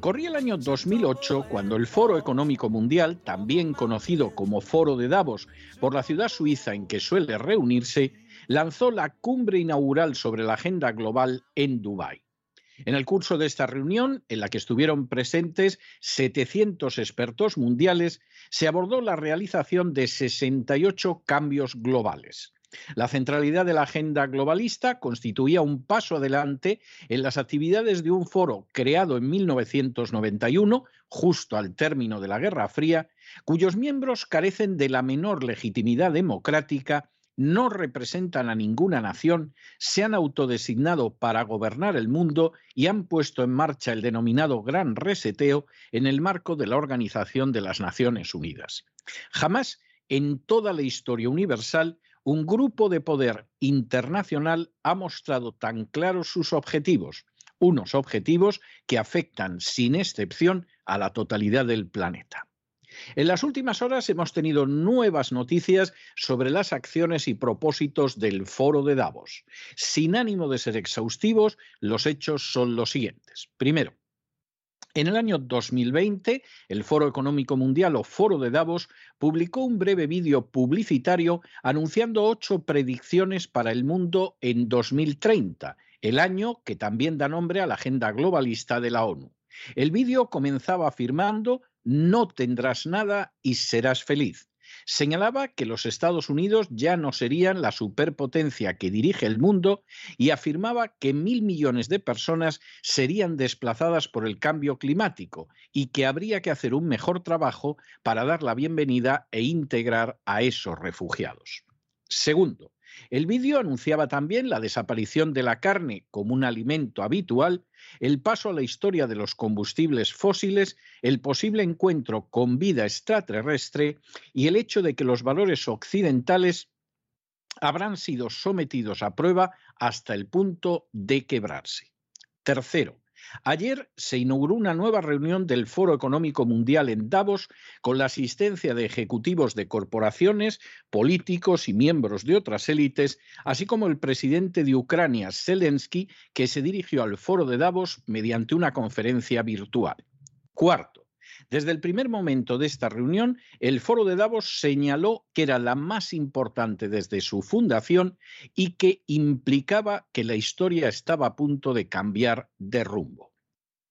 Corría el año 2008 cuando el Foro Económico Mundial, también conocido como Foro de Davos por la ciudad suiza en que suele reunirse, lanzó la cumbre inaugural sobre la agenda global en Dubái. En el curso de esta reunión, en la que estuvieron presentes 700 expertos mundiales, se abordó la realización de 68 cambios globales. La centralidad de la agenda globalista constituía un paso adelante en las actividades de un foro creado en 1991, justo al término de la Guerra Fría, cuyos miembros carecen de la menor legitimidad democrática, no representan a ninguna nación, se han autodesignado para gobernar el mundo y han puesto en marcha el denominado Gran Reseteo en el marco de la Organización de las Naciones Unidas. Jamás en toda la historia universal un grupo de poder internacional ha mostrado tan claros sus objetivos, unos objetivos que afectan sin excepción a la totalidad del planeta. En las últimas horas hemos tenido nuevas noticias sobre las acciones y propósitos del foro de Davos. Sin ánimo de ser exhaustivos, los hechos son los siguientes. Primero, en el año 2020, el Foro Económico Mundial o Foro de Davos publicó un breve vídeo publicitario anunciando ocho predicciones para el mundo en 2030, el año que también da nombre a la agenda globalista de la ONU. El vídeo comenzaba afirmando no tendrás nada y serás feliz. Señalaba que los Estados Unidos ya no serían la superpotencia que dirige el mundo y afirmaba que mil millones de personas serían desplazadas por el cambio climático y que habría que hacer un mejor trabajo para dar la bienvenida e integrar a esos refugiados. Segundo, el vídeo anunciaba también la desaparición de la carne como un alimento habitual, el paso a la historia de los combustibles fósiles, el posible encuentro con vida extraterrestre y el hecho de que los valores occidentales habrán sido sometidos a prueba hasta el punto de quebrarse. Tercero, Ayer se inauguró una nueva reunión del Foro Económico Mundial en Davos con la asistencia de ejecutivos de corporaciones, políticos y miembros de otras élites, así como el presidente de Ucrania, Zelensky, que se dirigió al Foro de Davos mediante una conferencia virtual. Cuarto, desde el primer momento de esta reunión, el Foro de Davos señaló que era la más importante desde su fundación y que implicaba que la historia estaba a punto de cambiar de rumbo.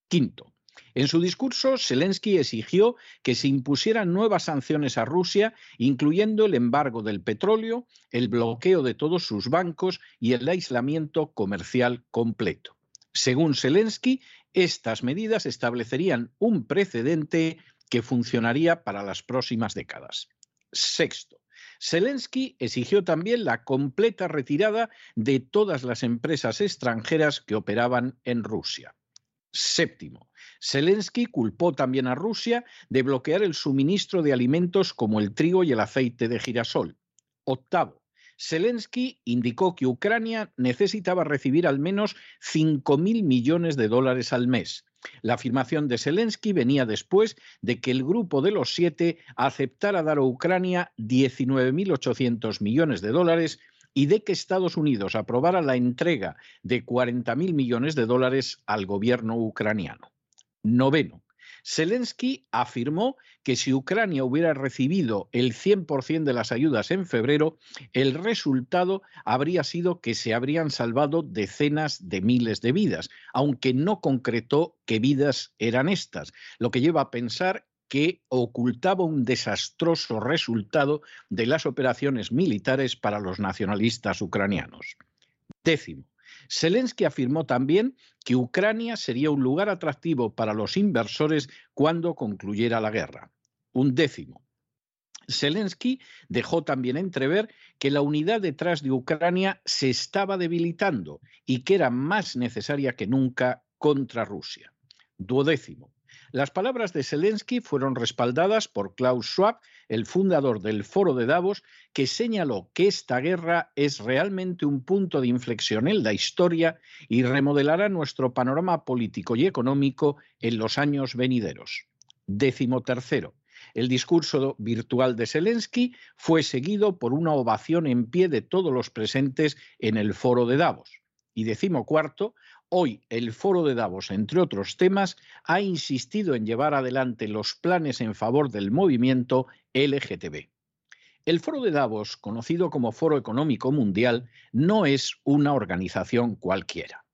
Quinto, en su discurso, Zelensky exigió que se impusieran nuevas sanciones a Rusia, incluyendo el embargo del petróleo, el bloqueo de todos sus bancos y el aislamiento comercial completo. Según Zelensky, estas medidas establecerían un precedente que funcionaría para las próximas décadas. Sexto, Zelensky exigió también la completa retirada de todas las empresas extranjeras que operaban en Rusia. Séptimo, Zelensky culpó también a Rusia de bloquear el suministro de alimentos como el trigo y el aceite de girasol. Octavo, Zelensky indicó que Ucrania necesitaba recibir al menos 5.000 millones de dólares al mes. La afirmación de Zelensky venía después de que el grupo de los siete aceptara dar a Ucrania 19.800 millones de dólares y de que Estados Unidos aprobara la entrega de 40.000 millones de dólares al gobierno ucraniano. Noveno. Zelensky afirmó que si Ucrania hubiera recibido el 100% de las ayudas en febrero, el resultado habría sido que se habrían salvado decenas de miles de vidas, aunque no concretó qué vidas eran estas, lo que lleva a pensar que ocultaba un desastroso resultado de las operaciones militares para los nacionalistas ucranianos. Décimo, Zelensky afirmó también que Ucrania sería un lugar atractivo para los inversores cuando concluyera la guerra. Un décimo. Zelensky dejó también entrever que la unidad detrás de Ucrania se estaba debilitando y que era más necesaria que nunca contra Rusia. Duodécimo. Las palabras de Zelensky fueron respaldadas por Klaus Schwab, el fundador del Foro de Davos, que señaló que esta guerra es realmente un punto de inflexión en la historia y remodelará nuestro panorama político y económico en los años venideros. Décimo tercero. El discurso virtual de Zelensky fue seguido por una ovación en pie de todos los presentes en el foro de Davos. Y decimo cuarto, Hoy el Foro de Davos, entre otros temas, ha insistido en llevar adelante los planes en favor del movimiento LGTB. El Foro de Davos, conocido como Foro Económico Mundial, no es una organización cualquiera.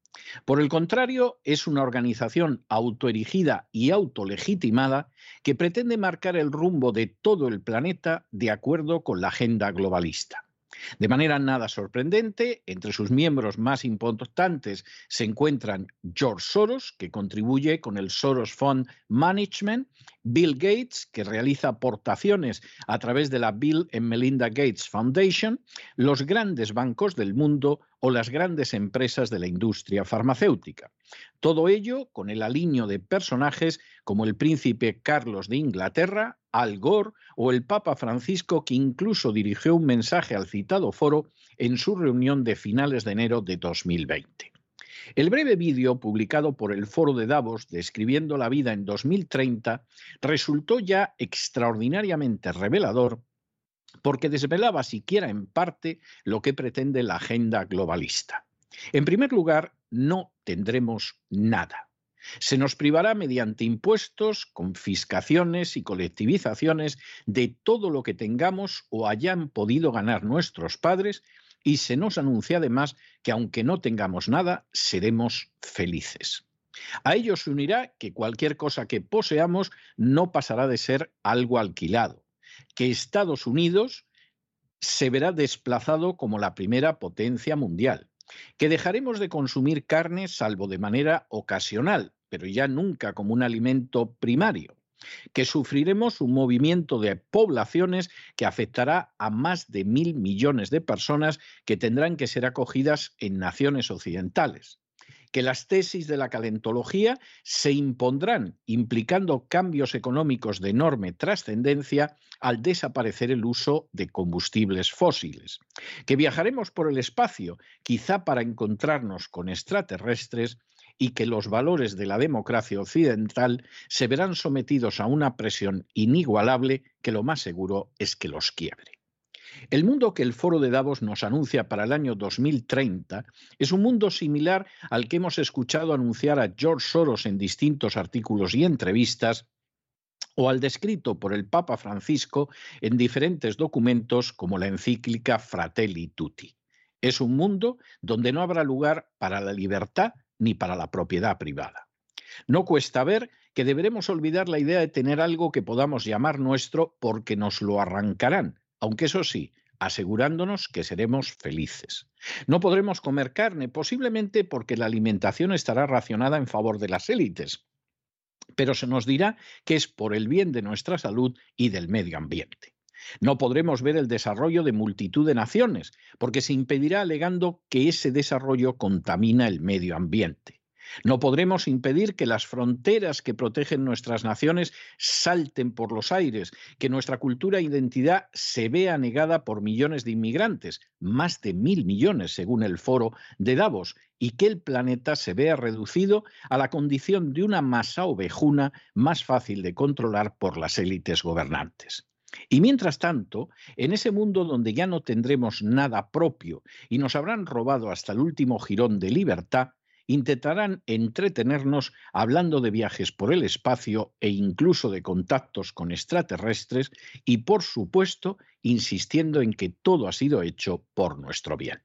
Por el contrario, es una organización autoerigida y autolegitimada que pretende marcar el rumbo de todo el planeta de acuerdo con la agenda globalista. De manera nada sorprendente, entre sus miembros más importantes se encuentran George Soros, que contribuye con el Soros Fund Management, Bill Gates, que realiza aportaciones a través de la Bill and Melinda Gates Foundation, los grandes bancos del mundo o las grandes empresas de la industria farmacéutica. Todo ello con el alineo de personajes como el príncipe Carlos de Inglaterra, Al Gore o el Papa Francisco, que incluso dirigió un mensaje al citado foro en su reunión de finales de enero de 2020. El breve vídeo publicado por el Foro de Davos describiendo la vida en 2030 resultó ya extraordinariamente revelador porque desvelaba siquiera en parte lo que pretende la agenda globalista. En primer lugar, no tendremos nada. Se nos privará mediante impuestos, confiscaciones y colectivizaciones de todo lo que tengamos o hayan podido ganar nuestros padres y se nos anuncia además que aunque no tengamos nada, seremos felices. A ello se unirá que cualquier cosa que poseamos no pasará de ser algo alquilado, que Estados Unidos se verá desplazado como la primera potencia mundial, que dejaremos de consumir carne salvo de manera ocasional, pero ya nunca como un alimento primario, que sufriremos un movimiento de poblaciones que afectará a más de mil millones de personas que tendrán que ser acogidas en naciones occidentales, que las tesis de la calentología se impondrán, implicando cambios económicos de enorme trascendencia al desaparecer el uso de combustibles fósiles, que viajaremos por el espacio, quizá para encontrarnos con extraterrestres, y que los valores de la democracia occidental se verán sometidos a una presión inigualable que lo más seguro es que los quiebre. El mundo que el Foro de Davos nos anuncia para el año 2030 es un mundo similar al que hemos escuchado anunciar a George Soros en distintos artículos y entrevistas o al descrito por el Papa Francisco en diferentes documentos como la encíclica Fratelli Tutti. Es un mundo donde no habrá lugar para la libertad ni para la propiedad privada. No cuesta ver que deberemos olvidar la idea de tener algo que podamos llamar nuestro porque nos lo arrancarán, aunque eso sí, asegurándonos que seremos felices. No podremos comer carne, posiblemente porque la alimentación estará racionada en favor de las élites, pero se nos dirá que es por el bien de nuestra salud y del medio ambiente. No podremos ver el desarrollo de multitud de naciones, porque se impedirá alegando que ese desarrollo contamina el medio ambiente. No podremos impedir que las fronteras que protegen nuestras naciones salten por los aires, que nuestra cultura e identidad se vea negada por millones de inmigrantes, más de mil millones según el foro de Davos, y que el planeta se vea reducido a la condición de una masa ovejuna más fácil de controlar por las élites gobernantes. Y mientras tanto, en ese mundo donde ya no tendremos nada propio y nos habrán robado hasta el último jirón de libertad, intentarán entretenernos hablando de viajes por el espacio e incluso de contactos con extraterrestres y, por supuesto, insistiendo en que todo ha sido hecho por nuestro bien.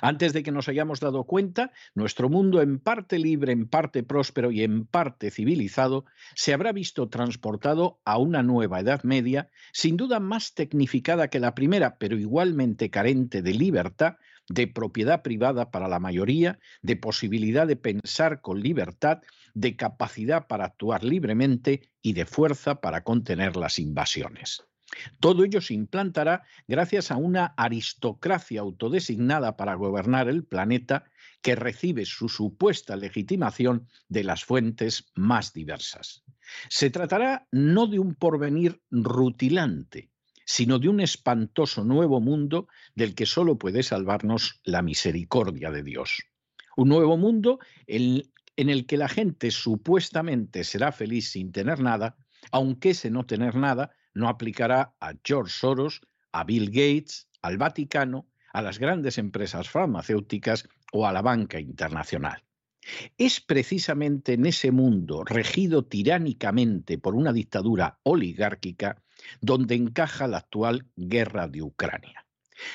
Antes de que nos hayamos dado cuenta, nuestro mundo en parte libre, en parte próspero y en parte civilizado se habrá visto transportado a una nueva Edad Media, sin duda más tecnificada que la primera, pero igualmente carente de libertad, de propiedad privada para la mayoría, de posibilidad de pensar con libertad, de capacidad para actuar libremente y de fuerza para contener las invasiones. Todo ello se implantará gracias a una aristocracia autodesignada para gobernar el planeta que recibe su supuesta legitimación de las fuentes más diversas. Se tratará no de un porvenir rutilante, sino de un espantoso nuevo mundo del que solo puede salvarnos la misericordia de Dios. Un nuevo mundo en, el que la gente supuestamente será feliz sin tener nada, aunque ese no tener nada no aplicará a George Soros, a Bill Gates, al Vaticano, a las grandes empresas farmacéuticas o a la banca internacional. Es precisamente en ese mundo regido tiránicamente por una dictadura oligárquica donde encaja la actual guerra de Ucrania.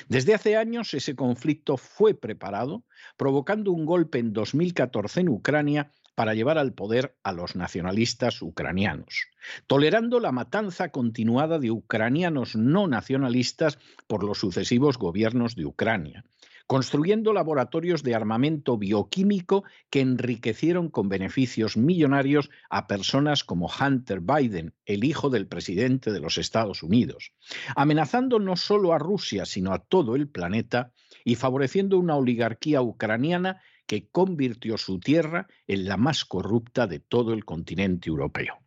Desde hace años ese conflicto fue preparado, provocando un golpe en 2014 en Ucrania para llevar al poder a los nacionalistas ucranianos, tolerando la matanza continuada de ucranianos no nacionalistas por los sucesivos gobiernos de Ucrania, construyendo laboratorios de armamento bioquímico que enriquecieron con beneficios millonarios a personas como Hunter Biden, el hijo del presidente de los Estados Unidos, amenazando no solo a Rusia, sino a todo el planeta y favoreciendo una oligarquía ucraniana que convirtió su tierra en la más corrupta de todo el continente europeo.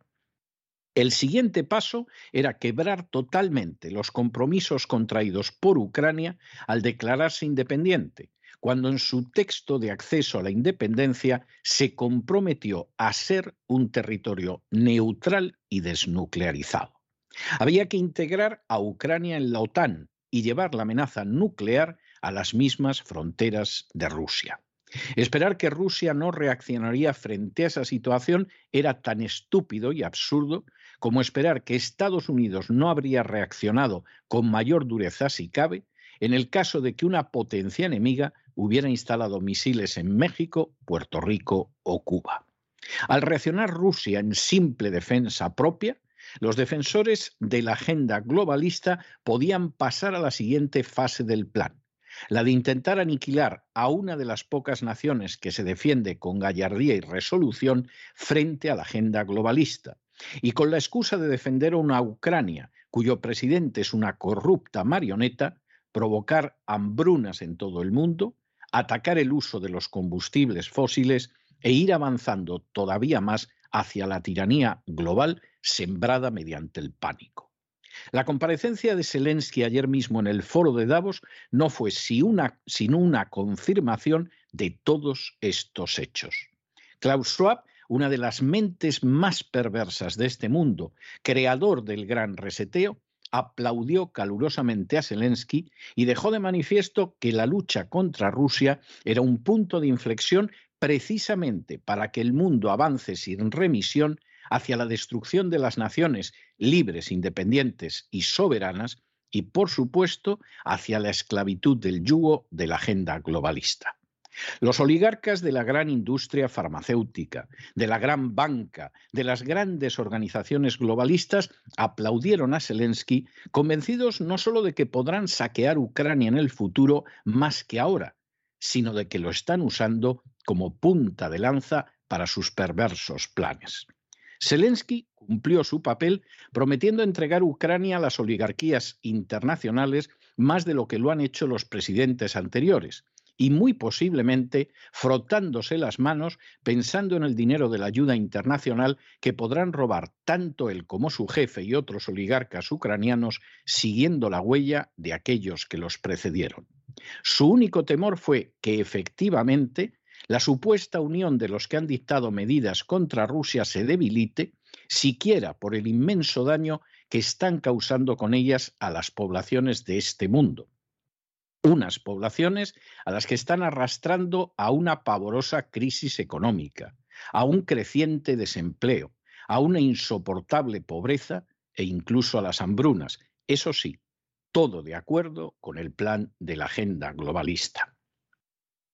El siguiente paso era quebrar totalmente los compromisos contraídos por Ucrania al declararse independiente, cuando en su texto de acceso a la independencia se comprometió a ser un territorio neutral y desnuclearizado. Había que integrar a Ucrania en la OTAN y llevar la amenaza nuclear a las mismas fronteras de Rusia. Esperar que Rusia no reaccionaría frente a esa situación era tan estúpido y absurdo como esperar que Estados Unidos no habría reaccionado con mayor dureza si cabe en el caso de que una potencia enemiga hubiera instalado misiles en México, Puerto Rico o Cuba. Al reaccionar Rusia en simple defensa propia, los defensores de la agenda globalista podían pasar a la siguiente fase del plan, la de intentar aniquilar a una de las pocas naciones que se defiende con gallardía y resolución frente a la agenda globalista. Y con la excusa de defender a una Ucrania cuyo presidente es una corrupta marioneta, provocar hambrunas en todo el mundo, atacar el uso de los combustibles fósiles e ir avanzando todavía más hacia la tiranía global sembrada mediante el pánico. La comparecencia de Zelensky ayer mismo en el foro de Davos no fue sino una confirmación de todos estos hechos. Klaus Schwab, una de las mentes más perversas de este mundo, creador del gran reseteo, aplaudió calurosamente a Zelensky y dejó de manifiesto que la lucha contra Rusia era un punto de inflexión precisamente para que el mundo avance sin remisión hacia la destrucción de las naciones libres, independientes y soberanas, y por supuesto hacia la esclavitud del yugo de la agenda globalista. Los oligarcas de la gran industria farmacéutica, de la gran banca, de las grandes organizaciones globalistas aplaudieron a Zelensky, convencidos no solo de que podrán saquear Ucrania en el futuro más que ahora, sino de que lo están usando como punta de lanza para sus perversos planes. Zelensky cumplió su papel prometiendo entregar Ucrania a las oligarquías internacionales más de lo que lo han hecho los presidentes anteriores y muy posiblemente frotándose las manos pensando en el dinero de la ayuda internacional que podrán robar tanto él como su jefe y otros oligarcas ucranianos siguiendo la huella de aquellos que los precedieron. Su único temor fue que efectivamente la supuesta unión de los que han dictado medidas contra Rusia se debilite, siquiera por el inmenso daño que están causando con ellas a las poblaciones de este mundo. Unas poblaciones a las que están arrastrando a una pavorosa crisis económica, a un creciente desempleo, a una insoportable pobreza e incluso a las hambrunas. Eso sí, todo de acuerdo con el plan de la agenda globalista.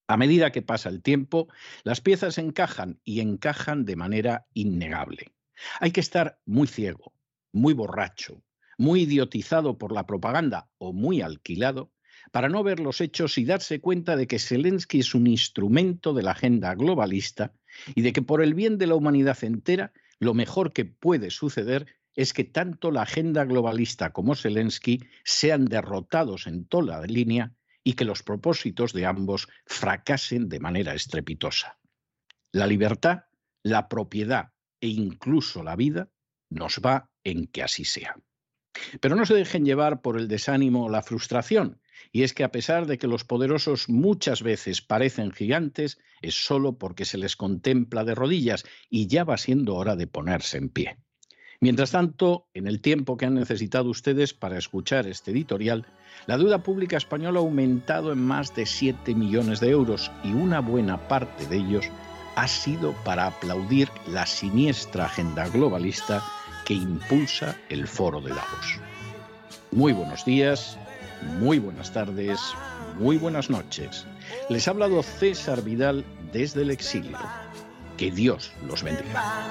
A medida que pasa el tiempo, las piezas encajan y encajan de manera innegable. Hay que estar muy ciego, muy borracho, muy idiotizado por la propaganda o muy alquilado para no ver los hechos y darse cuenta de que Zelensky es un instrumento de la agenda globalista y de que por el bien de la humanidad entera lo mejor que puede suceder es que tanto la agenda globalista como Zelensky sean derrotados en toda la línea y que los propósitos de ambos fracasen de manera estrepitosa. La libertad, la propiedad e incluso la vida nos va en que así sea. Pero no se dejen llevar por el desánimo o la frustración, y es que a pesar de que los poderosos muchas veces parecen gigantes, es solo porque se les contempla de rodillas y ya va siendo hora de ponerse en pie. Mientras tanto, en el tiempo que han necesitado ustedes para escuchar este editorial, la deuda pública española ha aumentado en más de 7 millones de euros y una buena parte de ellos ha sido para aplaudir la siniestra agenda globalista que impulsa el foro de Davos. Muy buenos días, muy buenas tardes, muy buenas noches. Les ha hablado César Vidal desde el exilio. Que Dios los bendiga.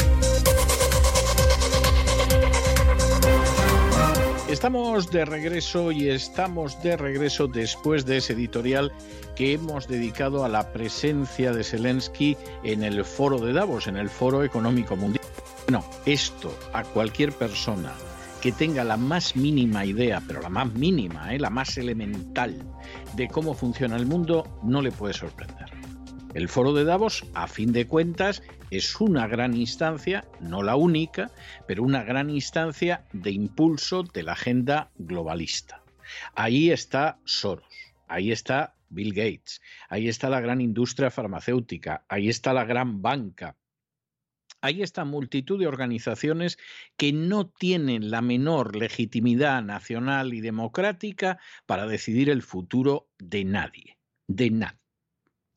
Estamos de regreso y estamos de regreso después de ese editorial que hemos dedicado a la presencia de Zelensky en el foro de Davos, en el foro económico mundial. Bueno, esto a cualquier persona que tenga la más mínima idea, pero la más mínima, ¿eh? la más elemental de cómo funciona el mundo, no le puede sorprender. El foro de Davos, a fin de cuentas, es una gran instancia, no la única, pero una gran instancia de impulso de la agenda globalista. Ahí está Soros, ahí está Bill Gates, ahí está la gran industria farmacéutica, ahí está la gran banca, hay esta multitud de organizaciones que no tienen la menor legitimidad nacional y democrática para decidir el futuro de nadie, de nadie.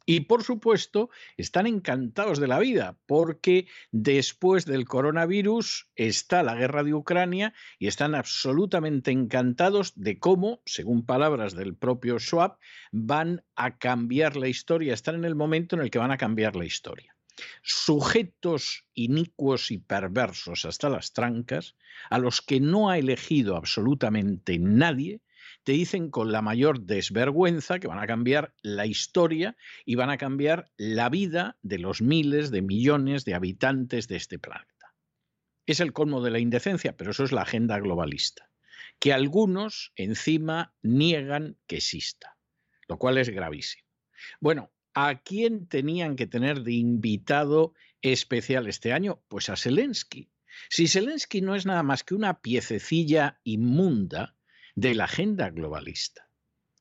Y por supuesto, están encantados de la vida porque después del coronavirus está la guerra de Ucrania y están absolutamente encantados de cómo, según palabras del propio Schwab, van a cambiar la historia, están en el momento en el que van a cambiar la historia. Sujetos inicuos y perversos hasta las trancas, a los que no ha elegido absolutamente nadie, te dicen con la mayor desvergüenza que van a cambiar la historia y van a cambiar la vida de los miles de millones de habitantes de este planeta. Es el colmo de la indecencia, pero eso es la agenda globalista, que algunos encima niegan que exista, lo cual es gravísimo. Bueno, ¿a quién tenían que tener de invitado especial este año? Pues a Zelensky. Si Zelensky no es nada más que una piececilla inmunda, de la agenda globalista.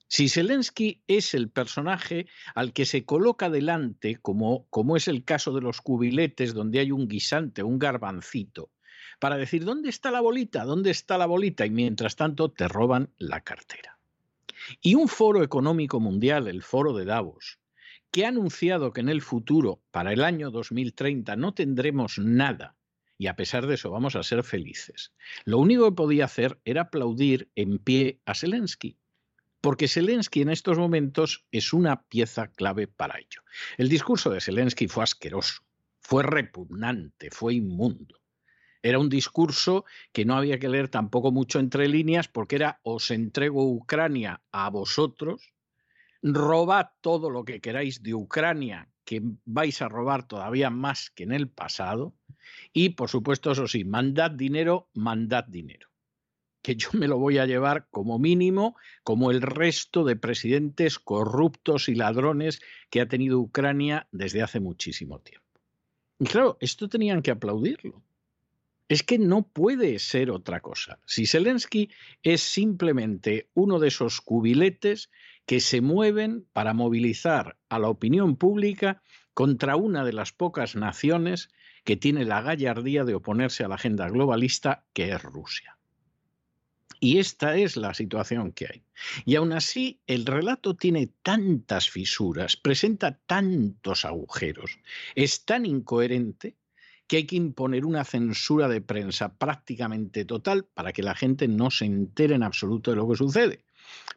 Si Zelensky es el personaje al que se coloca delante, como, como es el caso de los cubiletes donde hay un guisante, un garbancito, para decir, ¿dónde está la bolita? ¿Dónde está la bolita? Y mientras tanto te roban la cartera. Y un foro económico mundial, el foro de Davos, que ha anunciado que en el futuro, para el año 2030, no tendremos nada y a pesar de eso vamos a ser felices. Lo único que podía hacer era aplaudir en pie a Zelensky, porque Zelensky en estos momentos es una pieza clave para ello. El discurso de Zelensky fue asqueroso, fue repugnante, fue inmundo. Era un discurso que no había que leer tampoco mucho entre líneas porque era os entrego Ucrania a vosotros, robad todo lo que queráis de Ucrania, que vais a robar todavía más que en el pasado, y por supuesto, eso sí, mandad dinero, mandad dinero. Que yo me lo voy a llevar como mínimo, como el resto de presidentes corruptos y ladrones que ha tenido Ucrania desde hace muchísimo tiempo. Y claro, esto tenían que aplaudirlo. Es que no puede ser otra cosa. Si Zelensky es simplemente uno de esos cubiletes que se mueven para movilizar a la opinión pública contra una de las pocas naciones que tiene la gallardía de oponerse a la agenda globalista que es Rusia. Y esta es la situación que hay. Y aún así, el relato tiene tantas fisuras, presenta tantos agujeros, es tan incoherente que hay que imponer una censura de prensa prácticamente total para que la gente no se entere en absoluto de lo que sucede.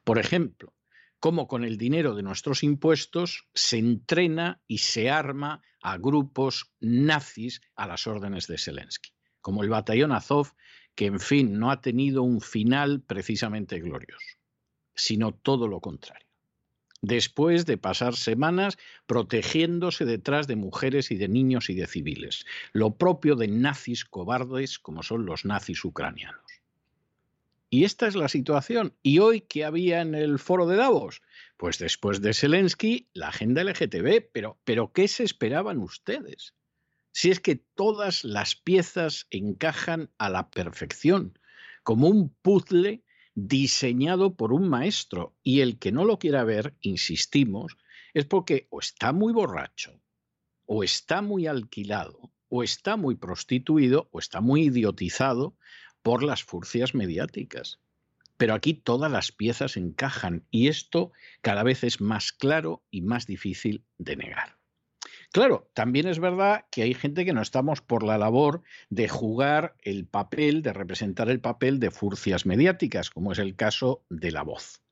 Por ejemplo, cómo con el dinero de nuestros impuestos se entrena y se arma a grupos nazis a las órdenes de Zelensky, como el batallón Azov, que en fin no ha tenido un final precisamente glorioso, sino todo lo contrario. Después de pasar semanas protegiéndose detrás de mujeres y de niños y de civiles, lo propio de nazis cobardes como son los nazis ucranianos. Y esta es la situación. ¿Y hoy qué había en el foro de Davos? Pues después de Zelensky, la agenda LGTB. Pero, pero ¿qué se esperaban ustedes? Si es que todas las piezas encajan a la perfección, como un puzzle diseñado por un maestro. Y el que no lo quiera ver, insistimos, es porque o está muy borracho, o está muy alquilado, o está muy prostituido, o está muy idiotizado, por las furcias mediáticas. Pero aquí todas las piezas encajan y esto cada vez es más claro y más difícil de negar. Claro, también es verdad que hay gente que no estamos por la labor de jugar el papel, de representar el papel de furcias mediáticas, como es el caso de la voz.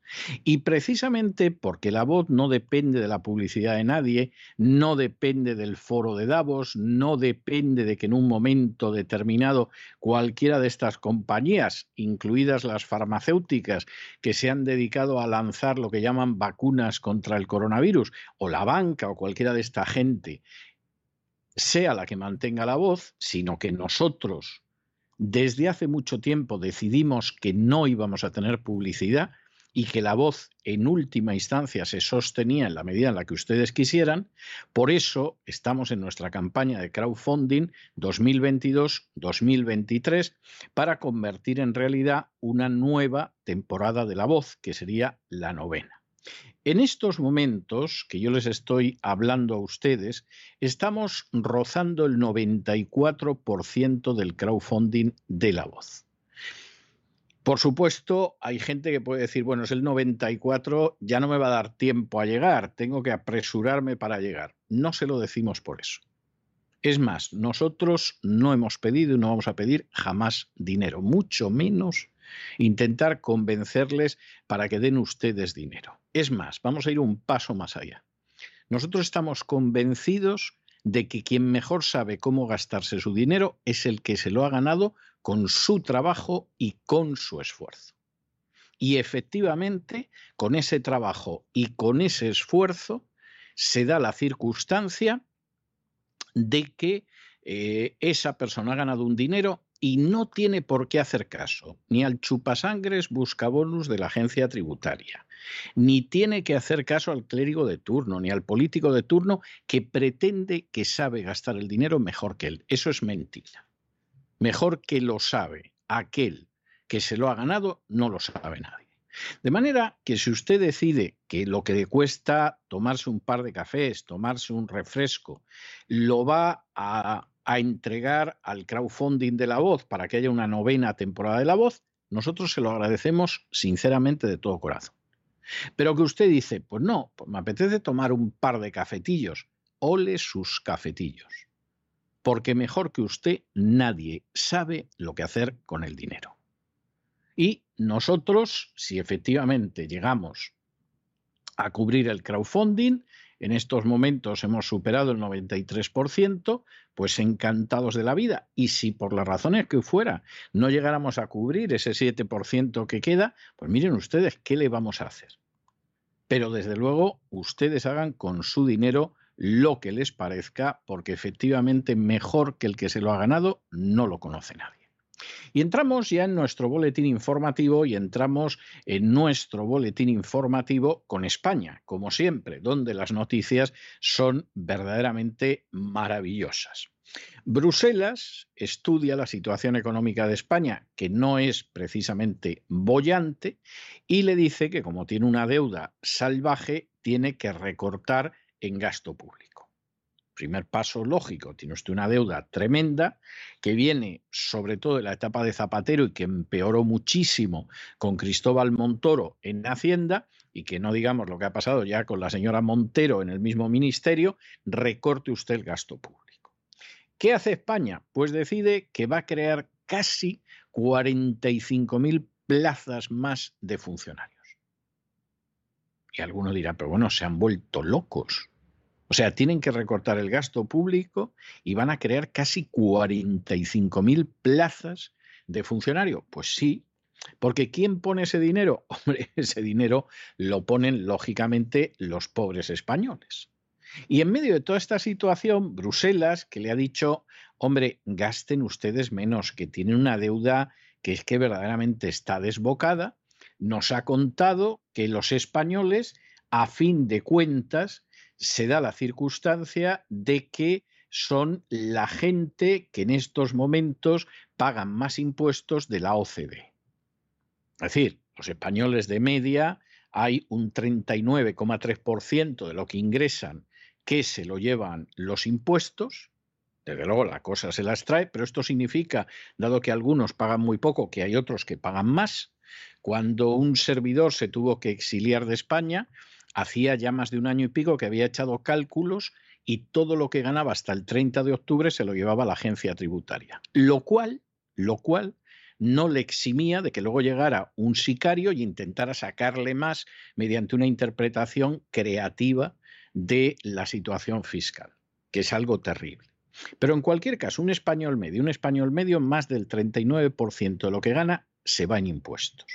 Y precisamente porque la voz no depende de la publicidad de nadie, no depende del foro de Davos, no depende de que en un momento determinado cualquiera de estas compañías, incluidas las farmacéuticas, que se han dedicado a lanzar lo que llaman vacunas contra el coronavirus, o la banca o cualquiera de esta gente, sea la que mantenga la voz, sino que nosotros desde hace mucho tiempo decidimos que no íbamos a tener publicidad, y que la voz en última instancia se sostenía en la medida en la que ustedes quisieran. Por eso estamos en nuestra campaña de crowdfunding 2022-2023 para convertir en realidad una nueva temporada de la voz, que sería la novena. En estos momentos que yo les estoy hablando a ustedes, estamos rozando el 94% del crowdfunding de la voz. Por supuesto, hay gente que puede decir, bueno, es el 94, ya no me va a dar tiempo a llegar, tengo que apresurarme para llegar. No se lo decimos por eso. Es más, nosotros no hemos pedido y no vamos a pedir jamás dinero, mucho menos intentar convencerles para que den ustedes dinero. Es más, vamos a ir un paso más allá. Nosotros estamos convencidos de que quien mejor sabe cómo gastarse su dinero es el que se lo ha ganado con su trabajo y con su esfuerzo. Y efectivamente, con ese trabajo y con ese esfuerzo, se da la circunstancia de que eh, esa persona ha ganado un dinero y no tiene por qué hacer caso ni al chupasangres buscabonus de la agencia tributaria, ni tiene que hacer caso al clérigo de turno, ni al político de turno que pretende que sabe gastar el dinero mejor que él. Eso es mentira. Mejor que lo sabe aquel que se lo ha ganado, no lo sabe nadie. De manera que si usted decide que lo que le cuesta tomarse un par de cafés, tomarse un refresco, lo va a, entregar al crowdfunding de la voz para que haya una novena temporada de la voz, nosotros se lo agradecemos sinceramente de todo corazón. Pero que usted dice, pues no, pues me apetece tomar un par de cafetillos, ole sus cafetillos porque mejor que usted nadie sabe lo que hacer con el dinero. Y nosotros, si efectivamente llegamos a cubrir el crowdfunding, en estos momentos hemos superado el 93%, pues encantados de la vida. Y si por las razones que fuera no llegáramos a cubrir ese 7% que queda, pues miren ustedes qué le vamos a hacer. Pero desde luego ustedes hagan con su dinero lo que les parezca, porque efectivamente mejor que el que se lo ha ganado no lo conoce nadie. Y entramos ya en nuestro boletín informativo y entramos en nuestro boletín informativo con España, como siempre, donde las noticias son verdaderamente maravillosas. Bruselas estudia la situación económica de España, que no es precisamente bollante, y le dice que como tiene una deuda salvaje, tiene que recortar en gasto público. Primer paso lógico, tiene usted una deuda tremenda que viene sobre todo de la etapa de Zapatero y que empeoró muchísimo con Cristóbal Montoro en Hacienda y que no digamos lo que ha pasado ya con la señora Montero en el mismo ministerio, recorte usted el gasto público. ¿Qué hace España? Pues decide que va a crear casi 45.000 plazas más de funcionarios. Y alguno dirá, pero bueno, se han vuelto locos. O sea, tienen que recortar el gasto público y van a crear casi 45.000 plazas de funcionario. Pues sí, porque ¿quién pone ese dinero? Hombre, ese dinero lo ponen lógicamente los pobres españoles. Y en medio de toda esta situación, Bruselas, que le ha dicho, hombre, gasten ustedes menos, que tienen una deuda que es que verdaderamente está desbocada, nos ha contado que los españoles, a fin de cuentas, se da la circunstancia de que son la gente que en estos momentos pagan más impuestos de la OCDE. Es decir, los españoles de media hay un 39,3% de lo que ingresan que se lo llevan los impuestos. Desde luego la cosa se las trae, pero esto significa, dado que algunos pagan muy poco, que hay otros que pagan más. Cuando un servidor se tuvo que exiliar de España, hacía ya más de un año y pico que había echado cálculos y todo lo que ganaba hasta el 30 de octubre se lo llevaba la agencia tributaria. Lo cual, lo cual no le eximía de que luego llegara un sicario y intentara sacarle más mediante una interpretación creativa de la situación fiscal, que es algo terrible. Pero en cualquier caso, un español medio, un español medio, más del 39% de lo que gana se va en impuestos.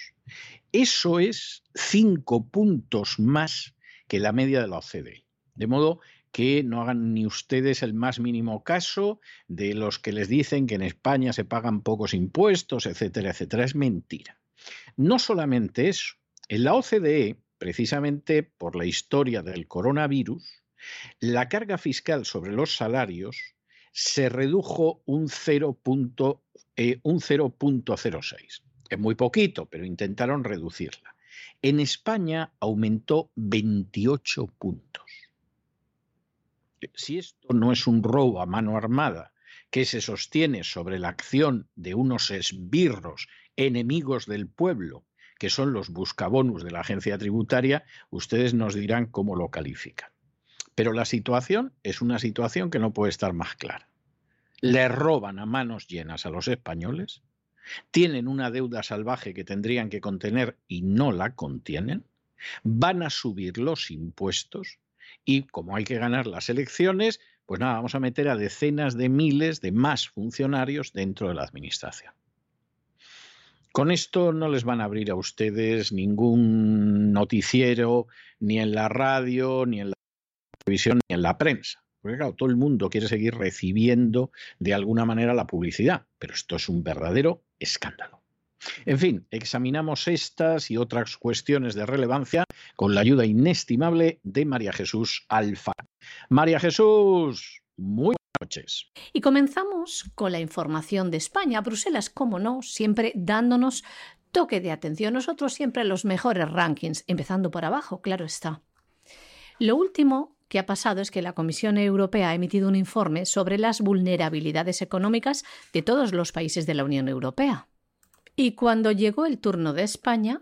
Eso es cinco puntos más que la media de la OCDE. De modo que no hagan ni ustedes el más mínimo caso de los que les dicen que en España se pagan pocos impuestos, etcétera, etcétera. Es mentira. No solamente eso. En la OCDE, precisamente por la historia del coronavirus, la carga fiscal sobre los salarios se redujo un 0.06. Eh, es muy poquito, pero intentaron reducirla. En España aumentó 28 puntos. Si esto no es un robo a mano armada que se sostiene sobre la acción de unos esbirros enemigos del pueblo, que son los buscabonus de la agencia tributaria, ustedes nos dirán cómo lo califican. Pero la situación es una situación que no puede estar más clara. Le roban a manos llenas a los españoles, tienen una deuda salvaje que tendrían que contener y no la contienen, van a subir los impuestos y como hay que ganar las elecciones, pues nada, vamos a meter a decenas de miles de más funcionarios dentro de la administración. Con esto no les van a abrir a ustedes ningún noticiero, ni en la radio, ni en la televisión, ni en la prensa. Porque claro, todo el mundo quiere seguir recibiendo de alguna manera la publicidad, pero esto es un verdadero escándalo. En fin, examinamos estas y otras cuestiones de relevancia con la ayuda inestimable de María Jesús Alfa. María Jesús, muy buenas noches. Y comenzamos con la información de España. Bruselas, como no, siempre dándonos toque de atención. Nosotros siempre los mejores rankings, empezando por abajo, claro está. Lo último que ha pasado es que la Comisión Europea ha emitido un informe sobre las vulnerabilidades económicas de todos los países de la Unión Europea. Y cuando llegó el turno de España,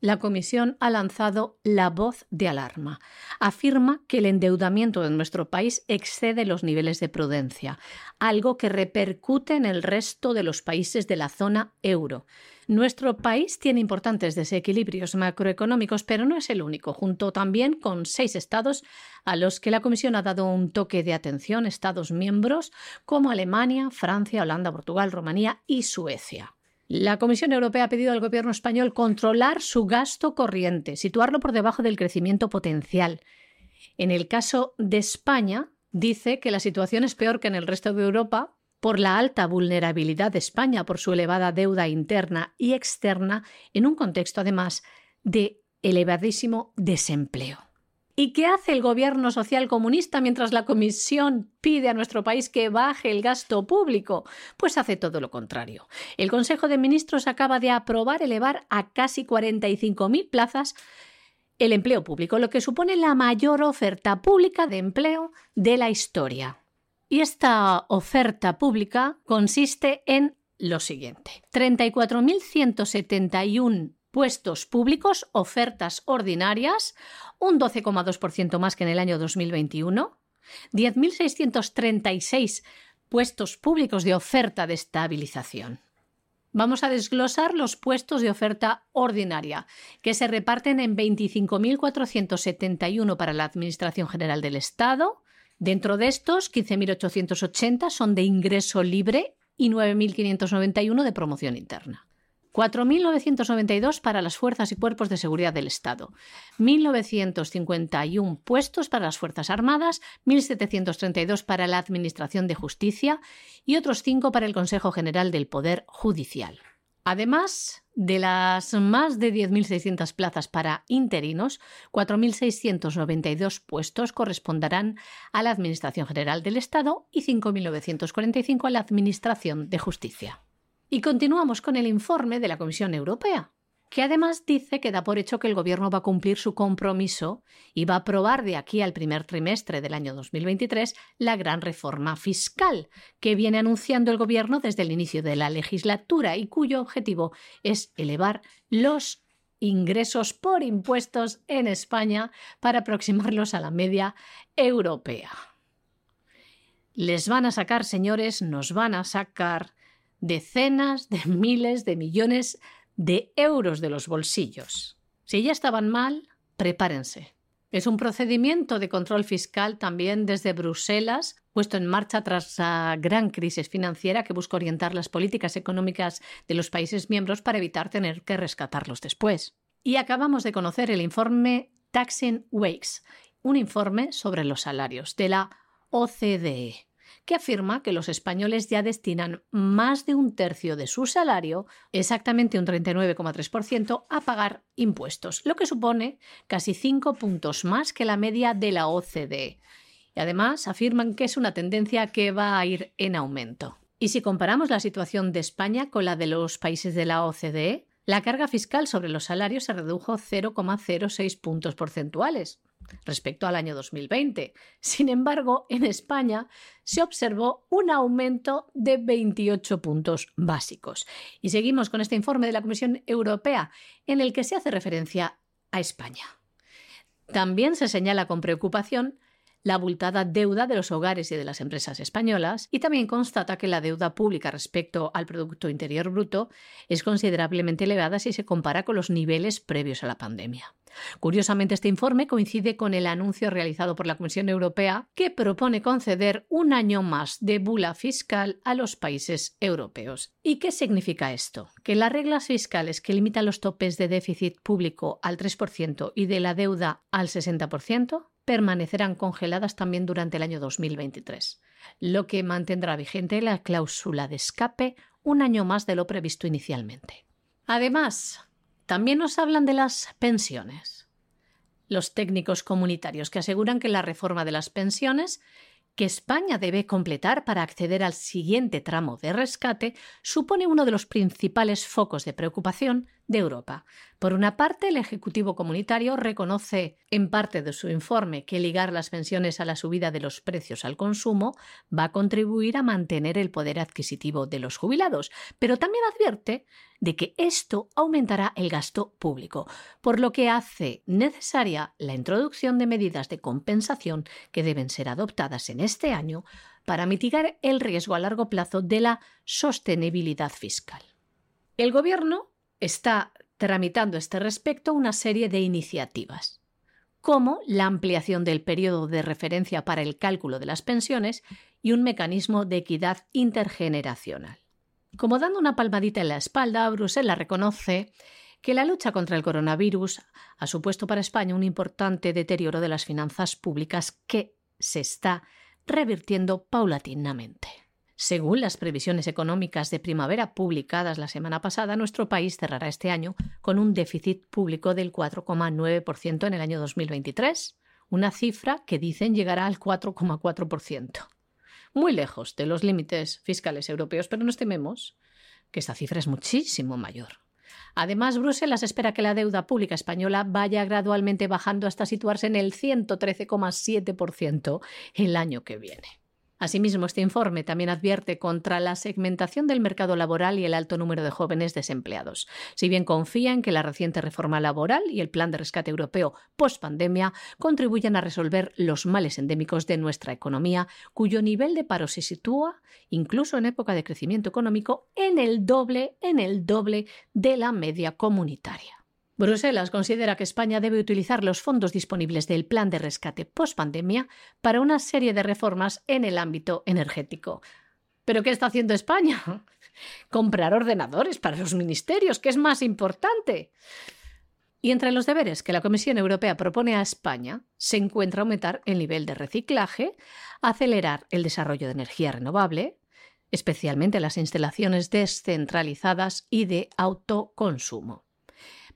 la Comisión ha lanzado la voz de alarma. Afirma que el endeudamiento de nuestro país excede los niveles de prudencia, algo que repercute en el resto de los países de la zona euro. Nuestro país tiene importantes desequilibrios macroeconómicos, pero no es el único, junto también con seis estados a los que la Comisión ha dado un toque de atención, estados miembros como Alemania, Francia, Holanda, Portugal, Rumanía y Suecia. La Comisión Europea ha pedido al gobierno español controlar su gasto corriente, situarlo por debajo del crecimiento potencial. En el caso de España, dice que la situación es peor que en el resto de Europa por la alta vulnerabilidad de España por su elevada deuda interna y externa en un contexto además de elevadísimo desempleo. ¿Y qué hace el gobierno social comunista mientras la Comisión pide a nuestro país que baje el gasto público? Pues hace todo lo contrario. El Consejo de Ministros acaba de aprobar elevar a casi 45.000 plazas el empleo público, lo que supone la mayor oferta pública de empleo de la historia. Y esta oferta pública consiste en lo siguiente. 34.171 puestos públicos, ofertas ordinarias, un 12,2% más que en el año 2021, 10.636 puestos públicos de oferta de estabilización. Vamos a desglosar los puestos de oferta ordinaria, que se reparten en 25.471 para la Administración General del Estado. Dentro de estos, 15.880 son de ingreso libre y 9.591 de promoción interna. 4.992 para las fuerzas y cuerpos de seguridad del Estado, 1.951 puestos para las Fuerzas Armadas, 1.732 para la Administración de Justicia y otros 5 para el Consejo General del Poder Judicial. Además de las más de 10.600 plazas para interinos, 4.692 puestos corresponderán a la Administración General del Estado y 5.945 a la Administración de Justicia. Y continuamos con el informe de la Comisión Europea, que además dice que da por hecho que el Gobierno va a cumplir su compromiso y va a aprobar de aquí al primer trimestre del año 2023 la gran reforma fiscal que viene anunciando el Gobierno desde el inicio de la legislatura y cuyo objetivo es elevar los ingresos por impuestos en España para aproximarlos a la media europea. Les van a sacar, señores, nos van a sacar decenas de miles de millones de euros de los bolsillos. Si ya estaban mal, prepárense. Es un procedimiento de control fiscal también desde Bruselas, puesto en marcha tras la gran crisis financiera que busca orientar las políticas económicas de los países miembros para evitar tener que rescatarlos después. Y acabamos de conocer el informe Taxing Wakes, un informe sobre los salarios de la OCDE que afirma que los españoles ya destinan más de un tercio de su salario, exactamente un 39,3%, a pagar impuestos, lo que supone casi cinco puntos más que la media de la OCDE. Y además afirman que es una tendencia que va a ir en aumento. Y si comparamos la situación de España con la de los países de la OCDE, la carga fiscal sobre los salarios se redujo 0,06 puntos porcentuales, respecto al año 2020. Sin embargo, en España se observó un aumento de 28 puntos básicos. Y seguimos con este informe de la Comisión Europea en el que se hace referencia a España. También se señala con preocupación la abultada deuda de los hogares y de las empresas españolas y también constata que la deuda pública respecto al Producto Interior Bruto es considerablemente elevada si se compara con los niveles previos a la pandemia. Curiosamente, este informe coincide con el anuncio realizado por la Comisión Europea que propone conceder un año más de bula fiscal a los países europeos. ¿Y qué significa esto? Que las reglas fiscales que limitan los topes de déficit público al 3% y de la deuda al 60% permanecerán congeladas también durante el año 2023, lo que mantendrá vigente la cláusula de escape un año más de lo previsto inicialmente. Además, también nos hablan de las pensiones. Los técnicos comunitarios que aseguran que la reforma de las pensiones que España debe completar para acceder al siguiente tramo de rescate supone uno de los principales focos de preocupación de Europa. Por una parte, el Ejecutivo Comunitario reconoce en parte de su informe que ligar las pensiones a la subida de los precios al consumo va a contribuir a mantener el poder adquisitivo de los jubilados, pero también advierte de que esto aumentará el gasto público, por lo que hace necesaria la introducción de medidas de compensación que deben ser adoptadas en este año para mitigar el riesgo a largo plazo de la sostenibilidad fiscal. El Gobierno está tramitando a este respecto una serie de iniciativas, como la ampliación del periodo de referencia para el cálculo de las pensiones y un mecanismo de equidad intergeneracional. Como dando una palmadita en la espalda, Bruselas reconoce que la lucha contra el coronavirus ha supuesto para España un importante deterioro de las finanzas públicas que se está revirtiendo paulatinamente. Según las previsiones económicas de primavera publicadas la semana pasada, nuestro país cerrará este año con un déficit público del 4,9% en el año 2023, una cifra que dicen llegará al 4,4% muy lejos de los límites fiscales europeos, pero nos tememos que esta cifra es muchísimo mayor. Además, Bruselas espera que la deuda pública española vaya gradualmente bajando hasta situarse en el 113,7% el año que viene. Asimismo, este informe también advierte contra la segmentación del mercado laboral y el alto número de jóvenes desempleados. Si bien confía en que la reciente reforma laboral y el plan de rescate europeo post-pandemia contribuyan a resolver los males endémicos de nuestra economía, cuyo nivel de paro se sitúa, incluso en época de crecimiento económico, en el doble, en el doble de la media comunitaria. Bruselas considera que España debe utilizar los fondos disponibles del plan de rescate post-pandemia para una serie de reformas en el ámbito energético. ¿Pero qué está haciendo España? Comprar ordenadores para los ministerios, que es más importante. Y entre los deberes que la Comisión Europea propone a España se encuentra aumentar el nivel de reciclaje, acelerar el desarrollo de energía renovable, especialmente las instalaciones descentralizadas y de autoconsumo.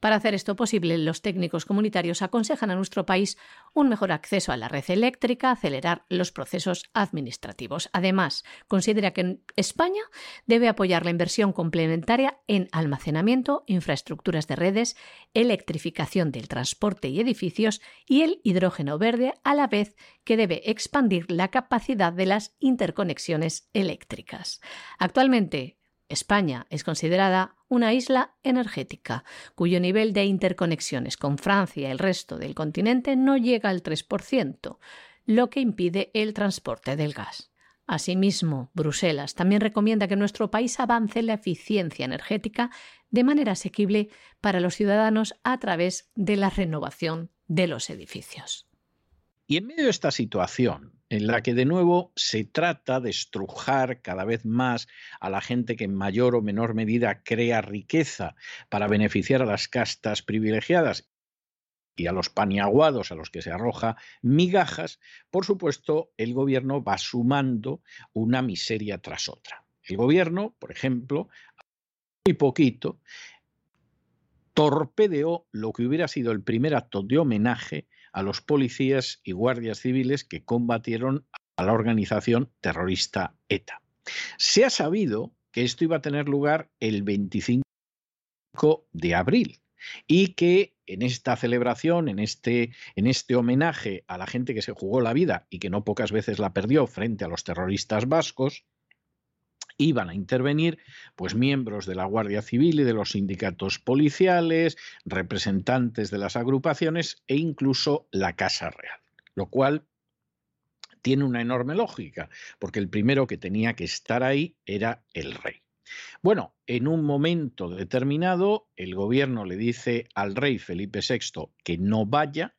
Para hacer esto posible, los técnicos comunitarios aconsejan a nuestro país un mejor acceso a la red eléctrica, acelerar los procesos administrativos. Además, considera que España debe apoyar la inversión complementaria en almacenamiento, infraestructuras de redes, electrificación del transporte y edificios y el hidrógeno verde, a la vez que debe expandir la capacidad de las interconexiones eléctricas. Actualmente, España es considerada una isla energética, cuyo nivel de interconexiones con Francia y el resto del continente no llega al 3%, lo que impide el transporte del gas. Asimismo, Bruselas también recomienda que nuestro país avance en la eficiencia energética de manera asequible para los ciudadanos a través de la renovación de los edificios. Y en medio de esta situación, en la que de nuevo se trata de estrujar cada vez más a la gente que en mayor o menor medida crea riqueza para beneficiar a las castas privilegiadas y a los paniaguados a los que se arroja migajas, por supuesto, el gobierno va sumando una miseria tras otra. El gobierno, por ejemplo, muy poquito, torpedeó lo que hubiera sido el primer acto de homenaje a los policías y guardias civiles que combatieron a la organización terrorista ETA. Se ha sabido que esto iba a tener lugar el 25 de abril y que en esta celebración, en este, en este homenaje a la gente que se jugó la vida y que no pocas veces la perdió frente a los terroristas vascos, iban a intervenir pues miembros de la Guardia Civil y de los sindicatos policiales, representantes de las agrupaciones e incluso la Casa Real, lo cual tiene una enorme lógica, porque el primero que tenía que estar ahí era el rey. Bueno, en un momento determinado, el gobierno le dice al rey Felipe VI que no vaya,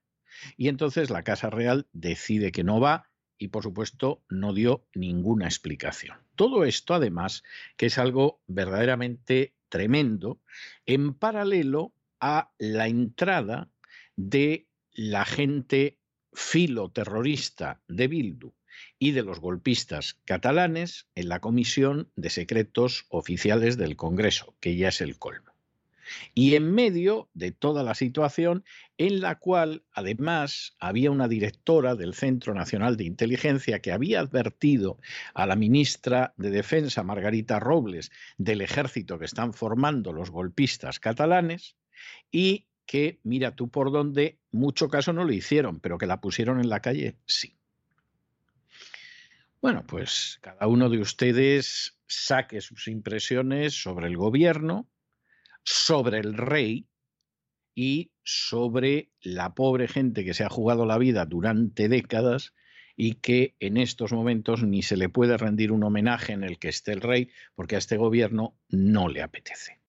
y entonces la Casa Real decide que no va y por supuesto no dio ninguna explicación. Todo esto además que es algo verdaderamente tremendo en paralelo a la entrada de la gente filoterrorista de Bildu y de los golpistas catalanes en la Comisión de Secretos Oficiales del Congreso, que ya es el colmo y en medio de toda la situación en la cual además había una directora del Centro Nacional de Inteligencia que había advertido a la ministra de Defensa, Margarita Robles, del ejército que están formando los golpistas catalanes y que, mira tú por dónde, mucho caso no lo hicieron, pero que la pusieron en la calle, sí. Bueno, pues cada uno de ustedes saque sus impresiones sobre el gobierno, sobre el rey y sobre la pobre gente que se ha jugado la vida durante décadas y que en estos momentos ni se le puede rendir un homenaje en el que esté el rey porque a este gobierno no le apetece.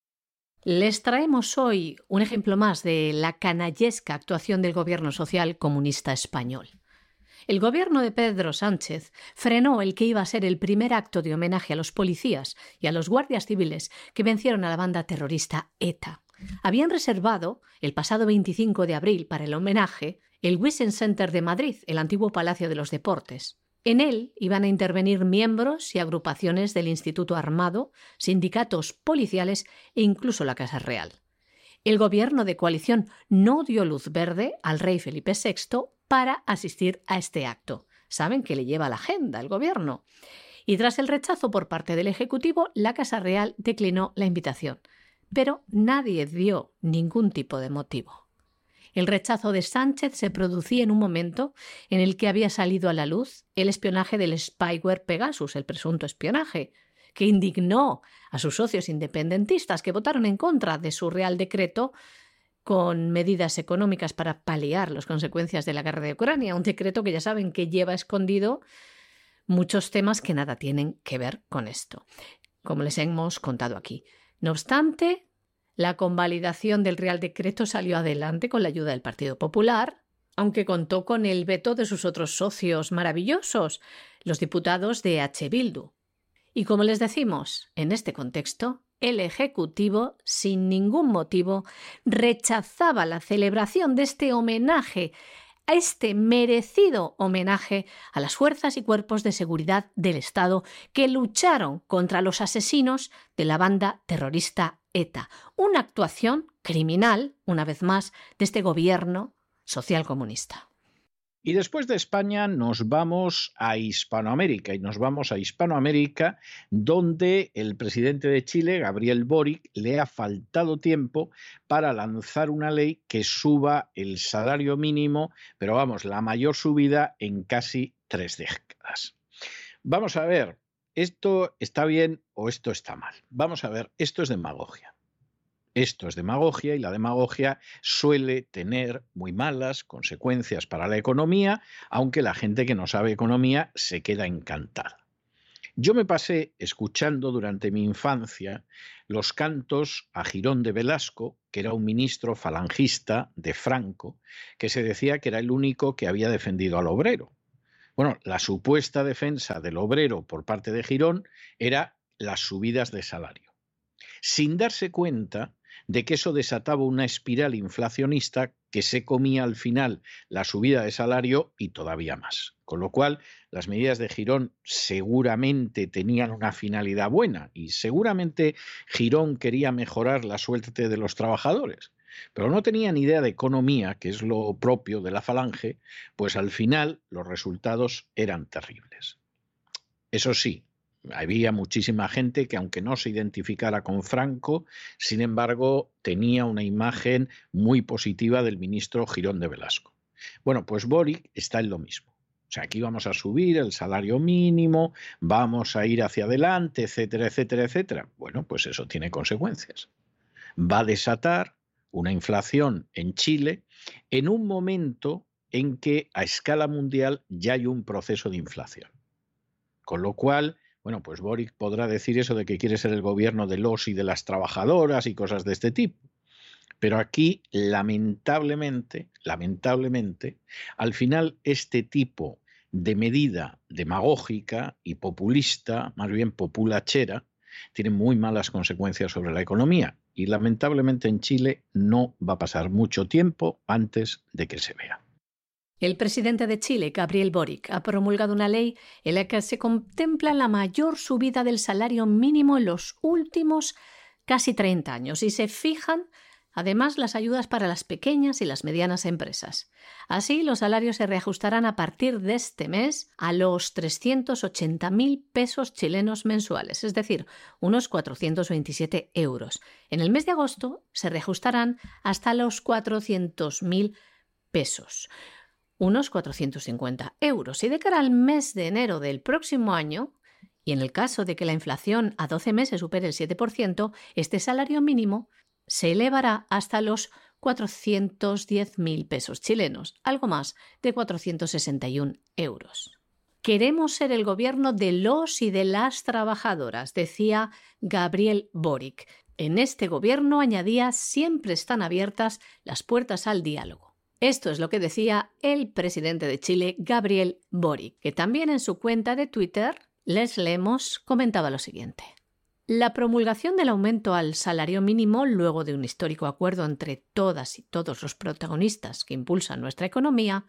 Les traemos hoy un ejemplo más de la canallesca actuación del gobierno social comunista español. El gobierno de Pedro Sánchez frenó el que iba a ser el primer acto de homenaje a los policías y a los guardias civiles que vencieron a la banda terrorista ETA. Habían reservado el pasado 25 de abril para el homenaje el Wissen Center de Madrid, el antiguo Palacio de los Deportes. En él iban a intervenir miembros y agrupaciones del Instituto Armado, sindicatos policiales e incluso la Casa Real. El gobierno de coalición no dio luz verde al rey Felipe VI para asistir a este acto. Saben que le lleva la agenda el gobierno. Y tras el rechazo por parte del Ejecutivo, la Casa Real declinó la invitación. Pero nadie dio ningún tipo de motivo. El rechazo de Sánchez se producía en un momento en el que había salido a la luz el espionaje del spyware Pegasus, el presunto espionaje, que indignó a sus socios independentistas que votaron en contra de su Real Decreto con medidas económicas para paliar las consecuencias de la guerra de Ucrania, un decreto que ya saben que lleva escondido muchos temas que nada tienen que ver con esto, como les hemos contado aquí. No obstante, la convalidación del Real Decreto salió adelante con la ayuda del Partido Popular, aunque contó con el veto de sus otros socios maravillosos, los diputados de H. Bildu. Y como les decimos, en este contexto, el Ejecutivo, sin ningún motivo, rechazaba la celebración de este homenaje, a este merecido homenaje a las fuerzas y cuerpos de seguridad del Estado que lucharon contra los asesinos de la banda terrorista ETA. Una actuación criminal, una vez más, de este gobierno socialcomunista. Y después de España nos vamos a Hispanoamérica y nos vamos a Hispanoamérica donde el presidente de Chile, Gabriel Boric, le ha faltado tiempo para lanzar una ley que suba el salario mínimo, pero vamos, la mayor subida en casi tres décadas. Vamos a ver, ¿esto está bien o esto está mal? Vamos a ver, esto es demagogia. Esto es demagogia y la demagogia suele tener muy malas consecuencias para la economía, aunque la gente que no sabe economía se queda encantada. Yo me pasé escuchando durante mi infancia los cantos a Girón de Velasco, que era un ministro falangista de Franco, que se decía que era el único que había defendido al obrero. Bueno, la supuesta defensa del obrero por parte de Girón era las subidas de salario, sin darse cuenta de que eso desataba una espiral inflacionista que se comía al final la subida de salario y todavía más. Con lo cual, las medidas de Girón seguramente tenían una finalidad buena y seguramente Girón quería mejorar la suerte de los trabajadores. Pero no tenía ni idea de economía, que es lo propio de la falange, pues al final los resultados eran terribles. Eso sí, había muchísima gente que aunque no se identificara con Franco, sin embargo tenía una imagen muy positiva del ministro Girón de Velasco. Bueno, pues Boric está en lo mismo. O sea, aquí vamos a subir el salario mínimo, vamos a ir hacia adelante, etcétera, etcétera, etcétera. Bueno, pues eso tiene consecuencias. Va a desatar una inflación en Chile en un momento en que a escala mundial ya hay un proceso de inflación. Con lo cual, bueno, pues Boric podrá decir eso de que quiere ser el gobierno de los y de las trabajadoras y cosas de este tipo. Pero aquí, lamentablemente, lamentablemente, al final este tipo de medida demagógica y populista, más bien populachera, tiene muy malas consecuencias sobre la economía. Y lamentablemente en Chile no va a pasar mucho tiempo antes de que se vea. El presidente de Chile, Gabriel Boric, ha promulgado una ley en la que se contempla la mayor subida del salario mínimo en los últimos casi 30 años y se fijan además las ayudas para las pequeñas y las medianas empresas. Así, los salarios se reajustarán a partir de este mes a los 380.000 pesos chilenos mensuales, es decir, unos 427 euros. En el mes de agosto se reajustarán hasta los 400.000 pesos unos 450 euros. Y de cara al mes de enero del próximo año, y en el caso de que la inflación a 12 meses supere el 7%, este salario mínimo se elevará hasta los 410.000 pesos chilenos, algo más de 461 euros. Queremos ser el gobierno de los y de las trabajadoras, decía Gabriel Boric. En este gobierno, añadía, siempre están abiertas las puertas al diálogo. Esto es lo que decía el presidente de Chile, Gabriel Boric, que también en su cuenta de Twitter, les leemos, comentaba lo siguiente. La promulgación del aumento al salario mínimo, luego de un histórico acuerdo entre todas y todos los protagonistas que impulsan nuestra economía,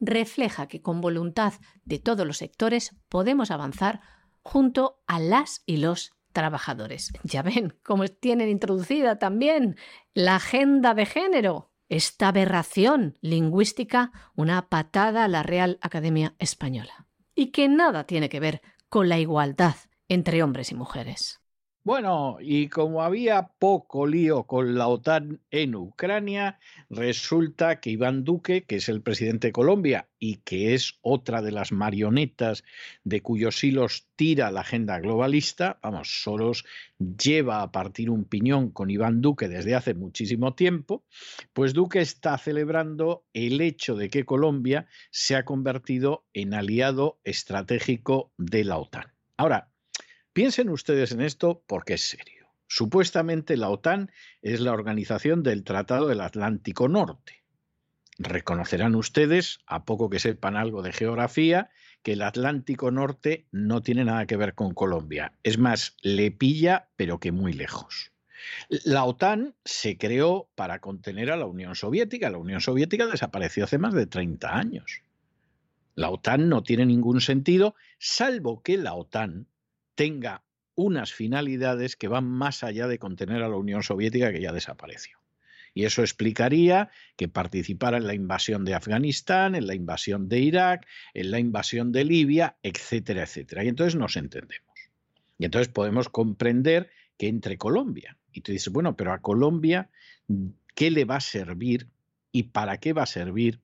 refleja que con voluntad de todos los sectores podemos avanzar junto a las y los trabajadores. Ya ven cómo tienen introducida también la agenda de género esta aberración lingüística una patada a la Real Academia Española y que nada tiene que ver con la igualdad entre hombres y mujeres. Bueno, y como había poco lío con la OTAN en Ucrania, resulta que Iván Duque, que es el presidente de Colombia y que es otra de las marionetas de cuyos hilos tira la agenda globalista, vamos, Soros lleva a partir un piñón con Iván Duque desde hace muchísimo tiempo, pues Duque está celebrando el hecho de que Colombia se ha convertido en aliado estratégico de la OTAN. Ahora, Piensen ustedes en esto porque es serio. Supuestamente la OTAN es la organización del Tratado del Atlántico Norte. Reconocerán ustedes, a poco que sepan algo de geografía, que el Atlántico Norte no tiene nada que ver con Colombia. Es más, le pilla, pero que muy lejos. La OTAN se creó para contener a la Unión Soviética. La Unión Soviética desapareció hace más de 30 años. La OTAN no tiene ningún sentido, salvo que la OTAN tenga unas finalidades que van más allá de contener a la Unión Soviética que ya desapareció. Y eso explicaría que participara en la invasión de Afganistán, en la invasión de Irak, en la invasión de Libia, etcétera, etcétera. Y entonces nos entendemos. Y entonces podemos comprender que entre Colombia, y tú dices, bueno, pero a Colombia, ¿qué le va a servir y para qué va a servir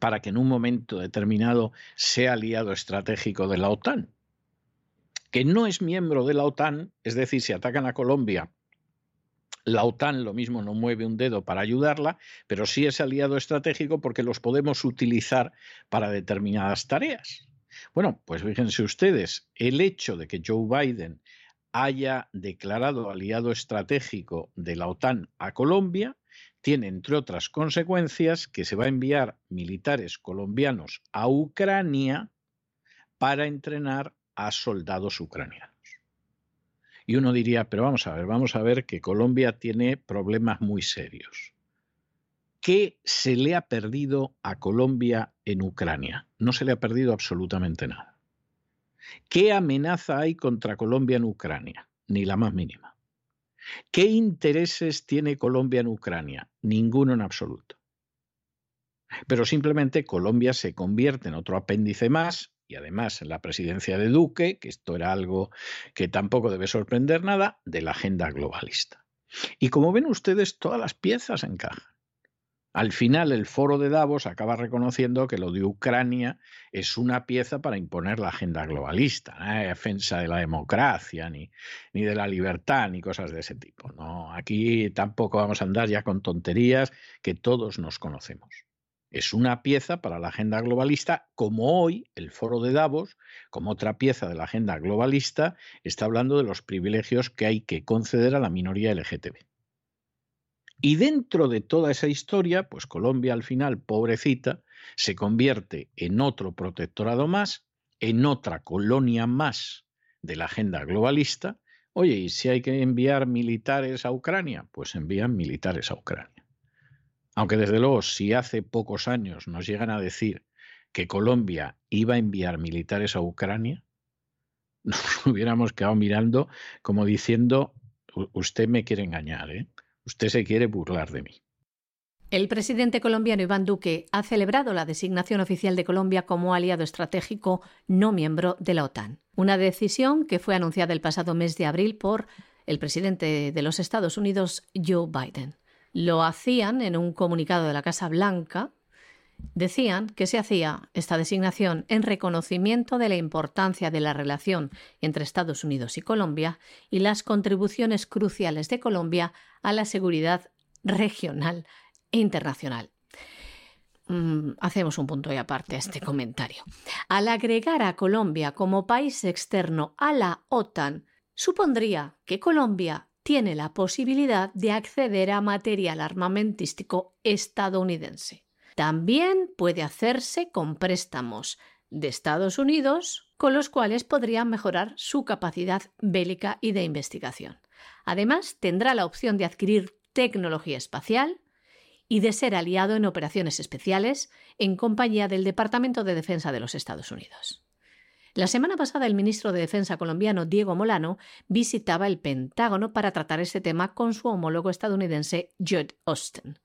para que en un momento determinado sea aliado estratégico de la OTAN? Que no es miembro de la OTAN, es decir, si atacan a Colombia, la OTAN lo mismo no mueve un dedo para ayudarla, pero sí es aliado estratégico porque los podemos utilizar para determinadas tareas. Bueno, pues fíjense ustedes, el hecho de que Joe Biden haya declarado aliado estratégico de la OTAN a Colombia tiene, entre otras consecuencias, que se va a enviar militares colombianos a Ucrania para entrenar a soldados ucranianos. Y uno diría, pero vamos a ver, vamos a ver que Colombia tiene problemas muy serios. ¿Qué se le ha perdido a Colombia en Ucrania? No se le ha perdido absolutamente nada. ¿Qué amenaza hay contra Colombia en Ucrania? Ni la más mínima. ¿Qué intereses tiene Colombia en Ucrania? Ninguno en absoluto. Pero simplemente Colombia se convierte en otro apéndice más y además la presidencia de Duque, que esto era algo que tampoco debe sorprender nada, de la agenda globalista. Y como ven ustedes, todas las piezas encajan. Al final, el foro de Davos acaba reconociendo que lo de Ucrania es una pieza para imponer la agenda globalista, no hay defensa de la democracia, ni, ni de la libertad, ni cosas de ese tipo. No, aquí tampoco vamos a andar ya con tonterías que todos nos conocemos. Es una pieza para la agenda globalista, como hoy el foro de Davos, como otra pieza de la agenda globalista, está hablando de los privilegios que hay que conceder a la minoría LGTB. Y dentro de toda esa historia, pues Colombia al final, pobrecita, se convierte en otro protectorado más, en otra colonia más de la agenda globalista. Oye, ¿y si hay que enviar militares a Ucrania? Pues envían militares a Ucrania. Aunque desde luego, si hace pocos años nos llegan a decir que Colombia iba a enviar militares a Ucrania, nos hubiéramos quedado mirando como diciendo, usted me quiere engañar, ¿eh? Usted se quiere burlar de mí. El presidente colombiano Iván Duque ha celebrado la designación oficial de Colombia como aliado estratégico no miembro de la OTAN, una decisión que fue anunciada el pasado mes de abril por el presidente de los Estados Unidos, Joe Biden. Lo hacían en un comunicado de la Casa Blanca. Decían que se hacía esta designación en reconocimiento de la importancia de la relación entre Estados Unidos y Colombia y las contribuciones cruciales de Colombia a la seguridad regional e internacional. Mm, hacemos un punto y aparte a este comentario. Al agregar a Colombia como país externo a la OTAN, supondría que Colombia tiene la posibilidad de acceder a material armamentístico estadounidense. También puede hacerse con préstamos de Estados Unidos con los cuales podría mejorar su capacidad bélica y de investigación. Además, tendrá la opción de adquirir tecnología espacial y de ser aliado en operaciones especiales en compañía del Departamento de Defensa de los Estados Unidos. La semana pasada el ministro de Defensa colombiano Diego Molano visitaba el Pentágono para tratar este tema con su homólogo estadounidense Judd Austin.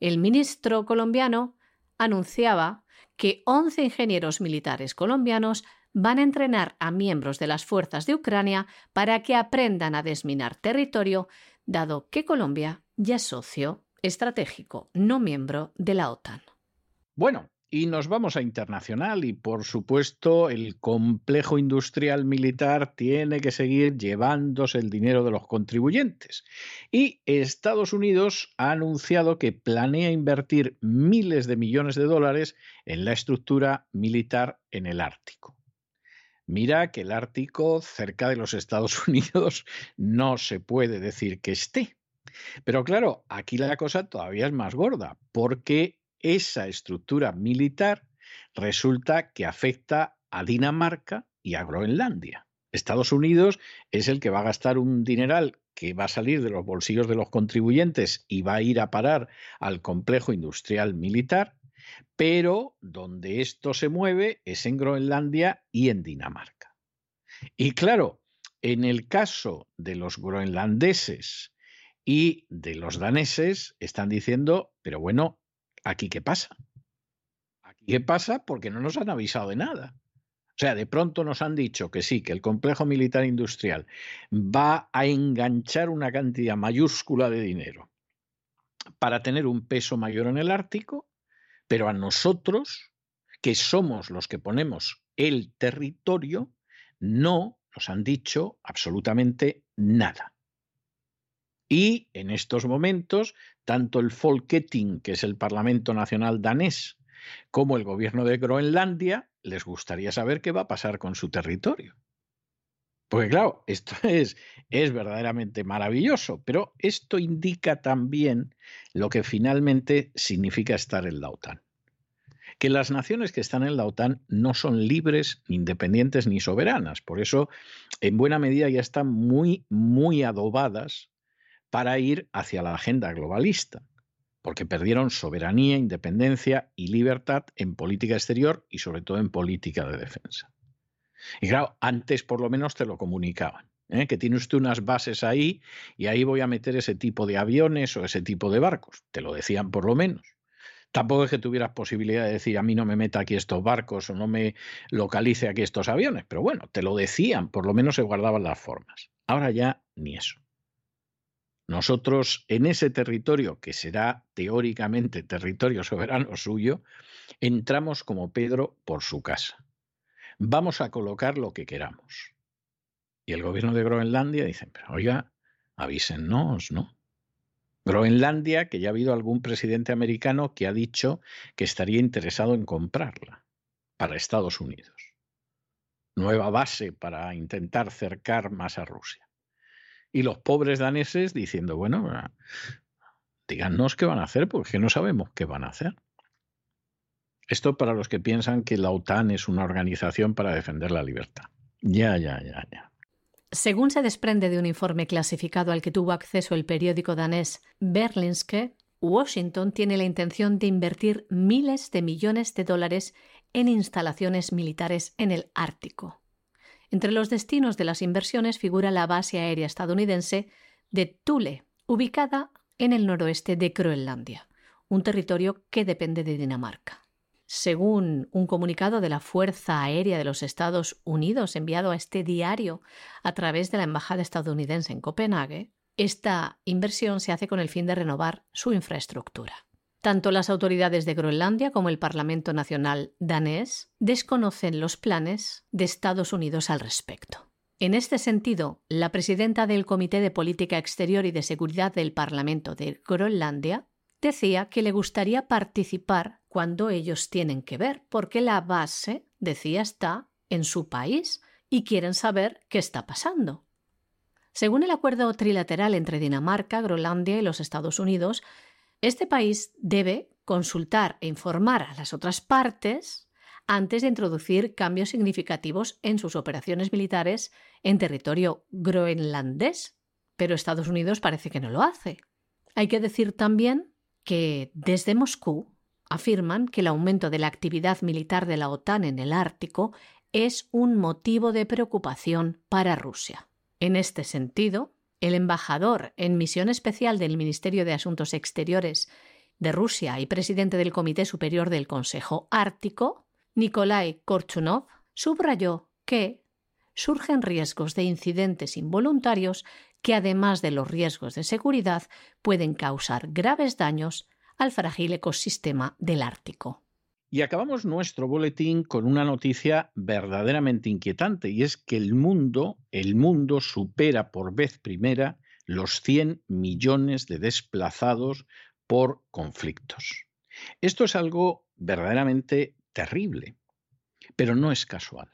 El ministro colombiano anunciaba que 11 ingenieros militares colombianos van a entrenar a miembros de las fuerzas de Ucrania para que aprendan a desminar territorio, dado que Colombia ya es socio estratégico, no miembro de la OTAN. Bueno, y nos vamos a internacional y por supuesto el complejo industrial militar tiene que seguir llevándose el dinero de los contribuyentes. Y Estados Unidos ha anunciado que planea invertir miles de millones de dólares en la estructura militar en el Ártico. Mira que el Ártico cerca de los Estados Unidos no se puede decir que esté. Pero claro, aquí la cosa todavía es más gorda, porque esa estructura militar resulta que afecta a Dinamarca y a Groenlandia. Estados Unidos es el que va a gastar un dineral que va a salir de los bolsillos de los contribuyentes y va a ir a parar al complejo industrial militar pero donde esto se mueve es en Groenlandia y en Dinamarca. Y claro, en el caso de los groenlandeses y de los daneses, están diciendo, pero bueno, ¿aquí qué pasa? ¿Aquí qué pasa? Porque no nos han avisado de nada. O sea, de pronto nos han dicho que sí, que el complejo militar industrial va a enganchar una cantidad mayúscula de dinero para tener un peso mayor en el Ártico pero a nosotros, que somos los que ponemos el territorio, no nos han dicho absolutamente nada. Y en estos momentos, tanto el Folketing, que es el Parlamento Nacional danés, como el gobierno de Groenlandia les gustaría saber qué va a pasar con su territorio. Porque claro, esto es, es verdaderamente maravilloso, pero esto indica también lo que finalmente significa estar en la OTAN. Que las naciones que están en la OTAN no son libres, ni independientes ni soberanas. Por eso, en buena medida, ya están muy, muy adobadas para ir hacia la agenda globalista, porque perdieron soberanía, independencia y libertad en política exterior y sobre todo en política de defensa. Y claro, antes por lo menos te lo comunicaban. ¿eh? que tiene usted unas bases ahí y ahí voy a meter ese tipo de aviones o ese tipo de barcos. Te lo decían por lo menos. Tampoco es que tuvieras posibilidad de decir a mí no me meta aquí estos barcos o no me localice aquí estos aviones, pero bueno, te lo decían, por lo menos se guardaban las formas. Ahora ya ni eso. Nosotros en ese territorio, que será teóricamente territorio soberano suyo, entramos como Pedro por su casa vamos a colocar lo que queramos. Y el gobierno de Groenlandia dice, oiga, avísennos, ¿no? Groenlandia, que ya ha habido algún presidente americano que ha dicho que estaría interesado en comprarla para Estados Unidos. Nueva base para intentar cercar más a Rusia. Y los pobres daneses diciendo, bueno, díganos qué van a hacer, porque no sabemos qué van a hacer. Esto para los que piensan que la OTAN es una organización para defender la libertad. Ya, ya, ya, ya. Según se desprende de un informe clasificado al que tuvo acceso el periódico danés Berlinske, Washington tiene la intención de invertir miles de millones de dólares en instalaciones militares en el Ártico. Entre los destinos de las inversiones figura la base aérea estadounidense de Thule, ubicada en el noroeste de Groenlandia, un territorio que depende de Dinamarca. Según un comunicado de la Fuerza Aérea de los Estados Unidos enviado a este diario a través de la Embajada estadounidense en Copenhague, esta inversión se hace con el fin de renovar su infraestructura. Tanto las autoridades de Groenlandia como el Parlamento Nacional danés desconocen los planes de Estados Unidos al respecto. En este sentido, la presidenta del Comité de Política Exterior y de Seguridad del Parlamento de Groenlandia decía que le gustaría participar cuando ellos tienen que ver, porque la base, decía, está en su país y quieren saber qué está pasando. Según el acuerdo trilateral entre Dinamarca, Groenlandia y los Estados Unidos, este país debe consultar e informar a las otras partes antes de introducir cambios significativos en sus operaciones militares en territorio groenlandés, pero Estados Unidos parece que no lo hace. Hay que decir también que desde Moscú afirman que el aumento de la actividad militar de la OTAN en el Ártico es un motivo de preocupación para Rusia. En este sentido, el embajador en misión especial del Ministerio de Asuntos Exteriores de Rusia y presidente del Comité Superior del Consejo Ártico, Nikolai Korchunov, subrayó que surgen riesgos de incidentes involuntarios que, además de los riesgos de seguridad, pueden causar graves daños al frágil ecosistema del Ártico. Y acabamos nuestro boletín con una noticia verdaderamente inquietante y es que el mundo, el mundo supera por vez primera los 100 millones de desplazados por conflictos. Esto es algo verdaderamente terrible, pero no es casual.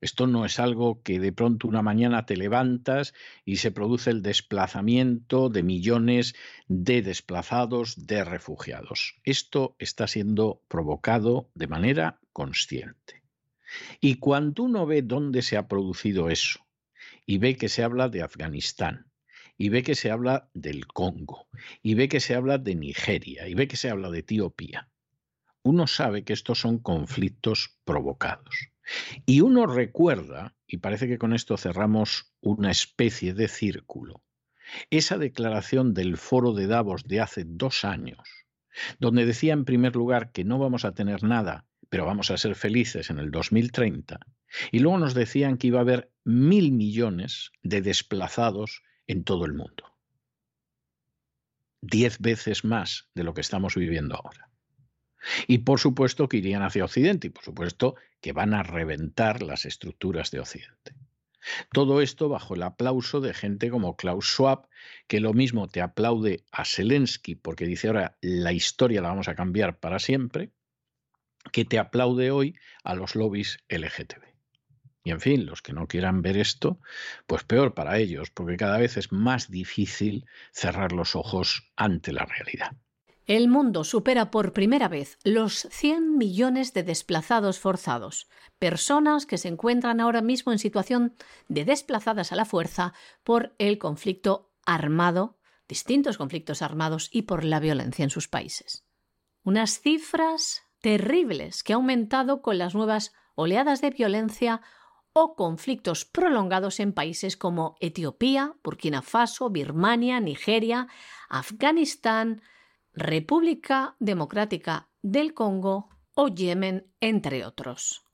Esto no es algo que de pronto una mañana te levantas y se produce el desplazamiento de millones de desplazados, de refugiados. Esto está siendo provocado de manera consciente. Y cuando uno ve dónde se ha producido eso, y ve que se habla de Afganistán, y ve que se habla del Congo, y ve que se habla de Nigeria, y ve que se habla de Etiopía, uno sabe que estos son conflictos provocados. Y uno recuerda, y parece que con esto cerramos una especie de círculo, esa declaración del foro de Davos de hace dos años, donde decía en primer lugar que no vamos a tener nada, pero vamos a ser felices en el 2030, y luego nos decían que iba a haber mil millones de desplazados en todo el mundo. Diez veces más de lo que estamos viviendo ahora. Y por supuesto que irían hacia Occidente y por supuesto que van a reventar las estructuras de Occidente. Todo esto bajo el aplauso de gente como Klaus Schwab, que lo mismo te aplaude a Zelensky porque dice ahora la historia la vamos a cambiar para siempre, que te aplaude hoy a los lobbies LGTB. Y en fin, los que no quieran ver esto, pues peor para ellos, porque cada vez es más difícil cerrar los ojos ante la realidad. El mundo supera por primera vez los 100 millones de desplazados forzados, personas que se encuentran ahora mismo en situación de desplazadas a la fuerza por el conflicto armado, distintos conflictos armados y por la violencia en sus países. Unas cifras terribles que ha aumentado con las nuevas oleadas de violencia o conflictos prolongados en países como Etiopía, Burkina Faso, Birmania, Nigeria, Afganistán, República Democrática del Congo o Yemen, entre otros.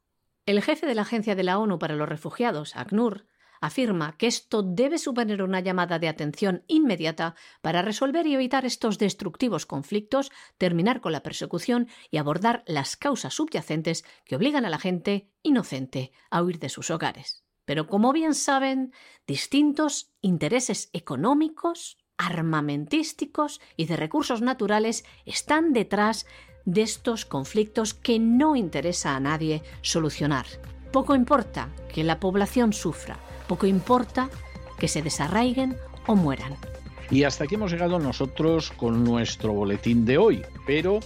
El jefe de la Agencia de la ONU para los Refugiados, ACNUR, afirma que esto debe suponer una llamada de atención inmediata para resolver y evitar estos destructivos conflictos, terminar con la persecución y abordar las causas subyacentes que obligan a la gente inocente a huir de sus hogares. Pero como bien saben, distintos intereses económicos, armamentísticos y de recursos naturales están detrás de estos conflictos que no interesa a nadie solucionar. Poco importa que la población sufra, poco importa que se desarraiguen o mueran. Y hasta aquí hemos llegado nosotros con nuestro boletín de hoy, pero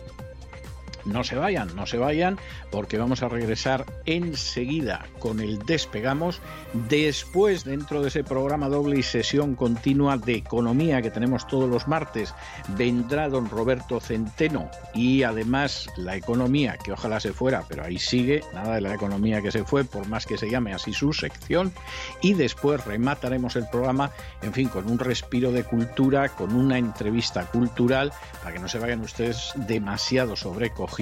no se vayan, no se vayan, porque vamos a regresar enseguida con el Despegamos. Después, dentro de ese programa doble y sesión continua de economía que tenemos todos los martes, vendrá don Roberto Centeno y además la economía, que ojalá se fuera, pero ahí sigue, nada de la economía que se fue, por más que se llame así su sección. Y después remataremos el programa, en fin, con un respiro de cultura, con una entrevista cultural, para que no se vayan ustedes demasiado sobrecogidos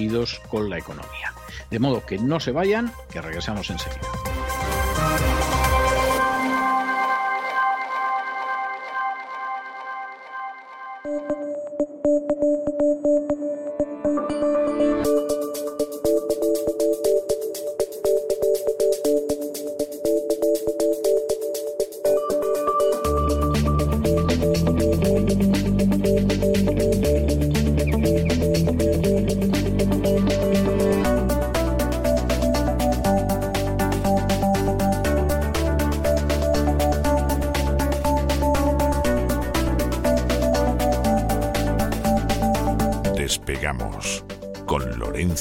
con la economía. De modo que no se vayan, que regresamos enseguida.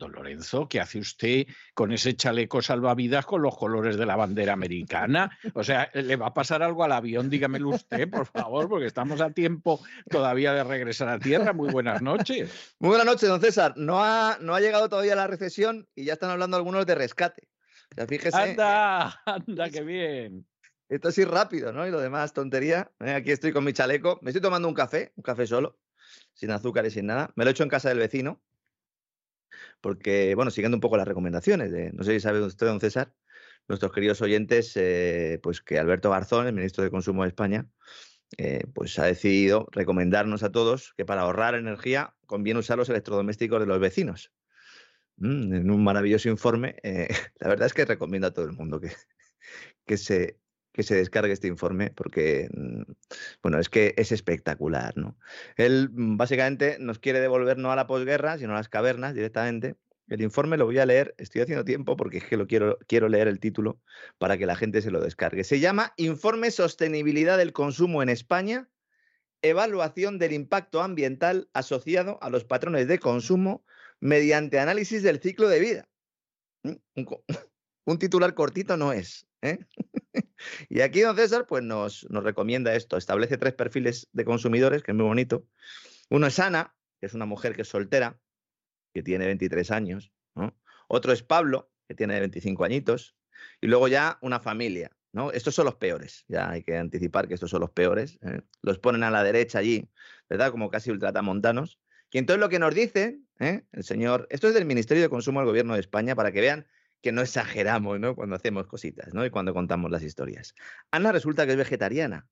Don Lorenzo, ¿qué hace usted con ese chaleco salvavidas con los colores de la bandera americana? O sea, ¿le va a pasar algo al avión? Dígamelo usted, por favor, porque estamos a tiempo todavía de regresar a tierra. Muy buenas noches. Muy buenas noches, don César. No ha, no ha llegado todavía la recesión y ya están hablando algunos de rescate. O fíjese. Anda, anda, qué bien. Esto sí rápido, ¿no? Y lo demás, tontería. Eh, aquí estoy con mi chaleco. Me estoy tomando un café, un café solo, sin azúcar y sin nada. Me lo he hecho en casa del vecino porque, bueno, siguiendo un poco las recomendaciones de, no sé si sabe usted, don César, nuestros queridos oyentes, eh, pues que Alberto Garzón, el ministro de Consumo de España, eh, pues ha decidido recomendarnos a todos que para ahorrar energía conviene usar los electrodomésticos de los vecinos. Mm, en un maravilloso informe, eh, la verdad es que recomiendo a todo el mundo que, que se que se descargue este informe porque, mm, bueno, es que es espectacular, ¿no? Él mm, básicamente nos quiere devolver no a la posguerra, sino a las cavernas directamente. El informe lo voy a leer, estoy haciendo tiempo porque es que lo quiero, quiero leer el título para que la gente se lo descargue. Se llama Informe Sostenibilidad del Consumo en España, evaluación del impacto ambiental asociado a los patrones de consumo mediante análisis del ciclo de vida. Mm, un, un titular cortito no es. ¿eh? y aquí don César pues nos, recomienda esto, establece tres perfiles de consumidores, que es muy bonito. Uno es Ana, que es una mujer que es soltera, que tiene 23 años. Otro es Pablo, que tiene 25 añitos. Y luego ya una familia. ¿no? Estos son los peores, ya hay que anticipar que estos son los peores. ¿eh? Los ponen a la derecha allí, ¿verdad? Como casi ultratamontanos. Y entonces lo que nos dice ¿eh? el señor, esto es del Ministerio de Consumo del Gobierno de España, para que vean que no exageramos, ¿no? Cuando hacemos cositas, ¿no? Y cuando contamos las historias. Ana resulta que es vegetariana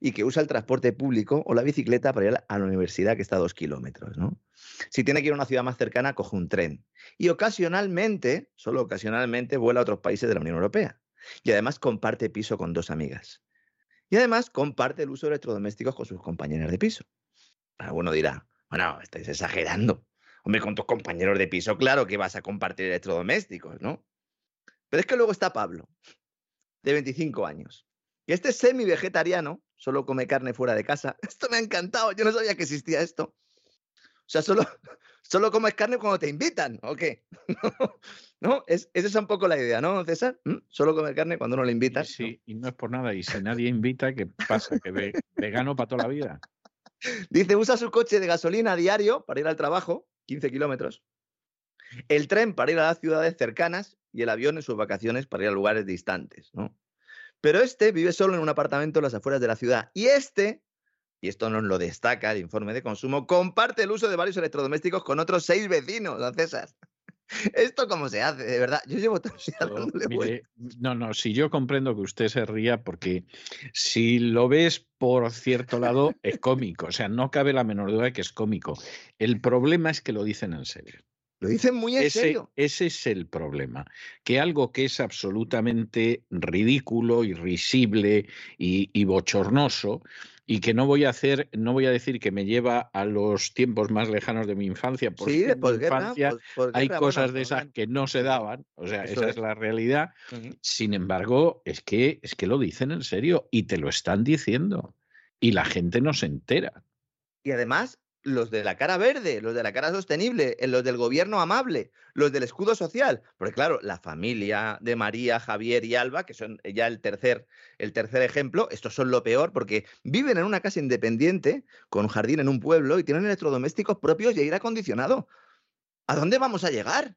y que usa el transporte público o la bicicleta para ir a la universidad que está a dos kilómetros, ¿no? Si tiene que ir a una ciudad más cercana, coge un tren. Y ocasionalmente, solo ocasionalmente, vuela a otros países de la Unión Europea. Y además comparte piso con dos amigas. Y además comparte el uso de electrodomésticos con sus compañeras de piso. Alguno dirá, bueno, estáis exagerando. Hombre, con tus compañeros de piso, claro que vas a compartir electrodomésticos, ¿no? Pero es que luego está Pablo, de 25 años. Y este semi-vegetariano solo come carne fuera de casa. Esto me ha encantado, yo no sabía que existía esto. O sea, solo, solo comes carne cuando te invitan, ¿o qué? ¿No? Es, esa es un poco la idea, ¿no, César? ¿Mm? Solo comer carne cuando uno le invita. Sí, y no es por nada. Y si nadie invita, ¿qué pasa? ¿Que ve, vegano para toda la vida? Dice, usa su coche de gasolina a diario para ir al trabajo, 15 kilómetros. El tren para ir a las ciudades cercanas y el avión en sus vacaciones para ir a lugares distantes, ¿no? Pero este vive solo en un apartamento en las afueras de la ciudad. Y este, y esto nos lo destaca el informe de consumo, comparte el uso de varios electrodomésticos con otros seis vecinos, don César. ¿Esto cómo se hace? De verdad, yo llevo todo día No, no, si yo comprendo que usted se ría porque si lo ves por cierto lado es cómico, o sea, no cabe la menor duda de que es cómico. El problema es que lo dicen en serio. Lo dicen muy en ese, serio. Ese es el problema. Que algo que es absolutamente ridículo, irrisible y, y bochornoso, y que no voy a hacer, no voy a decir que me lleva a los tiempos más lejanos de mi infancia, porque Sí, en mi infancia pos- posguerra, hay cosas de esas Fernando. que no se daban, o sea, Eso esa es. es la realidad. Sin embargo, es que, es que lo dicen en serio y te lo están diciendo y la gente no se entera. Y además, los de la cara verde, los de la cara sostenible, eh, los del gobierno amable, los del escudo social. Porque claro, la familia de María, Javier y Alba, que son ya el tercer, el tercer ejemplo, estos son lo peor porque viven en una casa independiente, con un jardín en un pueblo y tienen electrodomésticos propios y aire acondicionado. ¿A dónde vamos a llegar?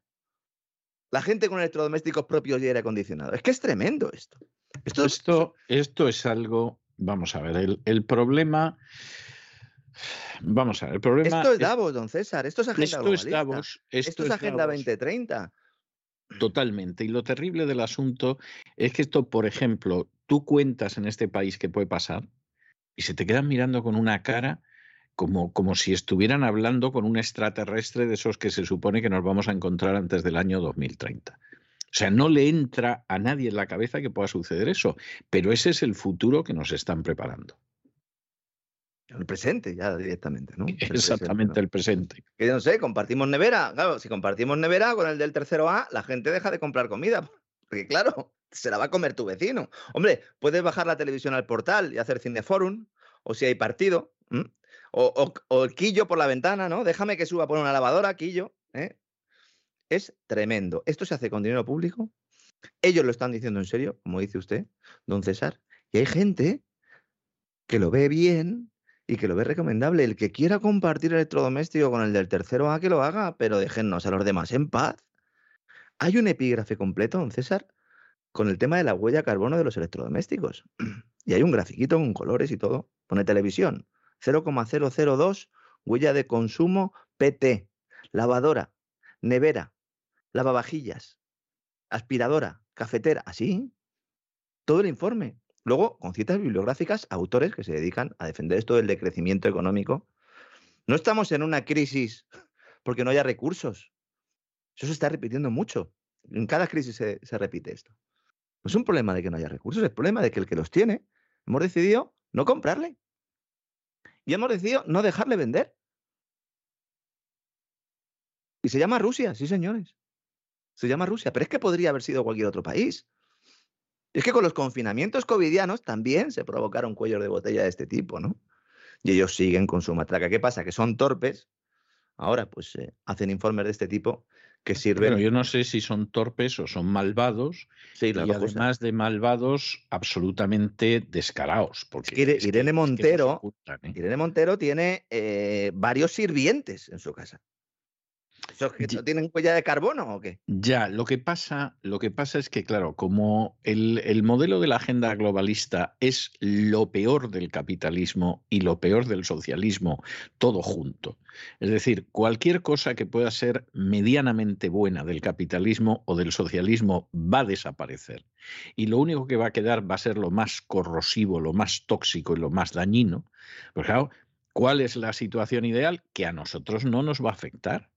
La gente con electrodomésticos propios y aire acondicionado. Es que es tremendo esto. Esto es- Esto, esto es algo, vamos a ver, el, el problema, vamos a ver, el problema esto es Davos, don César. Esto es agenda esto es globalista. Davos, esto, Esto es Agenda Davos. 2030. Totalmente. Y lo terrible del asunto es que esto, por ejemplo, tú cuentas en este país que puede pasar y se te quedan mirando con una cara como, como si estuvieran hablando con un extraterrestre de esos que se supone que nos vamos a encontrar antes del año 2030. O sea, no le entra a nadie en la cabeza que pueda suceder eso, pero ese es el futuro que nos están preparando. El presente, ya directamente, ¿no? Exactamente el presente. Que no sé, compartimos nevera. Claro, si compartimos nevera con el del tercero A, la gente deja de comprar comida. Porque claro, se la va a comer tu vecino. Hombre, puedes bajar la televisión al portal y hacer cineforum, o si hay partido, ¿m? o, o- o el quillo por la ventana, ¿no? Déjame que suba por una lavadora, quillo. ¿eh? Es tremendo. Esto se hace con dinero público. Ellos lo están diciendo en serio, como dice usted, don César. Y hay gente que lo ve bien y que lo ve recomendable. El que quiera compartir electrodoméstico con el del tercero A, que lo haga, pero déjennos a los demás en paz. Hay un epígrafe completo, don César, con el tema de la huella carbono de los electrodomésticos. Y hay un grafiquito con colores y todo. Pone televisión, 0,002 huella de consumo PT, lavadora, nevera, lavavajillas, aspiradora, cafetera, así. Todo el informe. Luego, con citas bibliográficas, autores que se dedican a defender esto del decrecimiento económico. No estamos en una crisis porque no haya recursos. Eso se está repitiendo mucho. En cada crisis se, se repite esto. No es un problema de que no haya recursos, es el problema de que el que los tiene, hemos decidido no comprarle. Y hemos decidido no dejarle vender. Y se llama Rusia, sí, señores. Se llama Rusia, pero es que podría haber sido cualquier otro país. Es que con los confinamientos covidianos también se provocaron cuellos de botella de este tipo, ¿no? Y ellos siguen con su matraca. ¿Qué pasa? Que son torpes. Ahora, pues eh, hacen informes de este tipo que sirven. Pero yo no sé si son torpes o son malvados sí, la y cosa. además de malvados, absolutamente descarados. Porque Es que Ire- es que- Irene es que Montero, ocultan, ¿eh? Irene Montero tiene eh, varios sirvientes en su casa. ¿Eso que no tienen huella de carbono o qué? Ya, lo que pasa, lo que pasa es que, claro, como el, el, modelo de la agenda globalista es lo peor del capitalismo y lo peor del socialismo, todo junto. Es decir, cualquier cosa que pueda ser medianamente buena del capitalismo o del socialismo va a desaparecer. Y lo único que va a quedar va a ser lo más corrosivo, lo más tóxico y lo más dañino. Pues claro, ¿cuál es la situación ideal? Que a nosotros no nos va a afectar.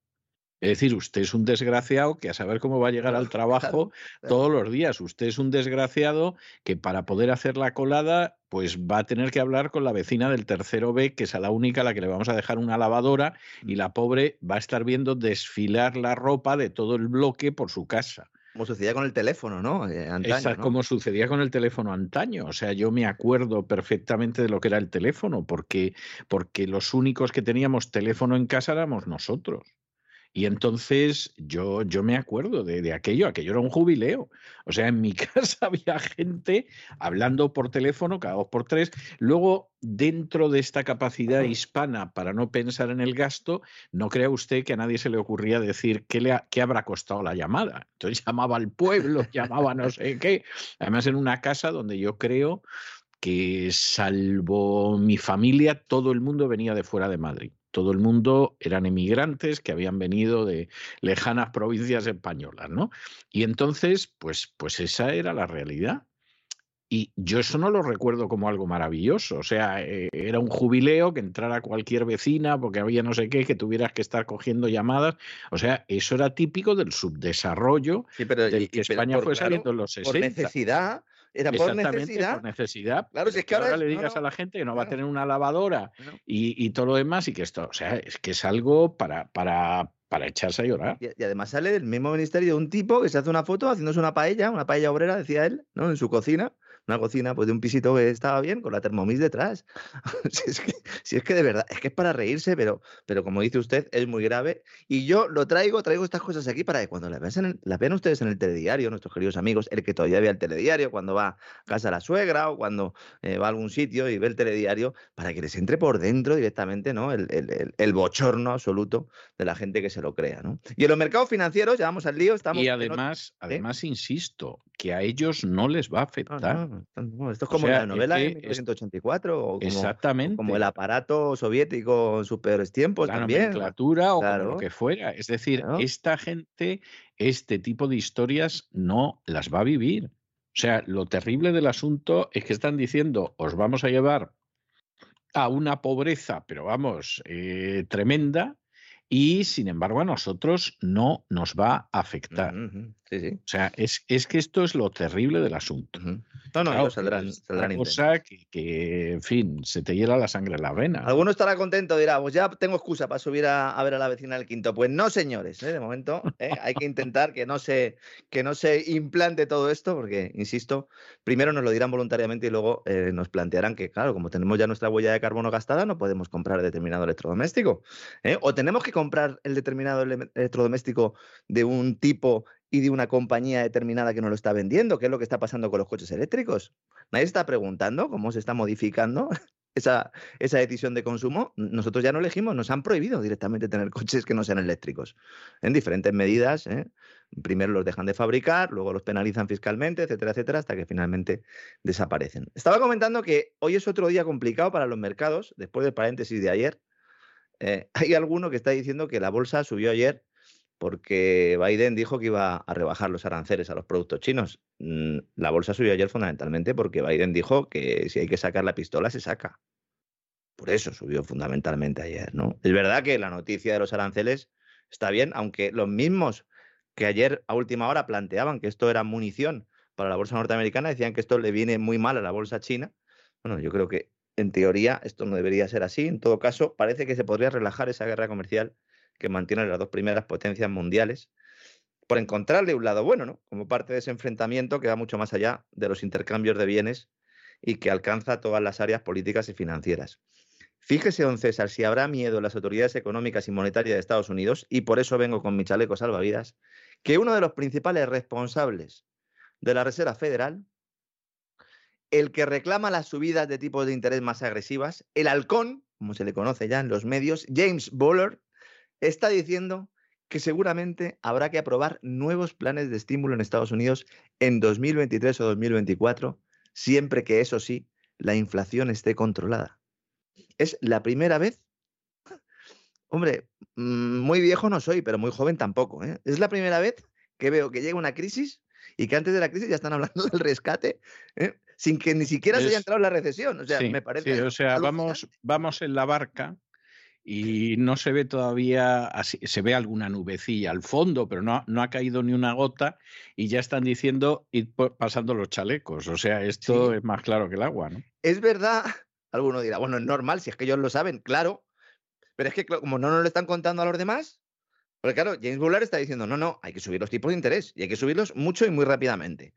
Es decir, usted es un desgraciado que a saber cómo va a llegar al trabajo todos los días. Usted es un desgraciado que para poder hacer la colada, pues va a tener que hablar con la vecina del tercero B, que es a la única a la que le vamos a dejar una lavadora, y la pobre va a estar viendo desfilar la ropa de todo el bloque por su casa. Como sucedía con el teléfono, ¿no? Eh, antaño, ¿no? Como sucedía con el teléfono antaño. O sea, yo me acuerdo perfectamente de lo que era el teléfono, porque, porque los únicos que teníamos teléfono en casa éramos nosotros. Y entonces yo, yo me acuerdo de, de, aquello, aquello era un jubileo. O sea, en mi casa había gente hablando por teléfono cada dos por tres. Luego, dentro de esta capacidad hispana para no pensar en el gasto, no crea usted que a nadie se le ocurría decir qué, le ha, qué habrá costado la llamada. Entonces llamaba al pueblo, llamaba no sé qué. Además, en una casa donde yo creo que salvo mi familia, todo el mundo venía de fuera de Madrid todo el mundo eran emigrantes que habían venido de lejanas provincias españolas, ¿no? Y entonces, pues, pues esa era la realidad. Y yo eso no lo recuerdo como algo maravilloso. O sea, eh, era un jubileo que entrara cualquier vecina porque había no sé qué, que tuvieras que estar cogiendo llamadas. O sea, eso era típico del subdesarrollo sí, pero, del que y, España por, fue claro, saliendo en los 60. Por necesidad, era por necesidad. por necesidad. Claro, si es que ahora, ahora le digas no, no, a la gente que no va a tener una lavadora y, y todo lo demás y que esto, o sea, es que es algo para, para, para echarse a llorar. Y, y además sale del mismo ministerio un tipo que se hace una foto haciéndose una paella, una paella obrera, decía él, ¿no? En su cocina, una cocina pues de un pisito que estaba bien, con la Thermomix detrás. si, es que, si es que de verdad, es que es para reírse, pero, pero como dice usted, es muy grave. Y yo lo traigo, traigo estas cosas aquí para que cuando las vean, en el- las vean ustedes en el telediario, nuestros queridos amigos, el que todavía ve el telediario, cuando va a casa de la suegra o cuando eh, va a algún sitio y ve el telediario, para que les entre por dentro directamente, ¿no? El, el- el- bochorno absoluto de la gente que se lo crea, ¿no? Y en los mercados financieros, ya vamos al lío, estamos... Y en otro- además, además, insisto, que a ellos no les va a afectar. no, no, esto es O como sea, la novela de es- 1984 o como, Exactamente. como el aparato soviético en sus peores tiempos la también. nomenclatura o como Claro. lo que fuera. Es decir, Claro. esta gente, este tipo de historias no las va a vivir. O sea, lo terrible del asunto es que están diciendo, os vamos a llevar a una pobreza, pero vamos, eh, tremenda, y sin embargo a nosotros no nos va a afectar. Sí, sí. O sea, es, es que esto es lo terrible del asunto. ujú. No, no, Claro, saldrán, saldrán cosa que, que, en fin, se te hiela la sangre en la vena. Alguno estará contento, dirá, pues ya tengo excusa para subir a, a ver a la vecina del quinto. Pues no, señores, ¿eh? de momento ¿eh? hay que intentar que no, se, que no se implante todo esto, porque, insisto, primero nos lo dirán voluntariamente y luego eh, nos plantearán que, claro, como tenemos ya nuestra huella de carbono gastada, no podemos comprar determinado electrodoméstico. O tenemos que comprar el determinado ele- electrodoméstico de un tipo y de una compañía determinada que nos lo está vendiendo, que es lo que está pasando con los coches eléctricos. Nadie está preguntando cómo se está modificando esa, esa decisión de consumo, nosotros ya no elegimos, nos han prohibido directamente tener coches que no sean eléctricos, en diferentes medidas. ¿eh? Primero los dejan de fabricar, luego los penalizan fiscalmente, etcétera, etcétera, hasta que finalmente desaparecen. Estaba comentando que hoy es otro día complicado para los mercados, después del paréntesis de ayer. Eh, hay alguno que está diciendo que la bolsa subió ayer porque Biden dijo que iba a rebajar los aranceles a los productos chinos. Mm, La bolsa subió ayer fundamentalmente porque Biden dijo que si hay que sacar la pistola, se saca. Por eso subió fundamentalmente ayer, ¿no? Es verdad que la noticia de los aranceles está bien, aunque los mismos que ayer a última hora planteaban que esto era munición para la bolsa norteamericana, decían que esto le viene muy mal a la bolsa china. Bueno, yo creo que en teoría esto no debería ser así. En todo caso, parece que se podría relajar esa guerra comercial que mantienen las dos primeras potencias mundiales por encontrarle un lado bueno, ¿no? Como parte de ese enfrentamiento que va mucho más allá de los intercambios de bienes y que alcanza todas las áreas políticas y financieras. Fíjese, don César, si habrá miedo en las autoridades económicas y monetarias de Estados Unidos, y por eso vengo con mi chaleco salvavidas, que uno de los principales responsables de la Reserva Federal, el que reclama las subidas de tipos de interés más agresivas, el halcón, como se le conoce ya en los medios, James Bullard, está diciendo que seguramente habrá que aprobar nuevos planes de estímulo en Estados Unidos en 2023 o 2024, siempre que eso sí, la inflación esté controlada. Es la primera vez, hombre, mm, muy viejo no soy, pero muy joven tampoco. ¿eh? Es la primera vez que veo que llega una crisis y que antes de la crisis ya están hablando del rescate, ¿eh? sin que ni siquiera se haya entrado en la recesión. O sea, me parece. Sí, o sea, vamos, vamos en la barca y no se ve todavía, así, se ve alguna nubecilla al fondo, pero no, no ha caído ni una gota y ya están diciendo ir pasando los chalecos. O sea, esto es más claro que el agua, ¿no? Es verdad, alguno dirá, bueno, es normal, si es que ellos lo saben, claro, pero es que como no nos lo están contando a los demás, porque claro, James Bullard está diciendo, no, no, hay que subir los tipos de interés y hay que subirlos mucho y muy rápidamente.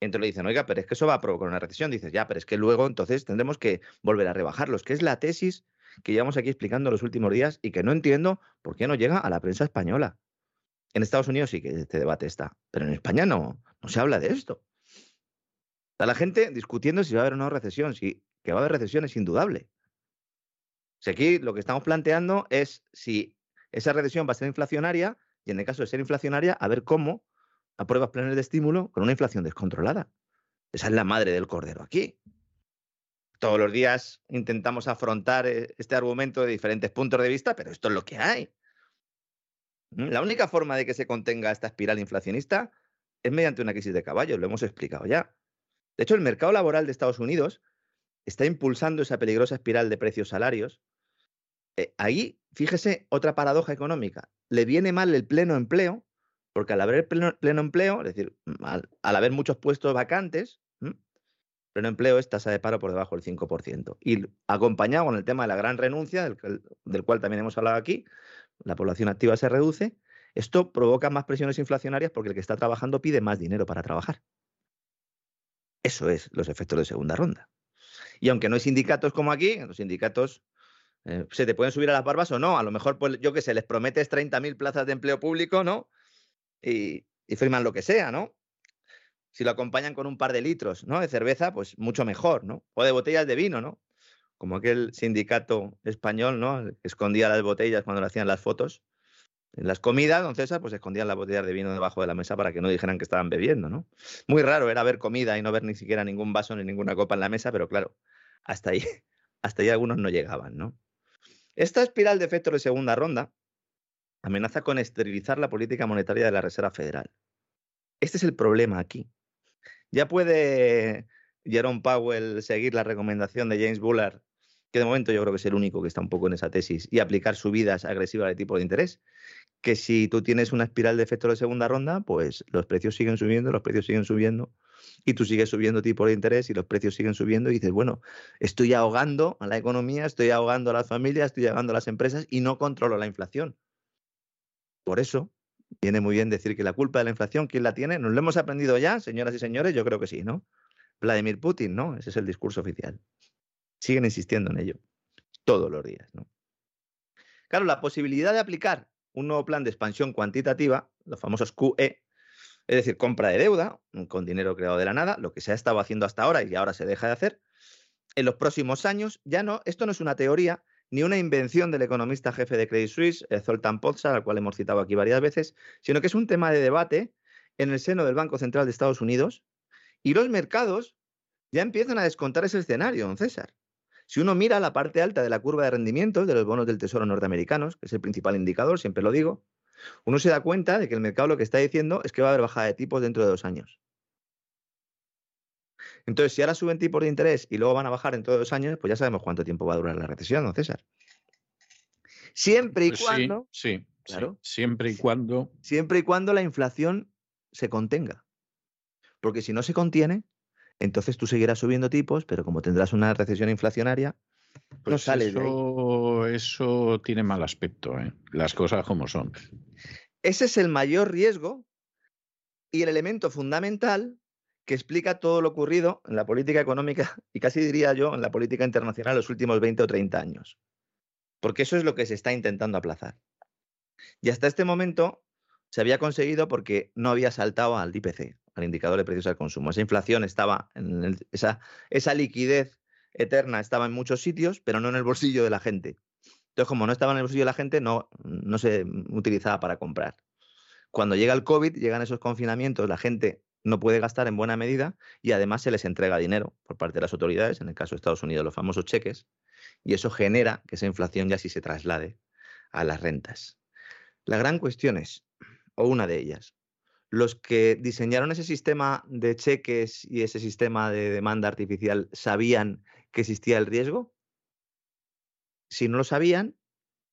entonces le dicen, oiga, pero es que eso va a provocar una recesión. Dices, ya, pero es que luego entonces tendremos que volver a rebajarlos, que es la tesis que llevamos aquí explicando los últimos días y que no entiendo por qué no llega a la prensa española. En Estados Unidos sí que este debate está, pero en España no, no se habla de esto. Está la gente discutiendo si va a haber o no recesión, si que va a haber recesión es indudable. Si aquí lo que estamos planteando es si esa recesión va a ser inflacionaria y en el caso de ser inflacionaria, a ver cómo apruebas planes de estímulo con una inflación descontrolada. Esa es la madre del cordero aquí todos los días intentamos afrontar eh, este argumento de diferentes puntos de vista, pero esto es lo que hay. Mm, la única forma de que se contenga esta espiral inflacionista es mediante una crisis de caballos, lo hemos explicado ya. De hecho, el mercado laboral de Estados Unidos está impulsando esa peligrosa espiral de precios salarios. Eh, ahí, fíjese, otra paradoja económica. Le viene mal el pleno empleo, porque al haber pleno, pleno empleo, es decir, al, haber muchos puestos vacantes, pleno empleo es tasa de paro por debajo del 5%. Y acompañado con el tema de la gran renuncia, del, cual también hemos hablado aquí, la población activa se reduce, esto provoca más presiones inflacionarias porque el que está trabajando pide más dinero para trabajar. Eso es los efectos de segunda ronda. Y aunque no hay sindicatos como aquí, los sindicatos eh, se te pueden subir a las barbas o no. A lo mejor, pues, yo qué sé, les prometes 30.000 plazas de empleo público, ¿no? Y, y firman lo que sea, ¿no? Si lo acompañan con un par de litros ¿no? de cerveza, pues mucho mejor, ¿no? O de botellas de vino, ¿no? Como aquel sindicato español, ¿no? Escondía las botellas cuando le hacían las fotos. En las comidas, don César, pues escondían las botellas de vino debajo de la mesa para que no dijeran que estaban bebiendo, ¿no? Muy raro era ver comida y no ver ni siquiera ningún vaso ni ninguna copa en la mesa, pero claro, hasta ahí, hasta ahí algunos no llegaban, ¿no? Esta espiral de efectos de segunda ronda amenaza con esterilizar la política monetaria de la Reserva Federal. Este es el problema aquí. Ya puede Jerome Powell seguir la recomendación de James Bullard, que de momento yo creo que es el único que está un poco en esa tesis, y aplicar subidas agresivas de tipo de interés. Que si tú tienes una espiral de efectos de segunda ronda, pues los precios siguen subiendo, los precios siguen subiendo, y tú sigues subiendo tipo de interés y los precios siguen subiendo, y dices, bueno, estoy ahogando a la economía, estoy ahogando a las familias, estoy ahogando a las empresas y no controlo la inflación. Por eso, Viene muy bien decir que la culpa de la inflación, ¿quién la tiene? ¿Nos lo hemos aprendido ya, señoras y señores? Yo creo que sí, ¿no? Vladimir Putin, ¿no? Ese es el discurso oficial. Siguen insistiendo en ello todos los días, ¿no? Claro, la posibilidad de aplicar un nuevo plan de expansión cuantitativa, los famosos QE, es decir, compra de deuda con dinero creado de la nada, lo que se ha estado haciendo hasta ahora y ahora se deja de hacer, en los próximos años ya no, esto no es una teoría, ni una invención del economista jefe de Credit Suisse, eh, Zoltan Pozsar, al cual hemos citado aquí varias veces, sino que es un tema de debate en el seno del Banco Central de Estados Unidos y los mercados ya empiezan a descontar ese escenario, don César. Si uno mira la parte alta de la curva de rendimientos de los bonos del Tesoro norteamericanos, que es el principal indicador, siempre lo digo, uno se da cuenta de que el mercado lo que está diciendo es que va a haber bajada de tipos dentro de dos años. Entonces, si ahora suben tipos de interés y luego van a bajar en todos los años, pues ya sabemos cuánto tiempo va a durar la recesión, ¿no, César? Siempre y pues cuando. Sí, claro. siempre y cuando. Siempre y cuando la inflación se contenga. Porque si no se contiene, entonces tú seguirás subiendo tipos, pero como tendrás una recesión inflacionaria, no pues sales eso, Eso tiene mal aspecto, ¿eh? las cosas como son. Ese es el mayor riesgo y el elemento fundamental que explica todo lo ocurrido en la política económica y casi diría yo en la política internacional los últimos 20 o 30 años. Porque eso es lo que se está intentando aplazar. Y hasta este momento se había conseguido porque no había saltado al IPC, al indicador de precios al consumo. Esa inflación estaba, en esa, esa liquidez eterna estaba en muchos sitios, pero no en el bolsillo de la gente. Entonces, como no estaba en el bolsillo de la gente, no, no se utilizaba para comprar. Cuando llega el COVID, llegan esos confinamientos, la gente no puede gastar en buena medida y además se les entrega dinero por parte de las autoridades, en el caso de Estados Unidos, los famosos cheques, y eso genera que esa inflación ya sí se traslade a las rentas. La gran cuestión es, o una de ellas, los que diseñaron ese sistema de cheques y ese sistema de demanda artificial sabían que existía el riesgo. Si no lo sabían,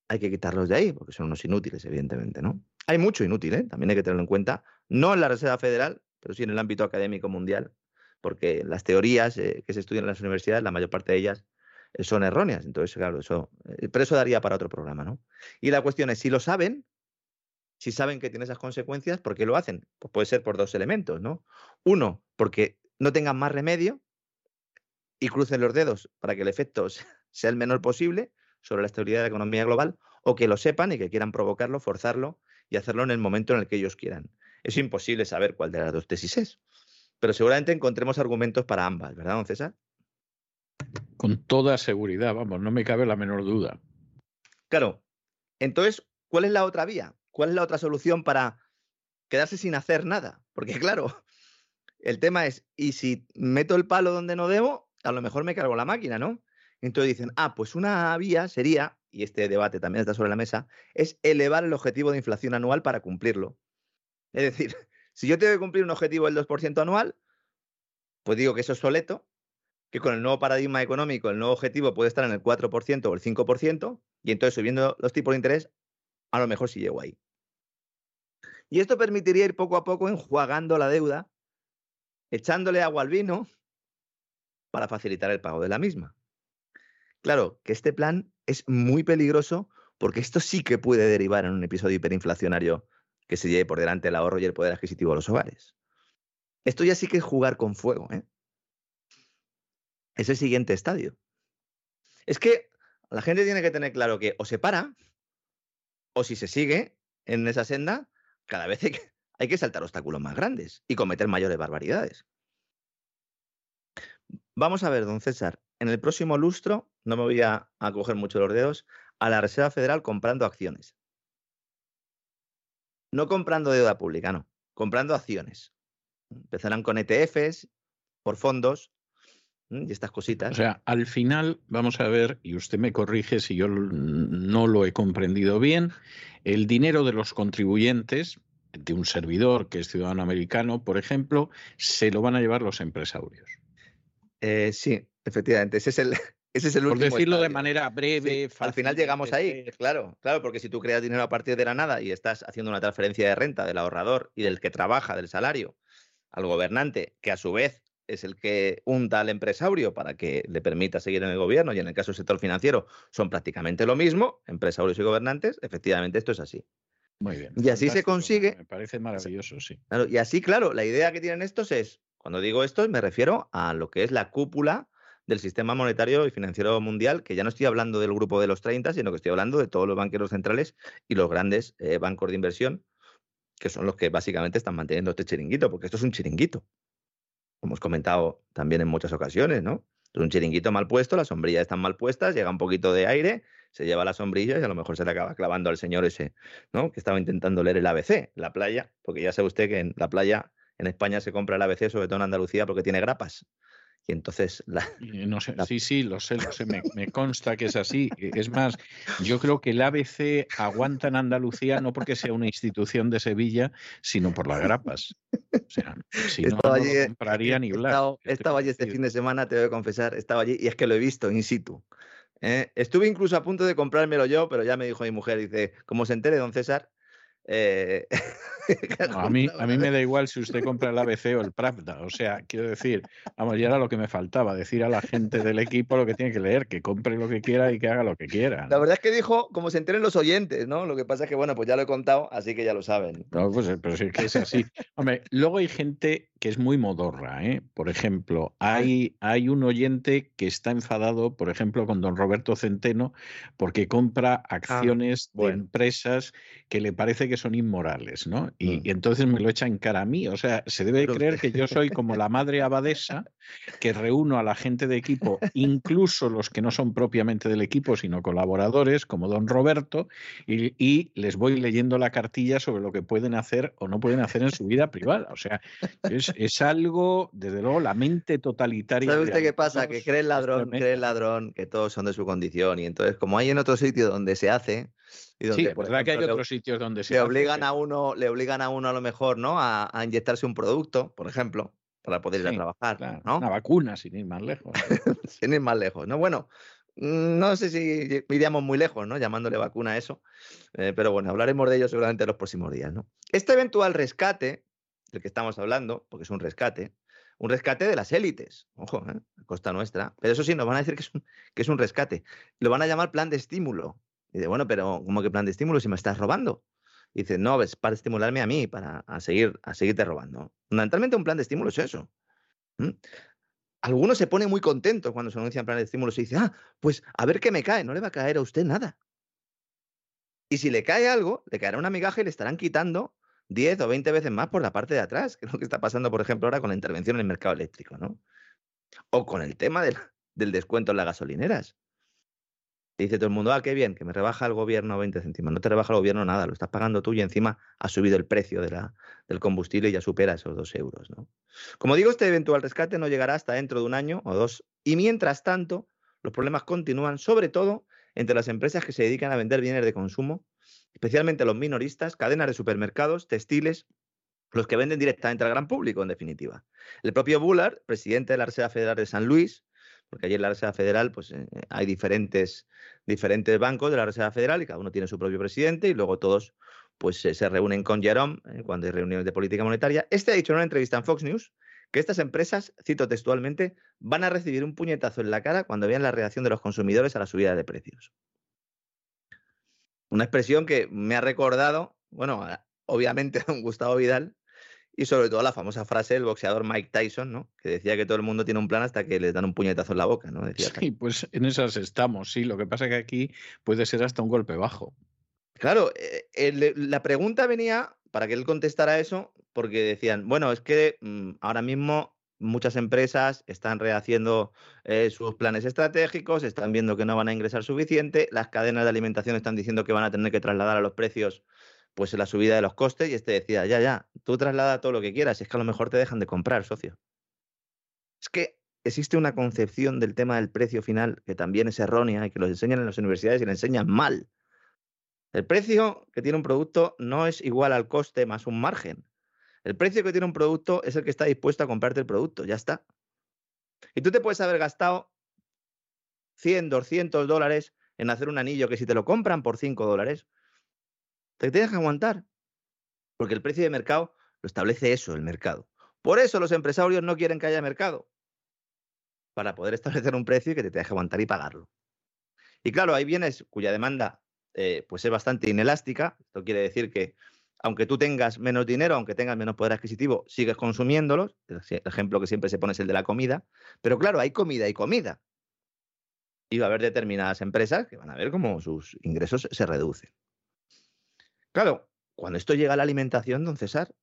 hay que quitarlos de ahí, porque son unos inútiles, evidentemente, ¿no? Hay mucho inútil, ¿eh? también hay que tenerlo en cuenta, no en la Reserva Federal, pero sí en el ámbito académico mundial, porque las teorías eh, que se estudian en las universidades, la mayor parte de ellas eh, son erróneas. Entonces, claro, eso, eh, pero eso daría para otro programa, ¿no? Y la cuestión es, si lo saben, si saben que tiene esas consecuencias, ¿por qué lo hacen? Pues puede ser por dos elementos, ¿no? Uno, porque no tengan más remedio y crucen los dedos para que el efecto sea el menor posible sobre la estabilidad de la economía global, o que lo sepan y que quieran provocarlo, forzarlo y hacerlo en el momento en el que ellos quieran. Es imposible saber cuál de las dos tesis es, pero seguramente encontremos argumentos para ambas, ¿verdad, don César? Con toda seguridad, vamos, no me cabe la menor duda. Claro. Entonces, ¿cuál es la otra vía? ¿Cuál es la otra solución para quedarse sin hacer nada? Porque claro, el tema es, ¿y si meto el palo donde no debo? A lo mejor me cargo la máquina, ¿no? Entonces dicen, ah, pues una vía sería, y este debate también está sobre la mesa, es elevar el objetivo de inflación anual para cumplirlo. Es decir, si yo tengo que cumplir un objetivo del 2% anual, pues digo que eso es soleto, que con el nuevo paradigma económico el nuevo objetivo puede estar en el 4% o el 5%, y entonces subiendo los tipos de interés, a lo mejor sí llego ahí. Y esto permitiría ir poco a poco enjuagando la deuda, echándole agua al vino para facilitar el pago de la misma. Claro, que este plan es muy peligroso porque esto sí que puede derivar en un episodio hiperinflacionario que se lleve por delante el ahorro y el poder adquisitivo de los hogares. Esto ya sí que es jugar con fuego. ¿eh? Es el siguiente estadio. Es que la gente tiene que tener claro que o se para, o si se sigue en esa senda, cada vez hay que, saltar obstáculos más grandes y cometer mayores barbaridades. Vamos a ver, don César, en el próximo lustro, no me voy a, a coger mucho los dedos, a la Reserva Federal comprando acciones. No comprando deuda pública, no, comprando acciones. Empezarán con ETFs, por fondos y estas cositas. O sea, al final, vamos a ver, y usted me corrige si yo no lo he comprendido bien, el dinero de los contribuyentes, de un servidor que es ciudadano americano, por ejemplo, se lo van a llevar los empresarios. Eh, sí, efectivamente, ese es el, ese es el Por último decirlo de manera breve, Sí, al final llegamos ahí, claro, claro, porque si tú creas dinero a partir de la nada y estás haciendo una transferencia de renta del ahorrador y del que trabaja, del salario, al gobernante, que a su vez es el que unta al empresario para que le permita seguir en el gobierno, y en el caso del sector financiero son prácticamente lo mismo, empresarios y gobernantes, efectivamente esto es así. Muy bien. Y así se consigue- Me parece maravilloso, sí. Claro, y así, claro, la idea que tienen estos es, cuando digo esto, me refiero a lo que es la cúpula del sistema monetario y financiero mundial, que ya no estoy hablando del grupo de los 30, sino que estoy hablando de todos los banqueros centrales y los grandes eh, bancos de inversión, que son los que básicamente están manteniendo este chiringuito, porque esto es un chiringuito. Como hemos comentado también en muchas ocasiones, ¿no? Es un chiringuito mal puesto, las sombrillas están mal puestas, llega un poquito de aire, se lleva la sombrilla y a lo mejor se le acaba clavando al señor ese, ¿no? Que estaba intentando leer el ABC, la playa, porque ya sabe usted que en la playa en España se compra el ABC, sobre todo en Andalucía, porque tiene grapas. Y entonces la, Y No sé, La- sí, sí, lo sé, lo sé, me, me consta que es así. Es más, yo creo que el ABC aguanta en Andalucía no porque sea una institución de Sevilla, sino por las grapas. O sea, si no, Estaba no allí, lo eh, compraría ni Blas. estado, ¿qué te estaba allí este fin de semana, te voy a confesar, estaba allí y es que lo he visto in situ. ¿eh? Estuve incluso a punto de comprármelo yo, pero ya me dijo mi mujer, dice, como se entere don César, eh, No, a mí, a mí me da igual si usted compra el ABC o el Pravda. O sea, quiero decir, vamos, ya era lo que me faltaba, decir a la gente del equipo lo que tiene que leer, que compre lo que quiera y que haga lo que quiera. La verdad es que dijo, como se enteren los oyentes, ¿no? Lo que pasa es que, bueno, pues ya lo he contado, así que ya lo saben. No, pues, eh, pero sí que es así. Hombre, luego hay gente que es muy modorra. ¿eh? Por ejemplo, hay, hay un oyente que está enfadado, por ejemplo, con don Roberto Centeno, porque compra Ah, acciones de empresas que le parece que son inmorales, ¿no? Y, Mm. y entonces me lo echa en cara a mí. O sea, se debe Pero creer que yo soy como la madre abadesa que reúno a la gente de equipo, incluso los que no son propiamente del equipo, sino colaboradores, como don Roberto, y, y les voy leyendo la cartilla sobre lo que pueden hacer o no pueden hacer en su vida privada. O sea, es, es algo, desde luego, la mente totalitaria. ¿Sabe usted qué pasa? Que cree el ladrón, cree el ladrón que todos son de su condición. Y entonces, como hay en otro sitio donde se hace, y donde, Sí, por verdad que hay le- otros sitios donde se le hace, obligan a uno, le obligan a uno a lo mejor, ¿no? A, a inyectarse un producto, por ejemplo, para poder ir a trabajar, claro, ¿no? Una vacuna, sin ir más lejos. Sin ir más lejos, ¿no? Bueno, mm, no sé si iríamos muy lejos, ¿no? Llamándole vacuna a eso, eh, pero bueno, hablaremos de ello seguramente en los próximos días, ¿no? Este eventual rescate, del que estamos hablando, porque es un rescate, un rescate de las élites, ojo, ¿eh? a costa nuestra, pero eso sí, nos van a decir que es, un, que es un rescate, lo van a llamar plan de estímulo. Y dice, bueno, pero ¿cómo que plan de estímulo si me estás robando? Y dice, no, es para estimularme a mí, para a seguir, a seguirte robando. Fundamentalmente un plan de estímulo es eso. Algunos se ponen muy contentos cuando se anuncian planes de estímulos y dicen, ah, pues a ver qué me cae, no le va a caer a usted nada. Y si le cae algo, le caerá una migaja y le estarán quitando 10 o 20 veces más por la parte de atrás, que es lo que está pasando, por ejemplo, ahora con la intervención en el mercado eléctrico, ¿no? O con el tema del, descuento en las gasolineras. Dice todo el mundo, ah, qué bien, que me rebaja el gobierno 20 céntimos. No te rebaja el gobierno nada, lo estás pagando tú y encima ha subido el precio del combustible y ya supera esos dos euros, ¿no? Como digo, este eventual rescate no llegará hasta dentro de un año o dos. Y mientras tanto, los problemas continúan, sobre todo entre las empresas que se dedican a vender bienes de consumo, especialmente los minoristas, cadenas de supermercados, textiles, los que venden directamente al gran público, en definitiva. El propio Bullard, presidente de la Reserva Federal de San Luis, porque allí en la Reserva Federal pues, eh, hay diferentes, diferentes bancos de la Reserva Federal y cada uno tiene su propio presidente y luego todos pues, se reúnen con Jerome eh, cuando hay reuniones de política monetaria. Este ha dicho en una entrevista en Fox News que estas empresas, cito textualmente, van a recibir un puñetazo en la cara cuando vean la reacción de los consumidores a la subida de precios. Una expresión que me ha recordado, bueno, obviamente a don Gustavo Vidal y sobre todo la famosa frase del boxeador Mike Tyson, ¿no? Que decía que todo el mundo tiene un plan hasta que les dan un puñetazo en la boca, ¿no? Decía Sí, pues en esas estamos, sí. Lo que pasa es que aquí puede ser hasta un golpe bajo. Claro, eh, el- la pregunta venía para que él contestara eso, porque decían, bueno, es que mm, ahora mismo muchas empresas están rehaciendo eh, sus planes estratégicos, están viendo que no van a ingresar suficiente, las cadenas de alimentación están diciendo que van a tener que trasladar a los precios pues la subida de los costes y este decía, ya, ya, tú traslada todo lo que quieras, es que a lo mejor te dejan de comprar, socio. Es que existe una concepción del tema del precio final que también es errónea y que los enseñan en las universidades y la enseñan mal. El precio que tiene un producto no es igual al coste más un margen. El precio que tiene un producto es el que está dispuesto a comprarte el producto, ya está. Y tú te puedes haber gastado 100, 200 dólares en hacer un anillo que si te lo compran por 5 dólares, te tienes que aguantar. Porque el precio de mercado lo establece eso, el mercado. Por eso los empresarios no quieren que haya mercado. Para poder establecer un precio y que te tengas que aguantar y pagarlo. Y claro, hay bienes cuya demanda eh, pues es bastante inelástica. Esto quiere decir que aunque tú tengas menos dinero, aunque tengas menos poder adquisitivo, sigues consumiéndolos. El ej- el ejemplo que siempre se pone es el de la comida. Pero claro, hay comida y comida. Y va a haber determinadas empresas que van a ver cómo sus ingresos se reducen. Claro, cuando esto llega a la alimentación, don César,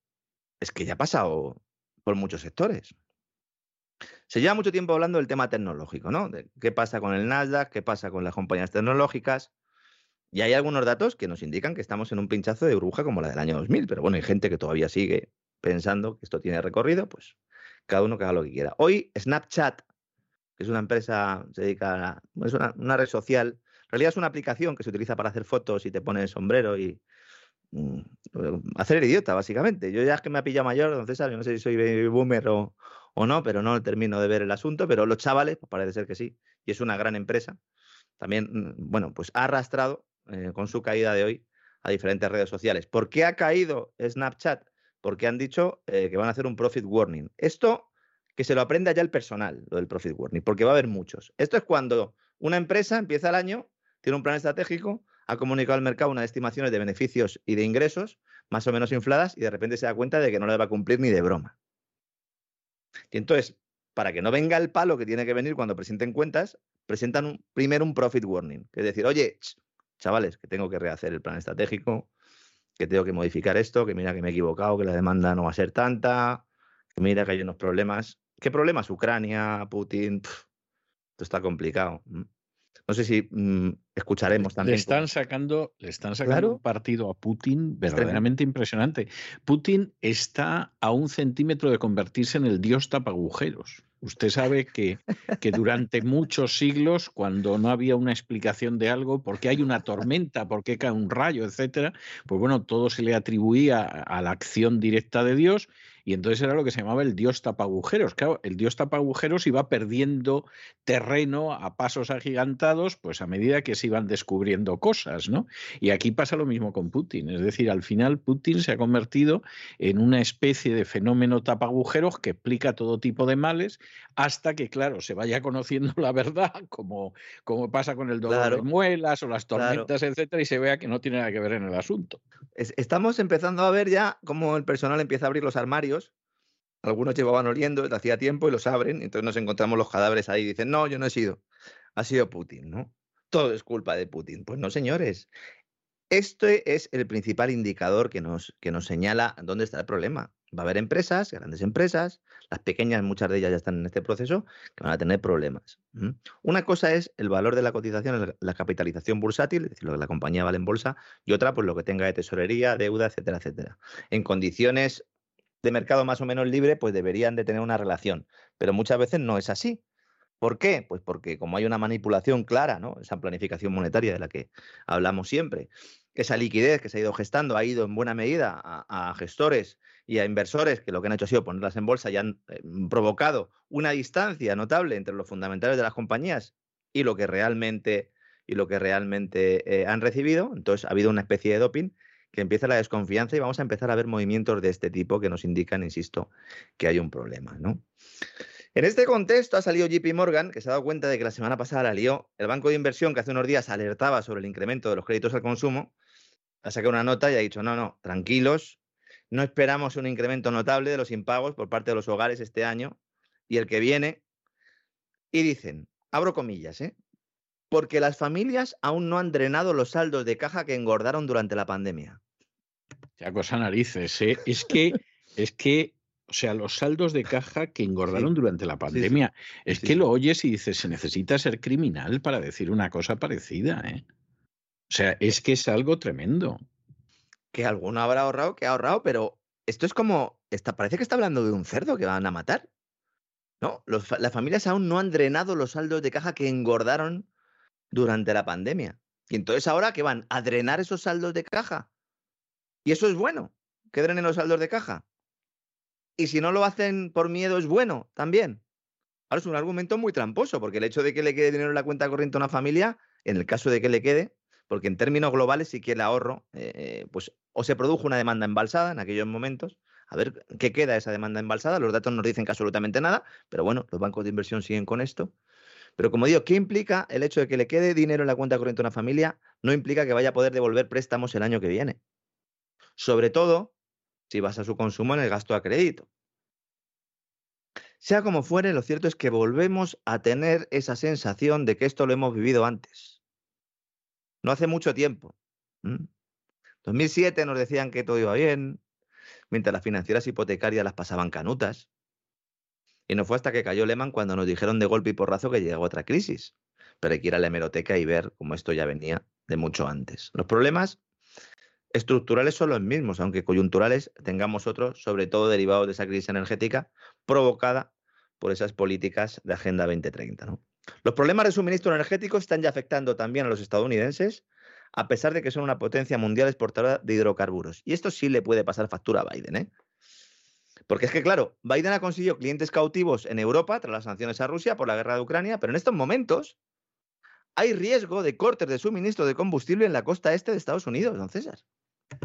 es que ya ha pasado por muchos sectores. Se lleva mucho tiempo hablando del tema tecnológico, ¿no? Qué pasa con el Nasdaq, qué pasa con las compañías tecnológicas. Y hay algunos datos que nos indican que estamos en un pinchazo de burbuja como la del año 2000, pero bueno, hay gente que todavía sigue pensando que esto tiene recorrido, pues cada uno que haga lo que quiera. Hoy Snapchat, que es una empresa, se dedica a, es una, una red social, en realidad es una aplicación que se utiliza para hacer fotos y te pones sombrero y mm, hacer el idiota, básicamente. Yo ya es que me ha pillado mayor, don César, no sé si soy boomer o, o no, pero no termino de ver el asunto, pero los chavales, pues parece ser que sí, y es una gran empresa. También, mm, bueno, pues ha arrastrado eh, con su caída de hoy a diferentes redes sociales. ¿Por qué ha caído Snapchat? Porque han dicho eh, que van a hacer un profit warning. Esto que se lo aprenda ya el personal, lo del profit warning, porque va a haber muchos. Esto es cuando una empresa empieza el año, tiene un plan estratégico, ha comunicado al mercado unas estimaciones de beneficios y de ingresos más o menos infladas y de repente se da cuenta de que no le va a cumplir ni de broma. Y entonces, para que no venga el palo que tiene que venir cuando presenten cuentas, presentan primero un profit warning, que es decir, oye, chavales, que tengo que rehacer el plan estratégico, que tengo que modificar esto, que mira que me he equivocado, que la demanda no va a ser tanta, que mira que hay unos problemas. ¿Qué problemas? Ucrania, Putin, esto está complicado. No sé si mm, escucharemos también. Le están sacando, le están sacando un partido a Putin verdaderamente impresionante. Putin está a un centímetro de convertirse en el dios tapagujeros. Usted sabe que, que, durante muchos siglos, cuando no había una explicación de algo, porque hay una tormenta, porque cae un rayo, etcétera, pues bueno, todo se le atribuía a la acción directa de Dios y entonces era lo que se llamaba el dios tapagujeros. Claro, el dios tapagujeros iba perdiendo terreno a pasos agigantados, pues a medida que se iban descubriendo cosas, ¿no? Y aquí pasa lo mismo con Putin. Es decir, al final Putin se ha convertido en una especie de fenómeno tapagujeros que explica todo tipo de males hasta que, claro, se vaya conociendo la verdad, como, como pasa con el dolor de muelas o las tormentas, etcétera, y se vea que no tiene nada que ver en el asunto. Estamos empezando a ver ya cómo el personal empieza a abrir los armarios. Algunos llevaban oliendo desde hacía tiempo y los abren, entonces nos encontramos los cadáveres ahí y dicen, no, yo no he sido, ha sido Putin, ¿no? Todo es culpa de Putin. Pues no, señores. Este es el principal indicador que nos, que nos señala dónde está el problema. Va a haber empresas, grandes empresas, las pequeñas, muchas de ellas ya están en este proceso, que van a tener problemas. Una cosa es el valor de la cotización, la capitalización bursátil, es decir, lo que la compañía vale en bolsa, y otra, pues lo que tenga de tesorería, deuda, etcétera, etcétera. En condiciones de mercado más o menos libre, pues deberían de tener una relación, pero muchas veces no es así. ¿Por qué? Pues porque como hay una manipulación clara, ¿no? Esa planificación monetaria de la que hablamos siempre, esa liquidez que se ha ido gestando ha ido en buena medida a, gestores y a inversores que lo que han hecho ha sido ponerlas en bolsa y han eh, provocado una distancia notable entre los fundamentales de las compañías y lo que realmente y lo que realmente eh, han recibido. Entonces ha habido una especie de doping que empieza la desconfianza y vamos a empezar a ver movimientos de este tipo que nos indican, insisto, que hay un problema, ¿no? En este contexto ha salido JP Morgan, que se ha dado cuenta de que la semana pasada la lió. El banco de inversión que hace unos días alertaba sobre el incremento de los créditos al consumo, ha sacado una nota y ha dicho, no, no, tranquilos, no esperamos un incremento notable de los impagos por parte de los hogares este año y el que viene. Y dicen, abro comillas, ¿eh? Porque las familias aún no han drenado los saldos de caja que engordaron durante la pandemia. Ya cosa narices, ¿eh? Es que, es que o sea, los saldos de caja que engordaron durante la pandemia. Es que lo oyes y dices, se necesita ser criminal para decir una cosa parecida. ¿eh? O sea, es que es algo tremendo. Que alguno habrá ahorrado, que ha ahorrado, pero esto es como, está, parece que está hablando de un cerdo que van a matar. No, las familias aún no han drenado los saldos de caja que engordaron durante la pandemia. Y entonces ahora que van a drenar esos saldos de caja. Y eso es bueno, que drenen los saldos de caja. Y si no lo hacen por miedo es bueno también. Ahora es un argumento muy tramposo, porque el hecho de que le quede dinero en la cuenta corriente a una familia, en el caso de que le quede, porque en términos globales sí que el ahorro, eh, pues o se produjo una demanda embalsada en aquellos momentos, a ver qué queda esa demanda embalsada, los datos no nos dicen que absolutamente nada, pero bueno, los bancos de inversión siguen con esto. Pero como digo, ¿qué implica el hecho de que le quede dinero en la cuenta corriente a una familia? No implica que vaya a poder devolver préstamos el año que viene. Sobre todo si basa su consumo en el gasto a crédito. Sea como fuere, lo cierto es que volvemos a tener esa sensación de que esto lo hemos vivido antes. No hace mucho tiempo. En 2007 nos decían que todo iba bien, mientras las financieras hipotecarias las pasaban canutas. Y no fue hasta que cayó Lehman cuando nos dijeron de golpe y porrazo que llegó otra crisis. Pero hay que ir a la hemeroteca y ver cómo esto ya venía de mucho antes. Los problemas estructurales son los mismos, aunque coyunturales tengamos otros, sobre todo derivados de esa crisis energética provocada por esas políticas de Agenda 2030. Los problemas de suministro energético están ya afectando también a los estadounidenses, a pesar de que son una potencia mundial exportadora de hidrocarburos. Y esto sí le puede pasar factura a Biden. ¿eh? Porque es que, claro, Biden ha conseguido clientes cautivos en Europa tras las sanciones a Rusia por la guerra de Ucrania, pero en estos momentos hay riesgo de cortes de suministro de combustible en la costa este de Estados Unidos, don César.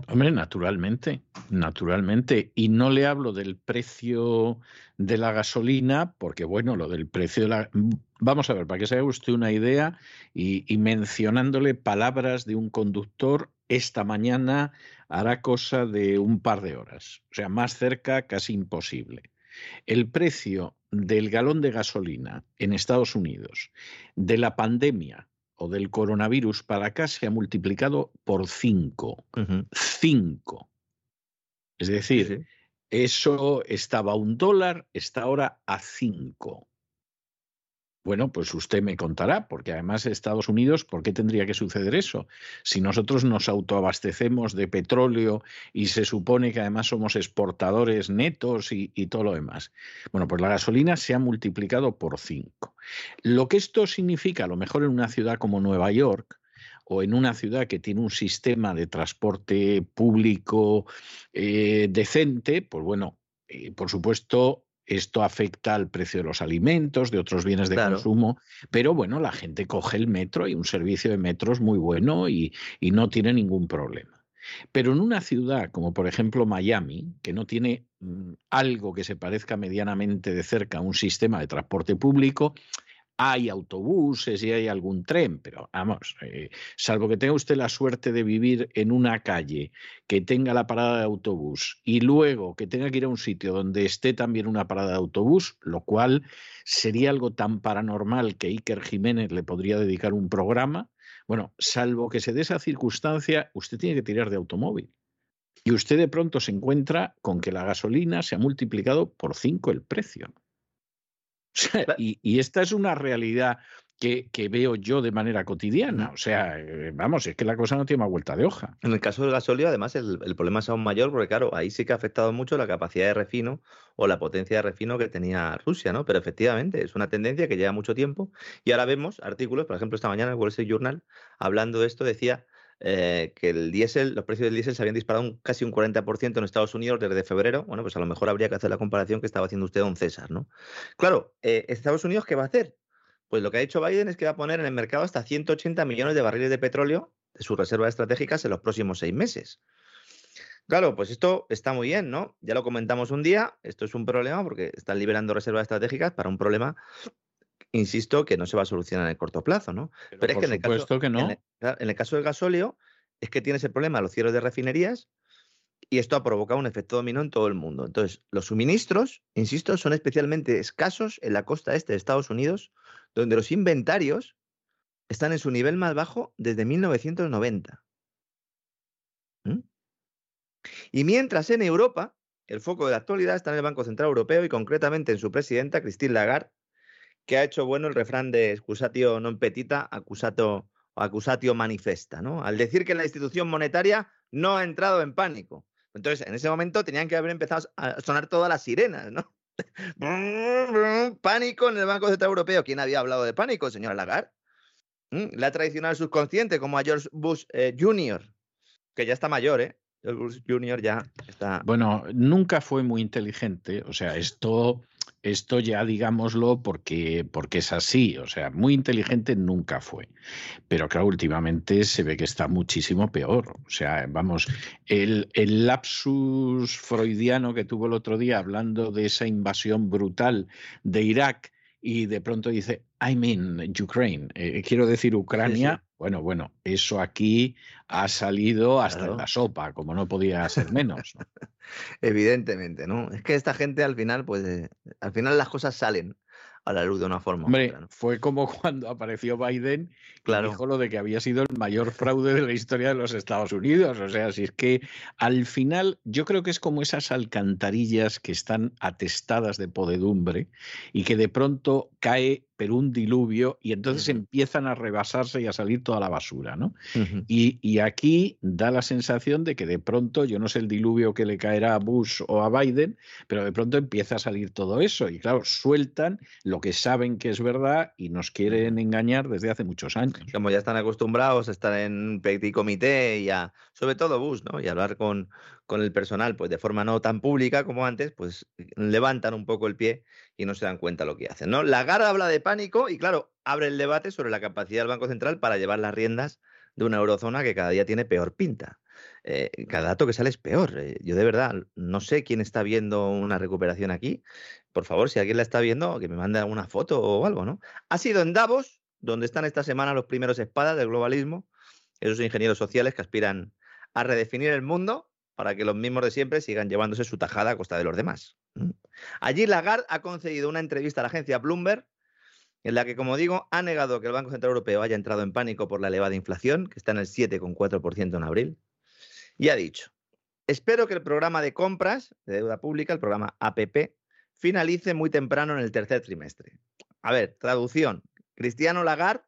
Hombre, naturalmente, naturalmente. Y no le hablo del precio de la gasolina, porque bueno, lo del precio de la... Vamos a ver, para que se haga usted una idea y, y mencionándole palabras de un conductor, esta mañana hará cosa de un par de horas. O sea, más cerca, casi imposible. el precio del galón de gasolina en Estados Unidos de la pandemia o del coronavirus para acá se ha multiplicado por cinco. Cinco. Es decir, eso estaba a un dólar, está ahora a cinco. Bueno, pues usted me contará, porque además Estados Unidos, ¿por qué tendría que suceder eso? Si nosotros nos autoabastecemos de petróleo y se supone que además somos exportadores netos y, todo lo demás. Bueno, pues la gasolina se ha multiplicado por cinco. Lo que esto significa, a lo mejor en una ciudad como Nueva York, o en una ciudad que tiene un sistema de transporte público eh, decente, pues bueno, eh, por supuesto, esto afecta al precio de los alimentos, de otros bienes de consumo, pero bueno, la gente coge el metro y un servicio de metro es muy bueno y, y no tiene ningún problema. Pero en una ciudad como por ejemplo Miami, que no tiene mm, algo que se parezca medianamente de cerca a un sistema de transporte público, hay autobuses y hay algún tren, pero vamos, eh, salvo que tenga usted la suerte de vivir en una calle que tenga la parada de autobús y luego que tenga que ir a un sitio donde esté también una parada de autobús, lo cual sería algo tan paranormal que Iker Jiménez le podría dedicar un programa. Bueno, salvo que se dé esa circunstancia, usted tiene que tirar de automóvil. Y usted de pronto se encuentra con que la gasolina se ha multiplicado por cinco el precio. Y, esta es una realidad que, veo yo de manera cotidiana. O sea, eh, vamos, es que la cosa no tiene más vuelta de hoja. En el caso del gasóleo, además, el, problema es aún mayor porque, claro, ahí sí que ha afectado mucho la capacidad de refino o la potencia de refino que tenía Rusia, ¿no? Pero efectivamente es una tendencia que lleva mucho tiempo y ahora vemos artículos, por ejemplo, esta mañana el Wall Street Journal, hablando de esto, decía eh, que el diésel, los precios del diésel se habían disparado un, casi un 40% en Estados Unidos desde febrero. Bueno, pues a lo mejor habría que hacer la comparación que estaba haciendo usted, don César, ¿no? Claro, eh, Estados Unidos, ¿qué va a hacer? Pues lo que ha dicho Biden es que va a poner en el mercado hasta 180 millones de barriles de petróleo de sus reservas estratégicas en los próximos seis meses. Claro, pues esto está muy bien, ¿no? Ya lo comentamos un día, esto es un problema porque están liberando reservas estratégicas para un problema insisto que no se va a solucionar en el corto plazo, ¿no? Pero, es que en el, caso, que no. En, el, caso del gasóleo es que tienes el problema de los cierres de refinerías y esto ha provocado un efecto dominó en todo el mundo. Entonces, los suministros, insisto, son especialmente escasos en la costa este de Estados Unidos, donde los inventarios están en su nivel más bajo desde 1990. ¿Mm? Y mientras en Europa, el foco de la actualidad está en el Banco Central Europeo y concretamente en su presidenta, Christine Lagarde, que ha hecho bueno el refrán de excusatio non petita, acusatio, acusatio manifesta, ¿no? Al decir que la institución monetaria no ha entrado en pánico. Entonces, en ese momento tenían que haber empezado a sonar todas las sirenas, ¿no? pánico en el Banco Central Europeo. ¿Quién había hablado de pánico, señora Lagarde? ¿Mm? La tradicional subconsciente, como a George Bush eh, Jr., que ya está mayor, ¿eh? George Bush Jr. ya está. Bueno, nunca fue muy inteligente. O sea, esto esto ya digámoslo porque, porque es así, o sea, muy inteligente nunca fue. Pero claro, últimamente se ve que está muchísimo peor. O sea, vamos, el, el lapsus freudiano que tuvo el otro día hablando de esa invasión brutal de Irak y de pronto dice, I mean Ukraine, eh, quiero decir Ucrania. Bueno, bueno, eso aquí ha salido hasta en la sopa, como no podía ser menos. Evidentemente, ¿no? Es que esta gente al final, pues, eh, al final las cosas salen a la luz de una forma. Hombre, fue como cuando apareció Biden claro. y dijo lo de que había sido el mayor fraude de la historia de los Estados Unidos. O sea, si es que al final yo creo que es como esas alcantarillas que están atestadas de podedumbre y que de pronto cae pero un diluvio y entonces empiezan a rebasarse y a salir toda la basura, ¿no? y, y, aquí da la sensación de que de pronto, yo no sé el diluvio que le caerá a Bush o a Biden, pero de pronto empieza a salir todo eso y claro, sueltan lo que saben que es verdad y nos quieren engañar desde hace muchos años. Como ya están acostumbrados a estar en petit comité y a, sobre todo Bush, ¿no? Y hablar con, con el personal, pues de forma no tan pública como antes, pues levantan un poco el pie y no se dan cuenta lo que hacen. ¿no? Lagarde habla de pánico y, claro, abre el debate sobre la capacidad del Banco Central para llevar las riendas de una eurozona que cada día tiene peor pinta. Eh, cada dato que sale es peor. Eh, yo de verdad no sé quién está viendo una recuperación aquí. Por favor, si alguien la está viendo, que me mande alguna foto o algo, ¿no? Ha sido en Davos, donde están esta semana los primeros espadas del globalismo, esos ingenieros sociales que aspiran a redefinir el mundo para que los mismos de siempre sigan llevándose su tajada a costa de los demás. Allí Lagarde ha concedido una entrevista a la agencia Bloomberg en la que, como digo, ha negado que el Banco Central Europeo haya entrado en pánico por la elevada inflación, que está en el 7,4% en abril, y ha dicho, espero que el programa de compras de deuda pública, el programa APP, finalice muy temprano en el tercer trimestre. A ver, traducción, Cristiano Lagarde,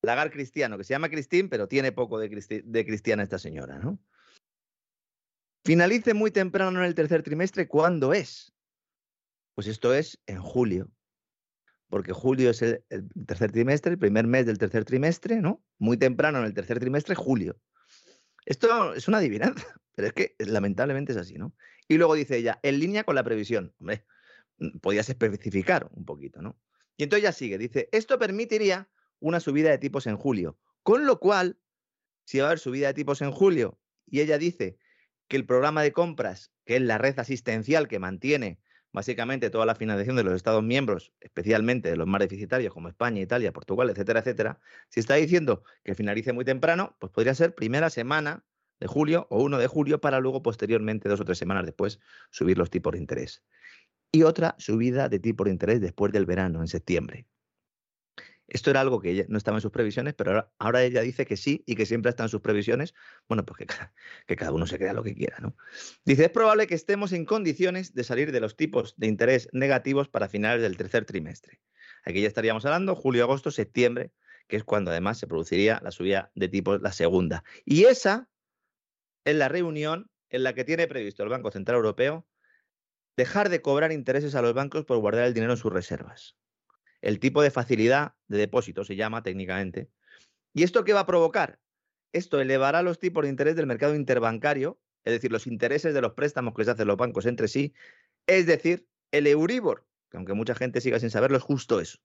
Lagarde Cristiano, que se llama Cristín, pero tiene poco de, de cristiana esta señora, ¿no? Finalice muy temprano en el tercer trimestre, ¿cuándo es? Pues esto es en julio porque julio es el, tercer trimestre, el primer mes del tercer trimestre, ¿no? Muy temprano en el tercer trimestre, julio. Esto es una adivinanza, pero es que lamentablemente es así, ¿no? Y luego dice ella, en línea con la previsión. Hombre, podías especificar un poquito, ¿no? Y entonces ya sigue, dice, esto permitiría una subida de tipos en julio, con lo cual, si va a haber subida de tipos en julio y ella dice que el programa de compras, que es la red asistencial que mantiene básicamente toda la financiación de los Estados miembros, especialmente de los más deficitarios como España, Italia, Portugal, etcétera, etcétera, si está diciendo que finalice muy temprano, pues podría ser primera semana de julio o 1 de julio para luego posteriormente, dos o tres semanas después, subir los tipos de interés. Y otra subida de tipo de interés después del verano, en septiembre. Esto era algo que no estaba en sus previsiones, pero ahora, ella dice que sí y que siempre está en sus previsiones. Bueno, pues que, cada uno se crea lo que quiera, ¿no? Dice, es probable que estemos en condiciones de salir de los tipos de interés negativos para finales del tercer trimestre. Aquí ya estaríamos hablando julio, agosto, septiembre, que es cuando además se produciría la subida de tipos, la segunda. Y esa es la reunión en la que tiene previsto el Banco Central Europeo dejar de cobrar intereses a los bancos por guardar el dinero en sus reservas el tipo de facilidad de depósito se llama técnicamente. ¿Y esto qué va a provocar? Esto elevará los tipos de interés del mercado interbancario, es decir, los intereses de los préstamos que se hacen los bancos entre sí, es decir, el Euribor, que aunque mucha gente siga sin saberlo, es justo eso,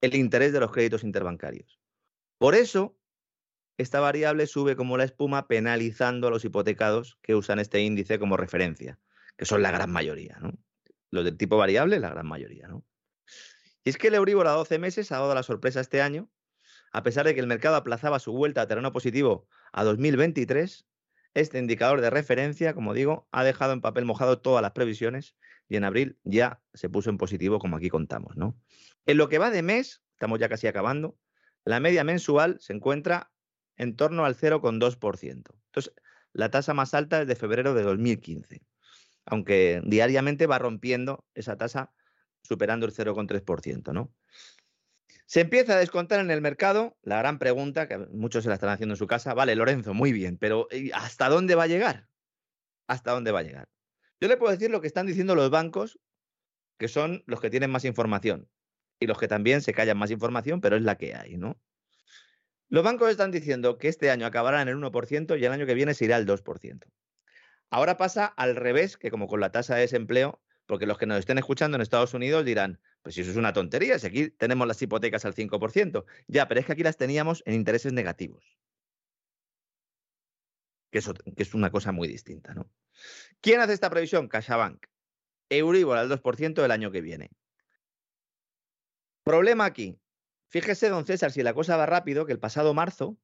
el interés de los créditos interbancarios. Por eso, esta variable sube como la espuma penalizando a los hipotecados que usan este índice como referencia, que son la gran mayoría, ¿no? Los del tipo variable, la gran mayoría, ¿no? Y es que el Euribor a 12 meses ha dado la sorpresa este año, a pesar de que el mercado aplazaba su vuelta a terreno positivo a 2023, este indicador de referencia, como digo, ha dejado en papel mojado todas las previsiones y en abril ya se puso en positivo, como aquí contamos. ¿no? En lo que va de mes, estamos ya casi acabando, la media mensual se encuentra en torno al 0,2%. Entonces, la tasa más alta es de febrero de 2015, aunque diariamente va rompiendo esa tasa superando el 0,3%, ¿no? Se empieza a descontar en el mercado la gran pregunta, que muchos se la están haciendo en su casa, vale, Lorenzo, muy bien, pero ¿hasta dónde va a llegar? ¿Hasta dónde va a llegar? Yo le puedo decir lo que están diciendo los bancos, que son los que tienen más información y los que también se callan más información, pero es la que hay, ¿no? Los bancos están diciendo que este año acabará en el 1% y el año que viene se irá al 2%. Ahora pasa al revés, que como con la tasa de desempleo, porque los que nos estén escuchando en Estados Unidos dirán, pues eso es una tontería, si aquí tenemos las hipotecas al 5%. Ya, pero es que aquí las teníamos en intereses negativos. Que, que es una cosa muy distinta, ¿no? ¿Quién hace esta previsión? CaixaBank. Euribor al 2% el año que viene. Problema aquí. Fíjese, don César, si la cosa va rápido, que el pasado marzo,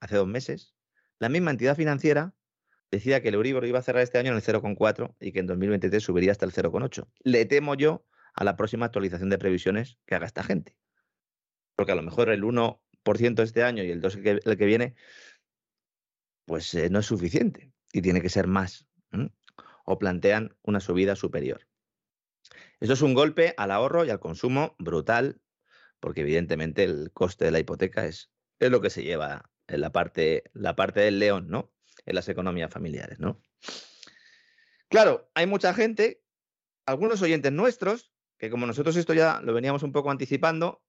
hace dos meses, la misma entidad financiera decía que el Euribor iba a cerrar este año en el 0,4 y que en 2023 subiría hasta el 0,8. Le temo yo a la próxima actualización de previsiones que haga esta gente. Porque a lo mejor el 1% este año y el 2% el que, viene, pues eh, no es suficiente y tiene que ser más. O plantean una subida superior. Eso es un golpe al ahorro y al consumo brutal, porque evidentemente el coste de la hipoteca es, es lo que se lleva en la parte, la parte del león, ¿no? En las economías familiares, ¿no? Claro, hay mucha gente, algunos oyentes nuestros, que como nosotros esto ya lo veníamos un poco anticipando,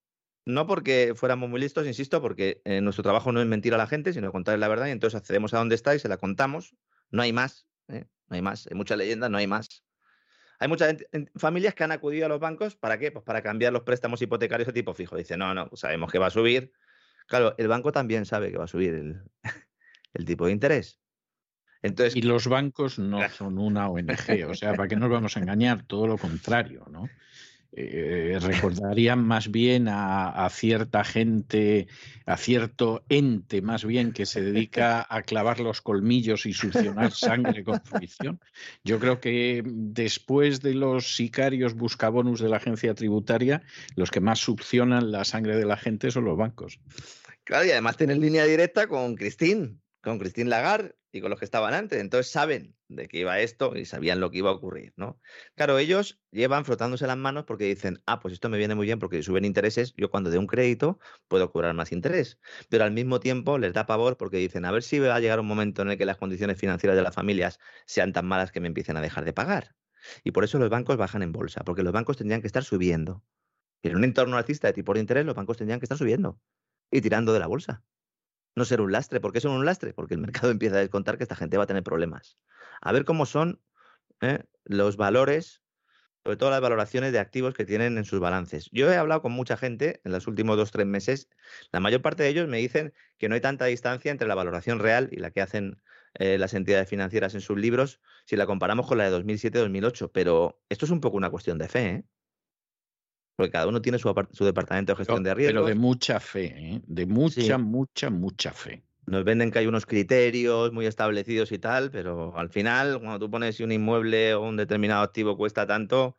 no porque fuéramos muy listos, insisto, porque eh, nuestro trabajo no es mentir a la gente, sino contarles la verdad, y entonces accedemos a donde está y se la contamos. No hay más, ¿eh? no hay más, hay mucha leyenda, no hay más. Hay muchas familias que han acudido a los bancos, ¿para qué? Pues para cambiar los préstamos hipotecarios de tipo fijo. Dice, no, no, sabemos que va a subir. Claro, el banco también sabe que va a subir el, el tipo de interés y los bancos no son una ONG, o sea, ¿para qué nos vamos a engañar? Todo lo contrario, ¿no? eh, recordarían más bien a, cierta gente, a cierto ente más bien que se dedica a clavar los colmillos y succionar sangre con fruición. Yo creo que después de los sicarios buscabonus de la agencia tributaria, los que más succionan la sangre de la gente son los bancos. Claro, y además tienen línea directa con Christine, con Christine Lagarde y con los que estaban antes. Entonces saben de qué iba esto y sabían lo que iba a ocurrir, ¿no? Claro, ellos llevan frotándose las manos porque dicen, ah, pues esto me viene muy bien porque suben intereses, yo cuando dé un crédito puedo cobrar más interés. Pero al mismo tiempo les da pavor porque dicen, a ver si va a llegar un momento en el que las condiciones financieras de las familias sean tan malas que me empiecen a dejar de pagar. Y por eso los bancos bajan en bolsa, porque los bancos tendrían que estar subiendo. Y en un entorno alcista de tipo de interés, los bancos tendrían que estar subiendo y tirando de la bolsa no ser un lastre. ¿Por qué son un lastre? Porque el mercado empieza a descontar que esta gente va a tener problemas. A ver cómo son ¿eh? los valores, sobre todo las valoraciones de activos que tienen en sus balances. Yo he hablado con mucha gente en los últimos dos, tres meses. La mayor parte de ellos me dicen que no hay tanta distancia entre la valoración real y la que hacen eh, las entidades financieras en sus libros si la comparamos con la de 2007-2008. Pero esto es un poco una cuestión de fe. ¿eh? Porque cada uno tiene su, departamento de gestión de riesgos. Pero de mucha fe, ¿eh? de mucha, mucha, mucha fe. Nos venden que hay unos criterios muy establecidos y tal, pero al final, cuando tú pones si un inmueble o un determinado activo cuesta tanto,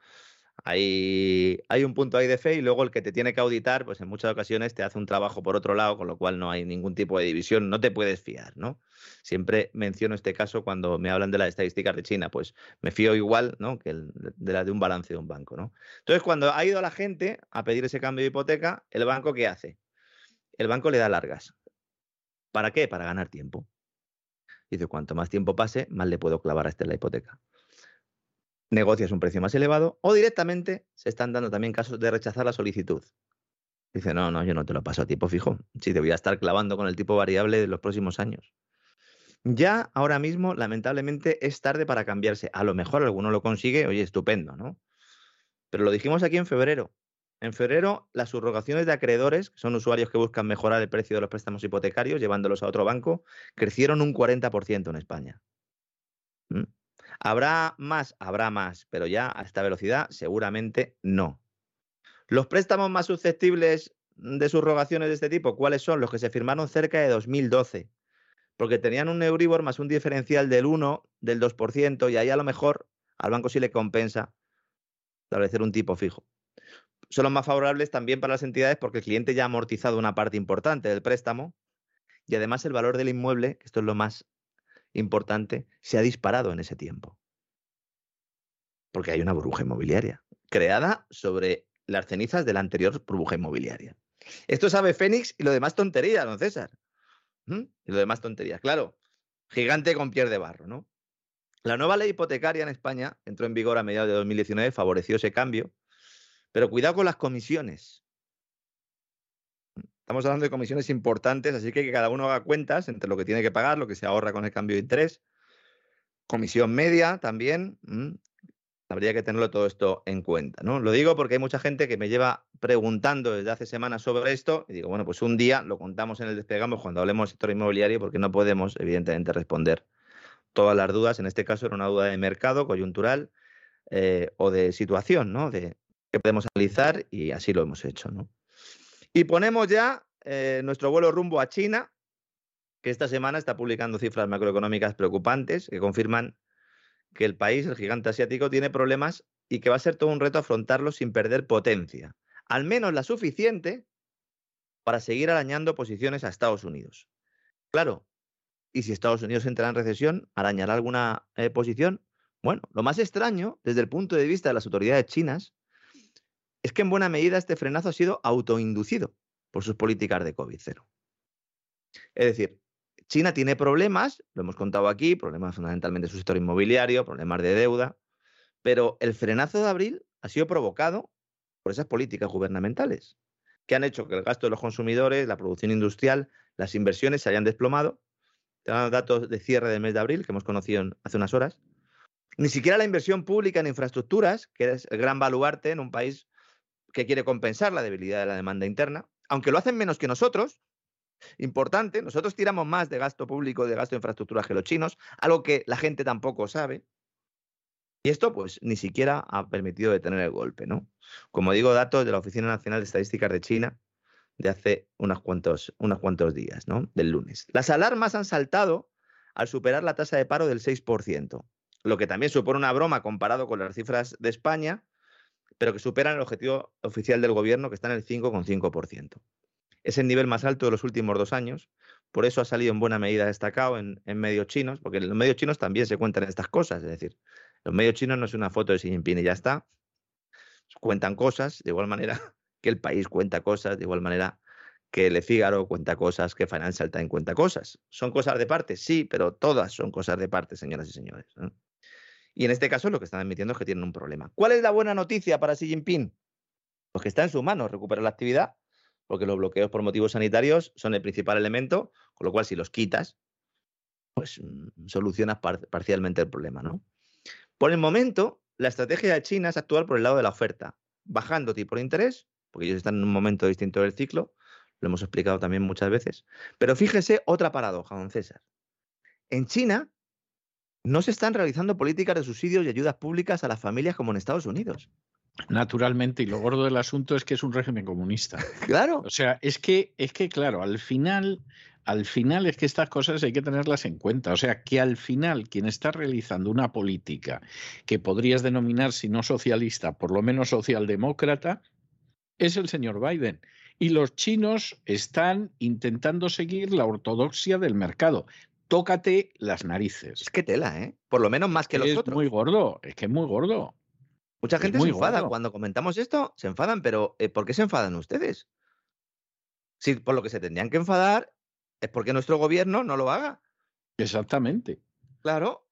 hay, hay un punto ahí de fe y luego el que te tiene que auditar, pues en muchas ocasiones te hace un trabajo por otro lado, con lo cual no hay ningún tipo de división, no te puedes fiar, ¿no? Siempre menciono este caso cuando me hablan de las estadísticas de China, pues me fío igual, ¿no? Que de la de un balance de un banco, ¿no? Entonces, cuando ha ido la gente a pedir ese cambio de hipoteca, ¿el banco qué hace? El banco le da largas. ¿Para qué? Para ganar tiempo. Dice, cuanto más tiempo pase, más le puedo clavar a este la hipoteca negocias un precio más elevado o directamente se están dando también casos de rechazar la solicitud. Dice, no, no, yo no te lo paso a tipo fijo. Si te voy a estar clavando con el tipo variable de los próximos años. Ya ahora mismo, lamentablemente, es tarde para cambiarse. A lo mejor alguno lo consigue, oye, estupendo, ¿no? Pero lo dijimos aquí en febrero. En febrero, las subrogaciones de acreedores, que son usuarios que buscan mejorar el precio de los préstamos hipotecarios llevándolos a otro banco, crecieron un 40% en España. ¿Mm? ¿Habrá más? Habrá más, pero ya a esta velocidad seguramente no. Los préstamos más susceptibles de subrogaciones de este tipo, ¿cuáles son? Los que se firmaron cerca de 2012, porque tenían un Euribor más un diferencial del 1, del 2%, y ahí a lo mejor al banco sí le compensa establecer un tipo fijo. Son los más favorables también para las entidades porque el cliente ya ha amortizado una parte importante del préstamo y además el valor del inmueble, que esto es lo más importante, se ha disparado en ese tiempo. Porque hay una burbuja inmobiliaria creada sobre las cenizas de la anterior burbuja inmobiliaria. Esto sabe Fénix y lo demás tontería, don César. ¿Mm? Y lo demás tontería. Claro, gigante con pies de barro, ¿no? La nueva ley hipotecaria en España entró en vigor a mediados de 2019, favoreció ese cambio, pero cuidado con las comisiones. Estamos hablando de comisiones importantes, así que que cada uno haga cuentas entre lo que tiene que pagar, lo que se ahorra con el cambio de interés. Comisión media también. habría que tenerlo todo esto en cuenta. ¿no? Lo digo porque hay mucha gente que me lleva preguntando desde hace semanas sobre esto y digo, bueno, pues un día lo contamos en el despegamos cuando hablemos del sector inmobiliario porque no podemos, evidentemente, responder todas las dudas. En este caso era una duda de mercado, coyuntural eh, o de situación, ¿no? De que podemos analizar y así lo hemos hecho, ¿no? Y ponemos ya eh, nuestro vuelo rumbo a China, que esta semana está publicando cifras macroeconómicas preocupantes que confirman que el país, el gigante asiático, tiene problemas y que va a ser todo un reto afrontarlos sin perder potencia, al menos la suficiente para seguir arañando posiciones a Estados Unidos. Claro, y si Estados Unidos entra en recesión, ¿arañará alguna eh, posición? Bueno, lo más extraño, desde el punto de vista de las autoridades chinas, es que en buena medida este frenazo ha sido autoinducido por sus políticas de COVID-0. Es decir, China tiene problemas, lo hemos contado aquí, problemas fundamentalmente de su sector inmobiliario, problemas de deuda, pero el frenazo de abril ha sido provocado por esas políticas gubernamentales que han hecho que el gasto de los consumidores, la producción industrial, las inversiones se hayan desplomado. Tenemos datos de cierre del mes de abril que hemos conocido hace unas horas. Ni siquiera la inversión pública en infraestructuras, que es el gran baluarte en un país que quiere compensar la debilidad de la demanda interna, aunque lo hacen menos que nosotros, importante, nosotros tiramos más de gasto público, de gasto de infraestructura que los chinos, algo que la gente tampoco sabe. Y esto, pues, ni siquiera ha permitido detener el golpe, ¿no? Como digo, datos de la Oficina Nacional de Estadísticas de China de hace unos cuantos, unos cuantos días, ¿no? Del lunes. Las alarmas han saltado al superar la tasa de paro del 6%, lo que también supone una broma comparado con las cifras de España, pero que superan el objetivo oficial del gobierno, que está en el 5,5%. Es el nivel más alto de los últimos dos años, por eso ha salido en buena medida destacado en, medios chinos, porque en los medios chinos también se cuentan estas cosas, es decir, los medios chinos no es una foto de Xi Jinping y ya está, cuentan cosas de igual manera que el país cuenta cosas, de igual manera que Le Figaro cuenta cosas, que Financial Times cuenta cosas. ¿Son cosas de parte? Sí, pero todas son cosas de parte, señoras y señores. Y en este caso lo que están admitiendo es que tienen un problema. ¿Cuál es la buena noticia para Xi Jinping? Pues que está en su mano recuperar la actividad, porque los bloqueos por motivos sanitarios son el principal elemento, con lo cual si los quitas, pues mm, solucionas parcialmente el problema, ¿no? Por el momento, la estrategia de China es actuar por el lado de la oferta, bajando tipo de interés, porque ellos están en un momento distinto del ciclo, lo hemos explicado también muchas veces. Pero fíjese otra paradoja, don César. En China no se están realizando políticas de subsidios y ayudas públicas a las familias como en Estados Unidos. Naturalmente, y lo gordo del asunto es que es un régimen comunista. Claro. O sea, es que, es que, claro, al final, al final es que estas cosas hay que tenerlas en cuenta. O sea, que al final quien está realizando una política que podrías denominar, si no socialista, por lo menos socialdemócrata, es el señor Biden. Y los chinos están intentando seguir la ortodoxia del mercado. Tócate las narices. Es que tela, ¿eh? Por lo menos más que los otros. Es muy gordo, es que es muy gordo. Mucha gente se enfada cuando comentamos esto, se enfadan, pero eh, ¿por qué se enfadan ustedes? Si por lo que se tendrían que enfadar es porque nuestro gobierno no lo haga. Exactamente. Claro,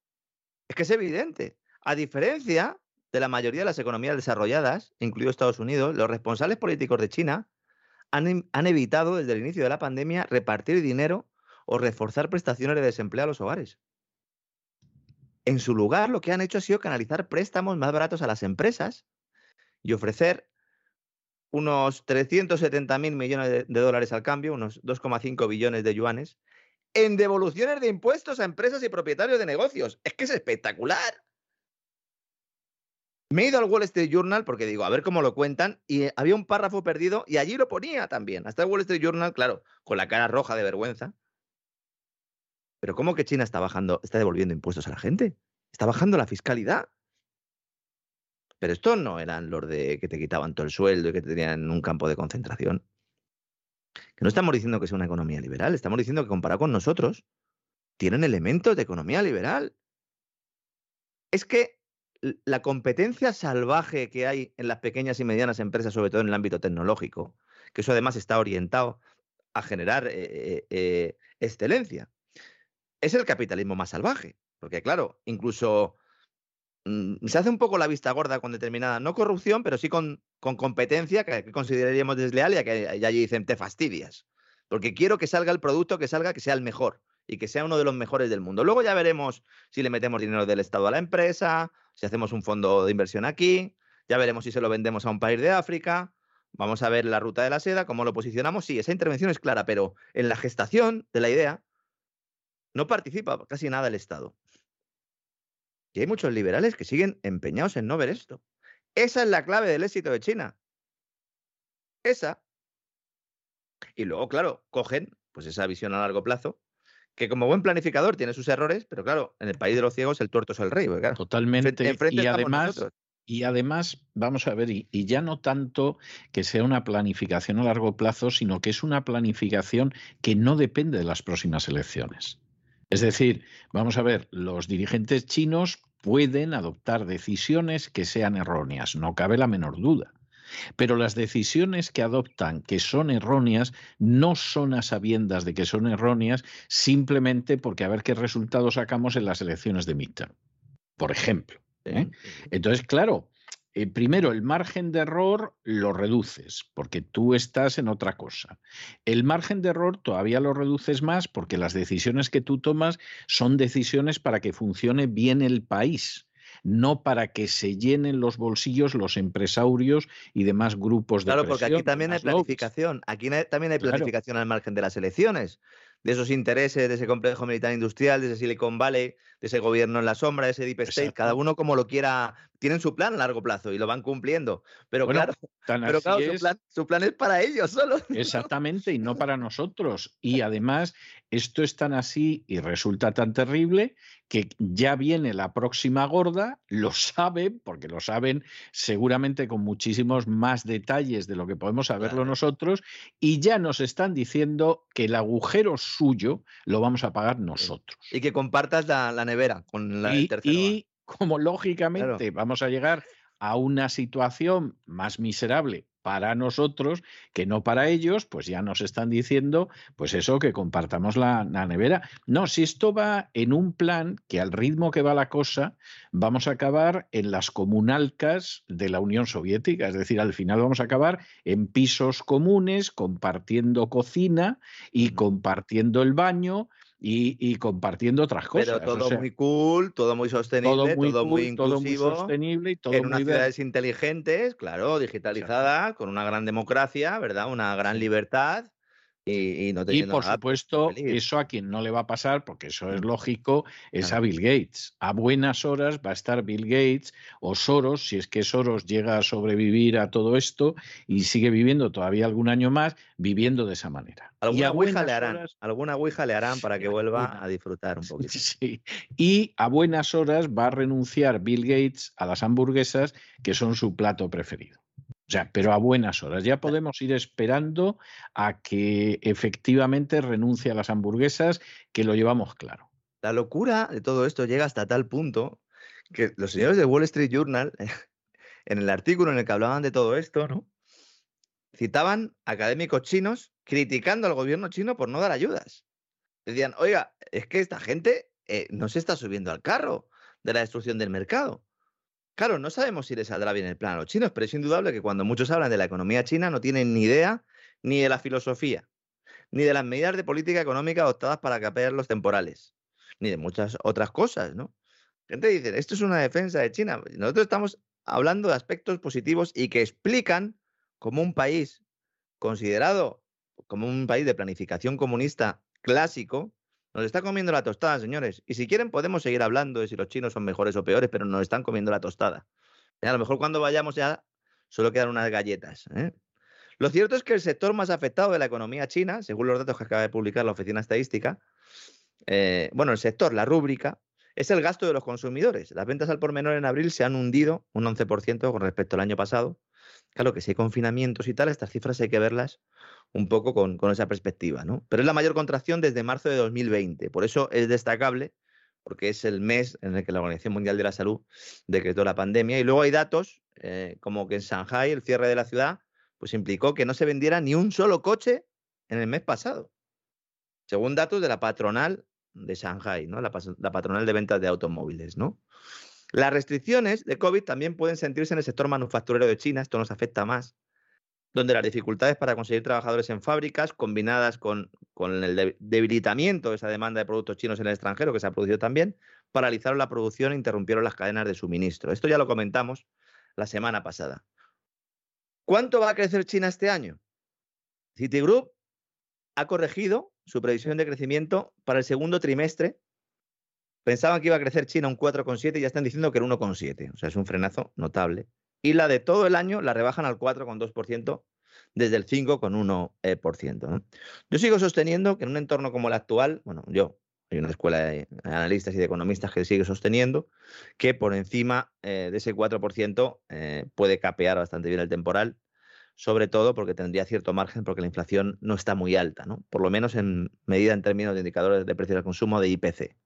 es que es evidente. A diferencia de la mayoría de las economías desarrolladas, incluido Estados Unidos, los responsables políticos de China han, evitado desde el inicio de la pandemia repartir dinero o reforzar prestaciones de desempleo a los hogares. En su lugar, lo que han hecho ha sido canalizar préstamos más baratos a las empresas y ofrecer unos 370 mil millones de, de, dólares al cambio, unos 2,5 billones de yuanes, en devoluciones de impuestos a empresas y propietarios de negocios. Es que es espectacular. Me he ido al Wall Street Journal porque digo, a ver cómo lo cuentan, y había un párrafo perdido y allí lo ponía también. Hasta el Wall Street Journal, claro, con la cara roja de vergüenza. Pero ¿cómo que China está bajando, está devolviendo impuestos a la gente? Está bajando la fiscalidad. Pero estos no eran los de que te quitaban todo el sueldo y que te tenían en un campo de concentración. Que no estamos diciendo que sea una economía liberal, estamos diciendo que comparado con nosotros, tienen elementos de economía liberal. Es que la competencia salvaje que hay en las pequeñas y medianas empresas, sobre todo en el ámbito tecnológico, que eso además está orientado a generar eh, eh, eh, excelencia, es el capitalismo más salvaje. Porque claro, incluso mm, se hace un poco la vista gorda con determinada, no corrupción, pero sí con, con competencia que, consideraríamos desleal y que allí dicen, te fastidias. Porque quiero que salga el producto, que salga, que sea el mejor y que sea uno de los mejores del mundo. Luego ya veremos si le metemos dinero del Estado a la empresa, si hacemos un fondo de inversión aquí, ya veremos si se lo vendemos a un país de África, vamos a ver la ruta de la seda, cómo lo posicionamos. Sí, esa intervención es clara, pero en la gestación de la idea no participa casi nada el Estado. Y hay muchos liberales que siguen empeñados en no ver esto. Esa es la clave del éxito de China. Esa. Y luego, claro, cogen pues esa visión a largo plazo que como buen planificador tiene sus errores, pero claro, en el país de los ciegos el tuerto es el rey. Totalmente. y además, y además, vamos a ver, y, ya no tanto que sea una planificación a largo plazo, sino que es una planificación que no depende de las próximas elecciones. Es decir, vamos a ver, los dirigentes chinos pueden adoptar decisiones que sean erróneas, no cabe la menor duda. Pero las decisiones que adoptan que son erróneas no son a sabiendas de que son erróneas simplemente porque a ver qué resultados sacamos en las elecciones de midterm, por ejemplo. ¿eh? Entonces, claro, eh, primero, el margen de error lo reduces porque tú estás en otra cosa. El margen de error todavía lo reduces más porque las decisiones que tú tomas son decisiones para que funcione bien el país no para que se llenen los bolsillos los empresarios y demás grupos de Claro, porque aquí también hay planificación, aquí también hay planificación al margen de las elecciones. de esos intereses, de ese complejo militar industrial, de ese Silicon Valley, de ese gobierno en la sombra, de ese Deep State, cada uno como lo quiera, tienen su plan a largo plazo y lo van cumpliendo. Pero claro, pero claro su, plan, su, plan, es para ellos solo. Exactamente, y no para nosotros. Y además, esto es tan así y resulta tan terrible que ya viene la próxima gorda, lo saben, porque lo saben seguramente con muchísimos más detalles de lo que podemos saberlo nosotros, y ya nos están diciendo que el agujero suyo lo vamos a pagar nosotros. Y que compartas la, nevera con la y, Y como lógicamente vamos a llegar a una situación más miserable para nosotros que no para ellos, pues ya nos están diciendo, pues eso, que compartamos la, nevera. No, si esto va en un plan que al ritmo que va la cosa, vamos a acabar en las comunalcas de la Unión Soviética, es decir, al final vamos a acabar en pisos comunes, compartiendo cocina y compartiendo el baño y, compartiendo otras cosas. Pero todo muy cool, todo muy sostenible, todo muy, inclusivo, sostenible y todo en unas ciudades inteligentes, claro, digitalizadas, con una gran democracia, ¿verdad? Una gran libertad y, no y por supuesto, eso a quien no le va a pasar, porque eso es lógico, es a Bill Gates. A buenas horas va a estar Bill Gates o Soros, si es que Soros llega a sobrevivir a todo esto y sigue viviendo todavía algún año más, viviendo de esa manera. Alguna ouija le harán, alguna ouija le harán para que vuelva a disfrutar un poquito. Sí. Y a buenas horas va a renunciar Bill Gates a las hamburguesas, que son su plato preferido. O sea, pero a buenas horas. Ya podemos ir esperando a que efectivamente renuncie a las hamburguesas, que lo llevamos claro. La locura de todo esto llega hasta tal punto que los señores de Wall Street Journal, en el artículo en el que hablaban de todo esto, ¿no? citaban académicos chinos criticando al gobierno chino por no dar ayudas. Decían, oiga, es que esta gente eh, no se está subiendo al carro de la destrucción del mercado. Claro, no sabemos si les saldrá bien el plan a los chinos, pero es indudable que cuando muchos hablan de la economía china no tienen ni idea ni de la filosofía, ni de las medidas de política económica adoptadas para capear los temporales, ni de muchas otras cosas, ¿no? Gente dice, esto es una defensa de China. Nosotros estamos hablando de aspectos positivos y que explican cómo un país considerado como un país de planificación comunista clásico nos está comiendo la tostada, señores. Y si quieren podemos seguir hablando de si los chinos son mejores o peores, pero nos están comiendo la tostada. A lo mejor cuando vayamos ya solo quedan unas galletas. ¿eh? Lo cierto es que el sector más afectado de la economía china, según los datos que acaba de publicar la Oficina Estadística, eh, bueno, el sector, la rúbrica, es el gasto de los consumidores. Las ventas al por menor en abril se han hundido un 11% con respecto al año pasado. Claro que si hay confinamientos y tal, estas cifras hay que verlas un poco con, esa perspectiva, ¿no? Pero es la mayor contracción desde marzo de 2020. Por eso es destacable, porque es el mes en el que la Organización Mundial de la Salud decretó la pandemia. Y luego hay datos, eh, como que en Shanghai el cierre de la ciudad, pues implicó que no se vendiera ni un solo coche en el mes pasado. Según datos de la patronal de Shanghai, ¿no? La, la patronal de ventas de automóviles, ¿no? Las restricciones de COVID también pueden sentirse en el sector manufacturero de China, esto nos afecta más, donde las dificultades para conseguir trabajadores en fábricas, combinadas con, el debilitamiento de esa demanda de productos chinos en el extranjero, que se ha producido también, paralizaron la producción e interrumpieron las cadenas de suministro. Esto ya lo comentamos la semana pasada. ¿Cuánto va a crecer China este año? Citigroup ha corregido su previsión de crecimiento para el segundo trimestre. Pensaban que iba a crecer China un 4,7 y ya están diciendo que el 1,7. O sea, es un frenazo notable y la de todo el año la rebajan al 4,2% desde el 5,1%. Yo sigo sosteniendo que en un entorno como el actual, bueno, yo, hay una escuela de analistas y de economistas que sigue sosteniendo que por encima eh, de ese 4% eh, puede capear bastante bien el temporal, sobre todo porque tendría cierto margen porque la inflación no está muy alta, ¿no? por lo menos en medida en términos de indicadores de precio al consumo de IPC.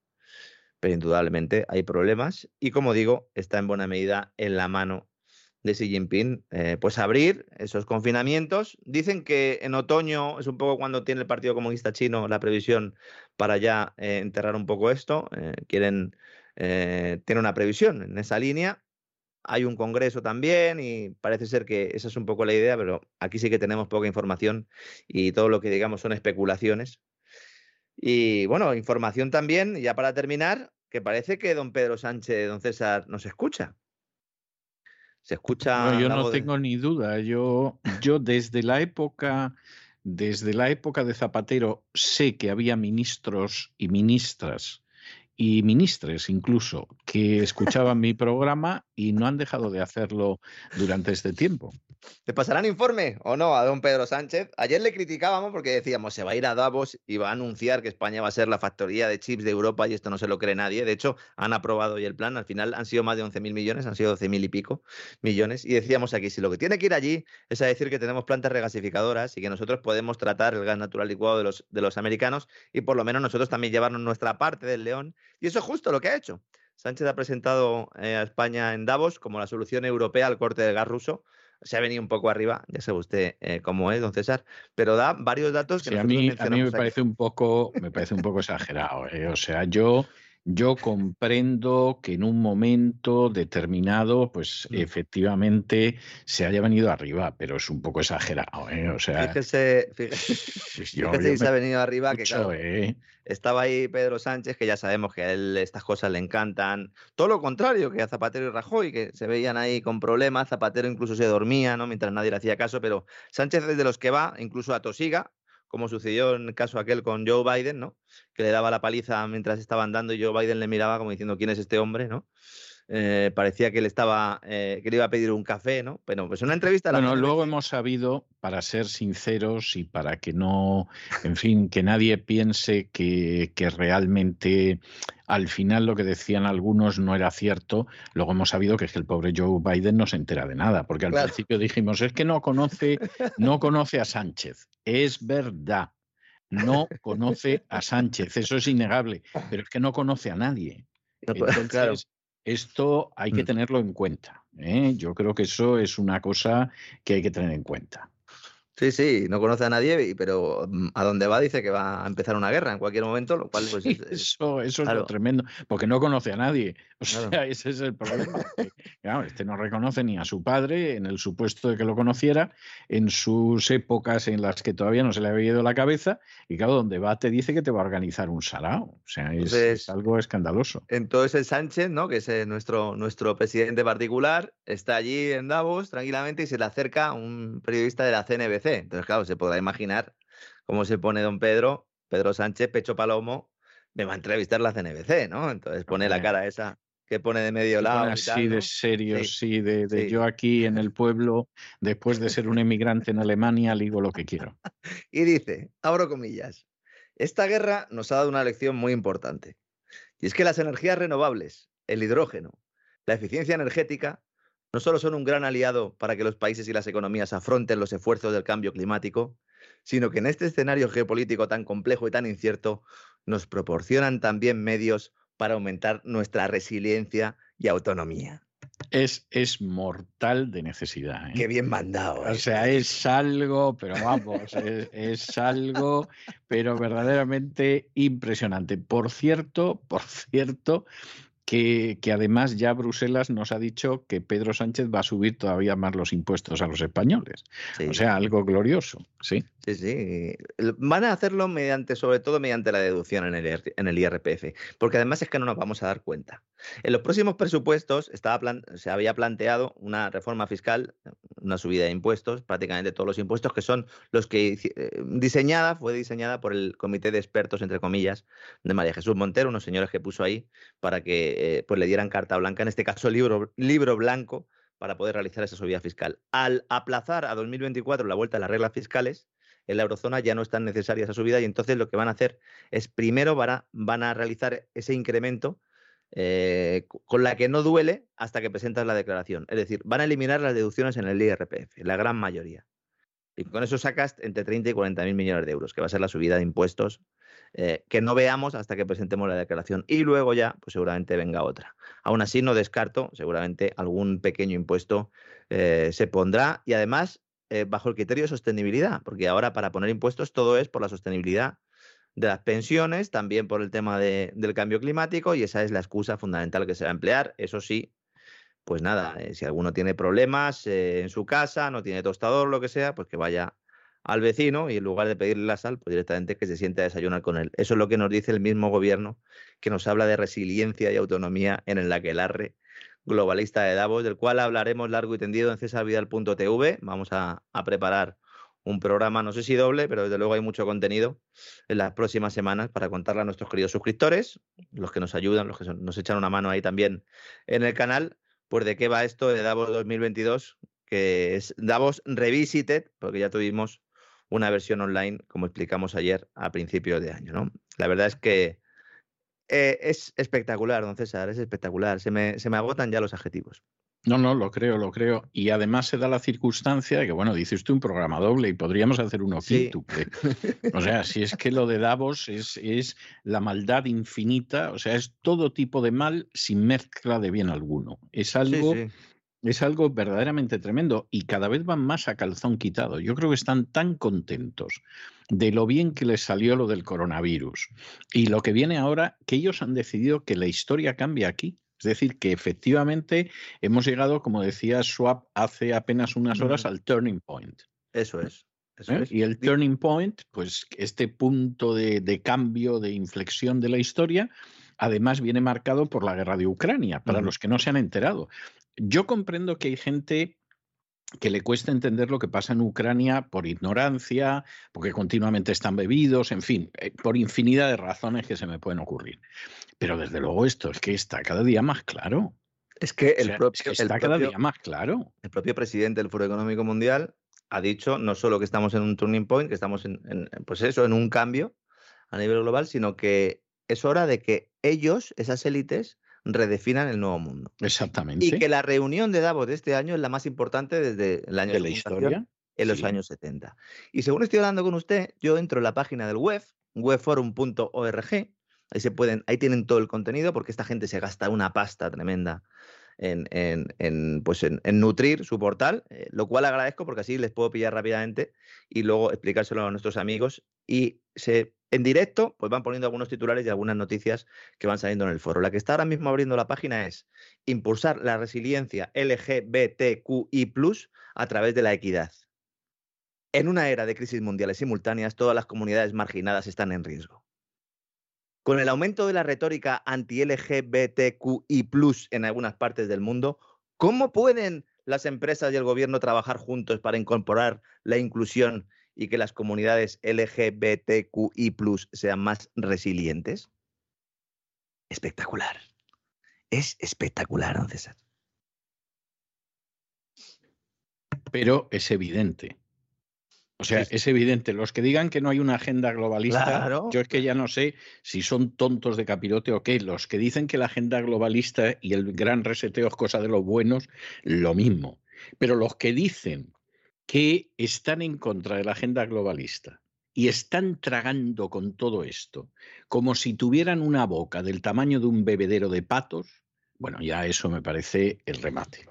Pero indudablemente hay problemas y como digo, está en buena medida en la mano de Xi Jinping, eh, pues abrir esos confinamientos. Dicen que en otoño es un poco cuando tiene el Partido Comunista Chino la previsión para ya eh, enterrar un poco esto. Eh, quieren tener una previsión en esa línea. Hay un congreso también y parece ser que esa es un poco la idea, pero aquí sí que tenemos poca información y todo lo que digamos son especulaciones. Y bueno, información también, ya para terminar, que parece que don Pedro Sánchez, don César, nos escucha. Se escucha. yo no tengo ni duda. Yo, yo desde la época desde la época de Zapatero sé que había ministros y ministras y ministres incluso que escuchaban mi programa y no han dejado de hacerlo durante este tiempo. ¿Le pasarán informe o no a don Pedro Sánchez? Ayer le criticábamos porque decíamos se va a ir a Davos y va a anunciar que España va a ser la factoría de chips de Europa y esto no se lo cree nadie. De hecho, han aprobado hoy el plan. Al final han sido más de 11.000 millones, han sido 12.000 y pico millones. Y decíamos aquí, si lo que tiene que ir allí es a decir que tenemos plantas regasificadoras y que nosotros podemos tratar el gas natural licuado de los, de los americanos y por lo menos nosotros también llevarnos nuestra parte del león. Y eso es justo lo que ha hecho. Sánchez ha presentado eh, a España en Davos como la solución europea al corte del gas ruso se ha venido un poco arriba, ya sabe usted eh, cómo es, don César, pero da varios datos que a mí, a mí me parece un poco, me parece un poco exagerado. Eh, o sea, yo yo comprendo que en un momento determinado, pues mm. efectivamente se haya venido arriba, pero es un poco exagerado. ¿eh? O sea, fíjese, fíjese, fíjese si se ha venido arriba, que claro, ¿eh? estaba ahí Pedro Sánchez, que ya sabemos que a él estas cosas le encantan. Todo lo contrario que a Zapatero y Rajoy, que se veían ahí con problemas. Zapatero incluso se dormía, ¿no? Mientras nadie le hacía caso, pero Sánchez es de los que va, incluso a Tosiga, como sucedió en el caso aquel con Joe Biden, ¿no? Que le daba la paliza mientras estaba andando y Joe Biden le miraba como diciendo quién es este hombre, ¿no? Eh, parecía que le estaba eh, que le iba a pedir un café, ¿no? Pero pues una entrevista. Bueno, luego hemos sabido, para ser sinceros y para que no, en fin, que nadie piense que, que realmente al final lo que decían algunos no era cierto. Luego hemos sabido que es que el pobre Joe Biden no se entera de nada, porque al principio dijimos es que no conoce, no conoce a Sánchez. Es verdad. No conoce a Sánchez, eso es innegable, pero es que no conoce a nadie. Entonces, esto hay que mm. tenerlo en cuenta. ¿eh? Yo creo que eso es una cosa que hay que tener en cuenta. Sí, sí, no conoce a nadie, pero mm, a dónde va dice que va a empezar una guerra en cualquier momento, lo cual pues, eso, eso es lo tremendo, porque no conoce a nadie. O sea, ese es el problema. claro, este no reconoce ni a su padre en el supuesto de que lo conociera, en sus épocas en las que todavía no se le había ido la cabeza, y claro, donde va te dice que te va a organizar un sarao. O sea, es, algo escandaloso. Entonces el Sánchez, ¿no? que es eh, nuestro, nuestro presidente particular, está allí en Davos tranquilamente y se le acerca un periodista de la CNBC entonces, claro, se podrá imaginar cómo se pone don Pedro, Pedro Sánchez, pecho palomo, me va a entrevistar la CNBC, ¿no? Entonces pone la cara esa que pone de medio lado. Así de serio, sí, de, yo aquí en el pueblo, después de ser un emigrante en Alemania, digo lo que quiero. y dice, abro comillas, esta guerra nos ha dado una lección muy importante. Y es que las energías renovables, el hidrógeno, la eficiencia energética, no solo son un gran aliado para que los países y las economías afronten los esfuerzos del cambio climático, sino que en este escenario geopolítico tan complejo y tan incierto nos proporcionan también medios para aumentar nuestra resiliencia y autonomía. Es, es mortal de necesidad. ¿eh? Qué bien mandado. O sea, es algo, pero vamos, es, es, algo, pero verdaderamente impresionante. Por cierto, por cierto, que, además ya Bruselas nos ha dicho que Pedro Sánchez va a subir todavía más los impuestos a los españoles. O sea, algo glorioso, sí. Sí, sí. Van a hacerlo mediante, sobre todo mediante la deducción en el, en el IRPF, porque además es que no nos vamos a dar cuenta. En los próximos presupuestos estaba se había planteado una reforma fiscal, una subida de impuestos, prácticamente todos los impuestos, que son los que eh, diseñada, fue diseñada por el comité de expertos, entre comillas, de María Jesús Montero, unos señores que puso ahí para que eh, pues le dieran carta blanca, en este caso libro, libro blanco, para poder realizar esa subida fiscal. Al aplazar a 2024 la vuelta a las reglas fiscales, en la eurozona ya no es tan necesaria esa subida y entonces lo que van a hacer es primero van a, van a realizar ese incremento eh, con la que no duele hasta que presentas la declaración. Es decir, van a eliminar las deducciones en el IRPF, la gran mayoría. Y con eso sacas entre 30 y 40 mil millones de euros, que va a ser la subida de impuestos eh, que no veamos hasta que presentemos la declaración. Y luego ya, pues seguramente venga otra. Aún así, no descarto, seguramente algún pequeño impuesto eh, se pondrá y además bajo el criterio de sostenibilidad, porque ahora para poner impuestos todo es por la sostenibilidad de las pensiones, también por el tema del cambio climático y esa es la excusa fundamental que se va a emplear. Eso sí, pues nada, si alguno tiene problemas en su casa, no tiene tostador, lo que sea, pues que vaya al vecino y en lugar de pedirle la sal, pues directamente que se siente a desayunar con él. Eso es lo que nos dice el mismo gobierno que nos habla de resiliencia y autonomía en el aquelarre globalista de Davos, del cual hablaremos largo y tendido en cesarvidal.tv. Vamos a preparar un programa, no sé si doble, pero desde luego hay mucho contenido en las próximas semanas para contarle a nuestros queridos suscriptores, los que nos ayudan, los que nos echan una mano ahí también en el canal, pues de qué va esto de Davos 2022, que es Davos Revisited, porque ya tuvimos una versión online, como explicamos ayer a principios de año. ¿no? La verdad es que eh, es espectacular, don César, es espectacular. Se me, se me agotan ya los adjetivos. No, no, lo creo, lo creo. Y además se da la circunstancia de que, bueno, dice usted un programa doble y podríamos hacer uno quíntuple. O sea, si es que lo de Davos es, es la maldad infinita, o sea, es todo tipo de mal sin mezcla de bien alguno. Es algo es algo verdaderamente tremendo y cada vez van más a calzón quitado. Yo creo que están tan contentos de lo bien que les salió lo del coronavirus y lo que viene ahora, que ellos han decidido que la historia cambie aquí. Es decir, que efectivamente hemos llegado, como decía Schwab hace apenas unas horas, al turning point. Eso es. ¿Eh? Y el turning point, pues este punto de, de, cambio, de inflexión de la historia, además viene marcado por la guerra de Ucrania, para los que no se han enterado. Yo comprendo que hay gente que le cuesta entender lo que pasa en Ucrania por ignorancia, porque continuamente están bebidos, en fin, eh, por infinidad de razones que se me pueden ocurrir. Pero desde luego esto es que está cada día más claro. Es que el, propio, está cada día más claro. El propio presidente del Foro Económico Mundial ha dicho no solo que estamos en un turning point, que estamos en, en, pues eso, en un cambio a nivel global, sino que es hora de que ellos, esas élites, redefinan el nuevo mundo. Exactamente. Y que la reunión de Davos de este año es la más importante desde el año de la historia. En los años 70. Y según estoy hablando con usted, yo entro en la página del web, webforum.org. Ahí se pueden, ahí tienen todo el contenido, porque esta gente se gasta una pasta tremenda en, en, en pues en, nutrir su portal, eh, lo cual agradezco porque así les puedo pillar rápidamente y luego explicárselo a nuestros amigos. Y se en directo, pues van poniendo algunos titulares y algunas noticias que van saliendo en el foro. La que está ahora mismo abriendo la página es impulsar la resiliencia LGBTQI a través de la equidad. En una era de crisis mundiales simultáneas, todas las comunidades marginadas están en riesgo. Con el aumento de la retórica anti-LGBTQI en algunas partes del mundo, ¿cómo pueden las empresas y el gobierno trabajar juntos para incorporar la inclusión y que las comunidades LGBTQI sean más resilientes? Espectacular. Es espectacular, don César. Pero es evidente. O sea, es evidente. Los que digan que no hay una agenda globalista, yo es que ya no sé si son tontos de capirote o qué. Los que dicen que la agenda globalista y el gran reseteo es cosa de los buenos, lo mismo. Pero los que dicen que están en contra de la agenda globalista y están tragando con todo esto como si tuvieran una boca del tamaño de un bebedero de patos, bueno, ya eso me parece el remate.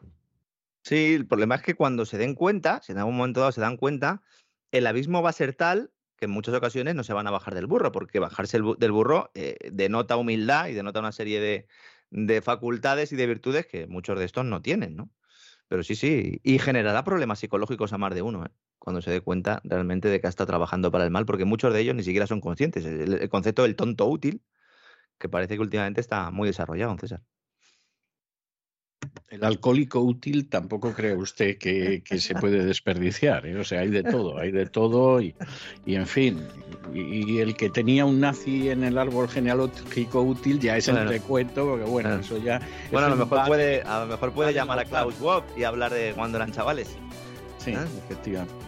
Sí, el problema es que cuando se den cuenta, si en algún momento dado se dan cuenta, el abismo va a ser tal que en muchas ocasiones no se van a bajar del burro, porque bajarse del burro eh, denota humildad y denota una serie de, de facultades y de virtudes que muchos de estos no tienen, ¿no? Pero sí, sí, y generará problemas psicológicos a más de uno, ¿eh? cuando se dé cuenta realmente de que está trabajando para el mal, porque muchos de ellos ni siquiera son conscientes. El, concepto del tonto útil, que parece que últimamente está muy desarrollado, César. El alcohólico útil tampoco cree usted que, se puede desperdiciar, ¿eh? o sea, hay de todo, hay de todo y, en fin, y, el que tenía un nazi en el árbol genealógico útil ya es el recuento, porque bueno, eso ya... Bueno, a lo, mejor puede, a lo mejor puede llamar a Klaus Schwab y hablar de cuando eran chavales. Sí, ¿Eh? efectivamente.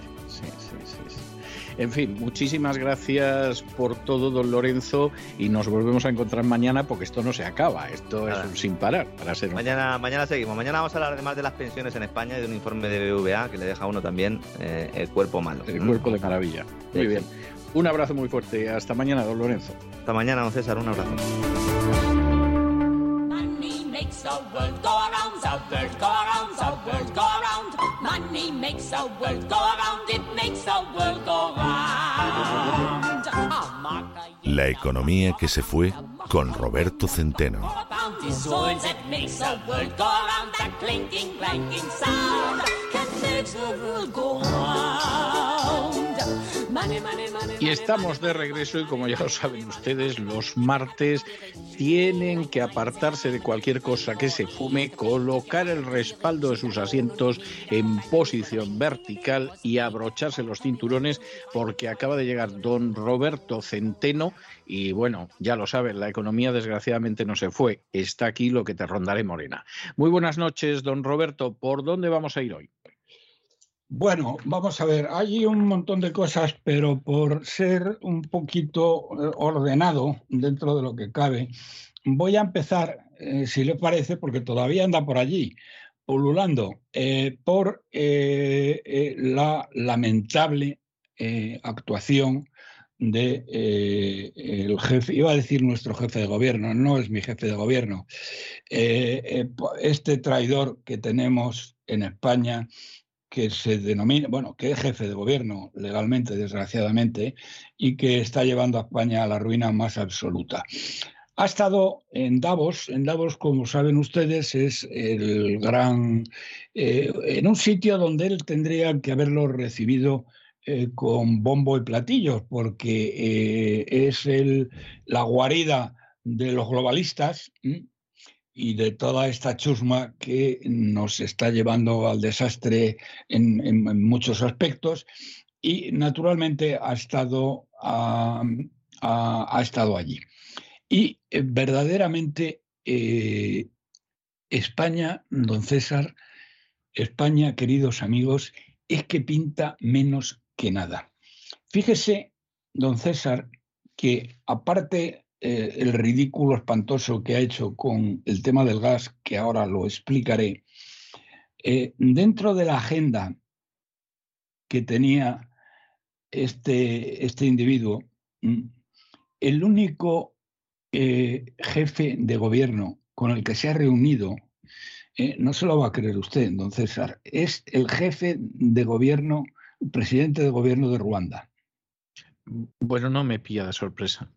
En fin, muchísimas gracias por todo, don Lorenzo, y nos volvemos a encontrar mañana porque esto no se acaba, esto es un sin parar para ser. Mañana, mañana seguimos. Mañana vamos a hablar además de las pensiones en España y de un informe de BVA que le deja a uno también eh, el cuerpo malo. El cuerpo de maravilla. Muy bien. Un abrazo muy fuerte. Hasta mañana, don Lorenzo. Hasta mañana, don César. Un abrazo. Money makes the world go around, it makes the world go round. La economía que se fue con Roberto Centeno. Y estamos de regreso y como ya lo saben ustedes, los martes tienen que apartarse de cualquier cosa que se fume, colocar el respaldo de sus asientos en posición vertical y abrocharse los cinturones porque acaba de llegar don Roberto Centeno y bueno, ya lo saben, la economía desgraciadamente no se fue. Está aquí lo que te rondaré morena. Muy buenas noches, don Roberto. ¿Por dónde vamos a ir hoy? Bueno, vamos a ver, hay un montón de cosas, pero por ser un poquito eh, ordenado dentro de lo que cabe, voy a empezar, eh, si le parece, porque todavía anda por allí, pululando, eh, por la lamentable actuación de el jefe, iba a decir nuestro jefe de gobierno, no es mi jefe de gobierno, este traidor que tenemos en España, que se denomina, bueno, que es jefe de gobierno legalmente, desgraciadamente, y que está llevando a España a la ruina más absoluta. Ha estado en Davos. En Davos, como saben ustedes, es el gran. Eh, en un sitio donde él tendría que haberlo recibido eh, con bombo y platillos, porque eh, es el, la guarida de los globalistas y de toda esta chusma que nos está llevando al desastre en, muchos aspectos y naturalmente ha estado, estado allí. Y eh, verdaderamente eh, España, don César, España, queridos amigos, es que pinta menos que nada. Fíjese, don César, que aparte eh, el ridículo espantoso que ha hecho con el tema del gas, que ahora lo explicaré, eh, dentro de la agenda que tenía este, este individuo, el único eh, jefe de gobierno con el que se ha reunido, no se lo va a creer usted, don César, es el jefe de gobierno, presidente de gobierno de Ruanda. Bueno, no me pilla de sorpresa.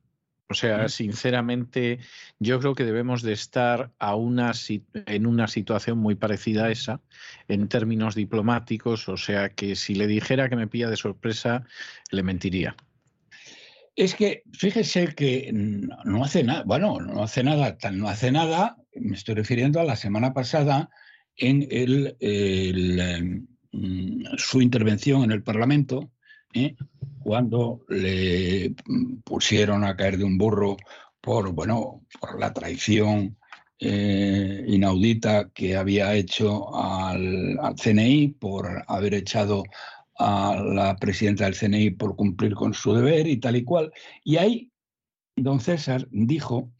O sea, sinceramente, yo creo que debemos de estar a una, en una situación muy parecida a esa en términos diplomáticos. O sea, que si le dijera que me pilla de sorpresa, le mentiría. Es que fíjese que no hace nada, bueno, no hace nada, no hace nada, me estoy refiriendo a la semana pasada en el, mm, su intervención en el Parlamento, ¿eh? cuando le pusieron a caer de un burro por, bueno, por la traición eh, inaudita que había hecho al, CNI, por haber echado a la presidenta del CNI por cumplir con su deber y tal y cual. Y ahí don César dijo,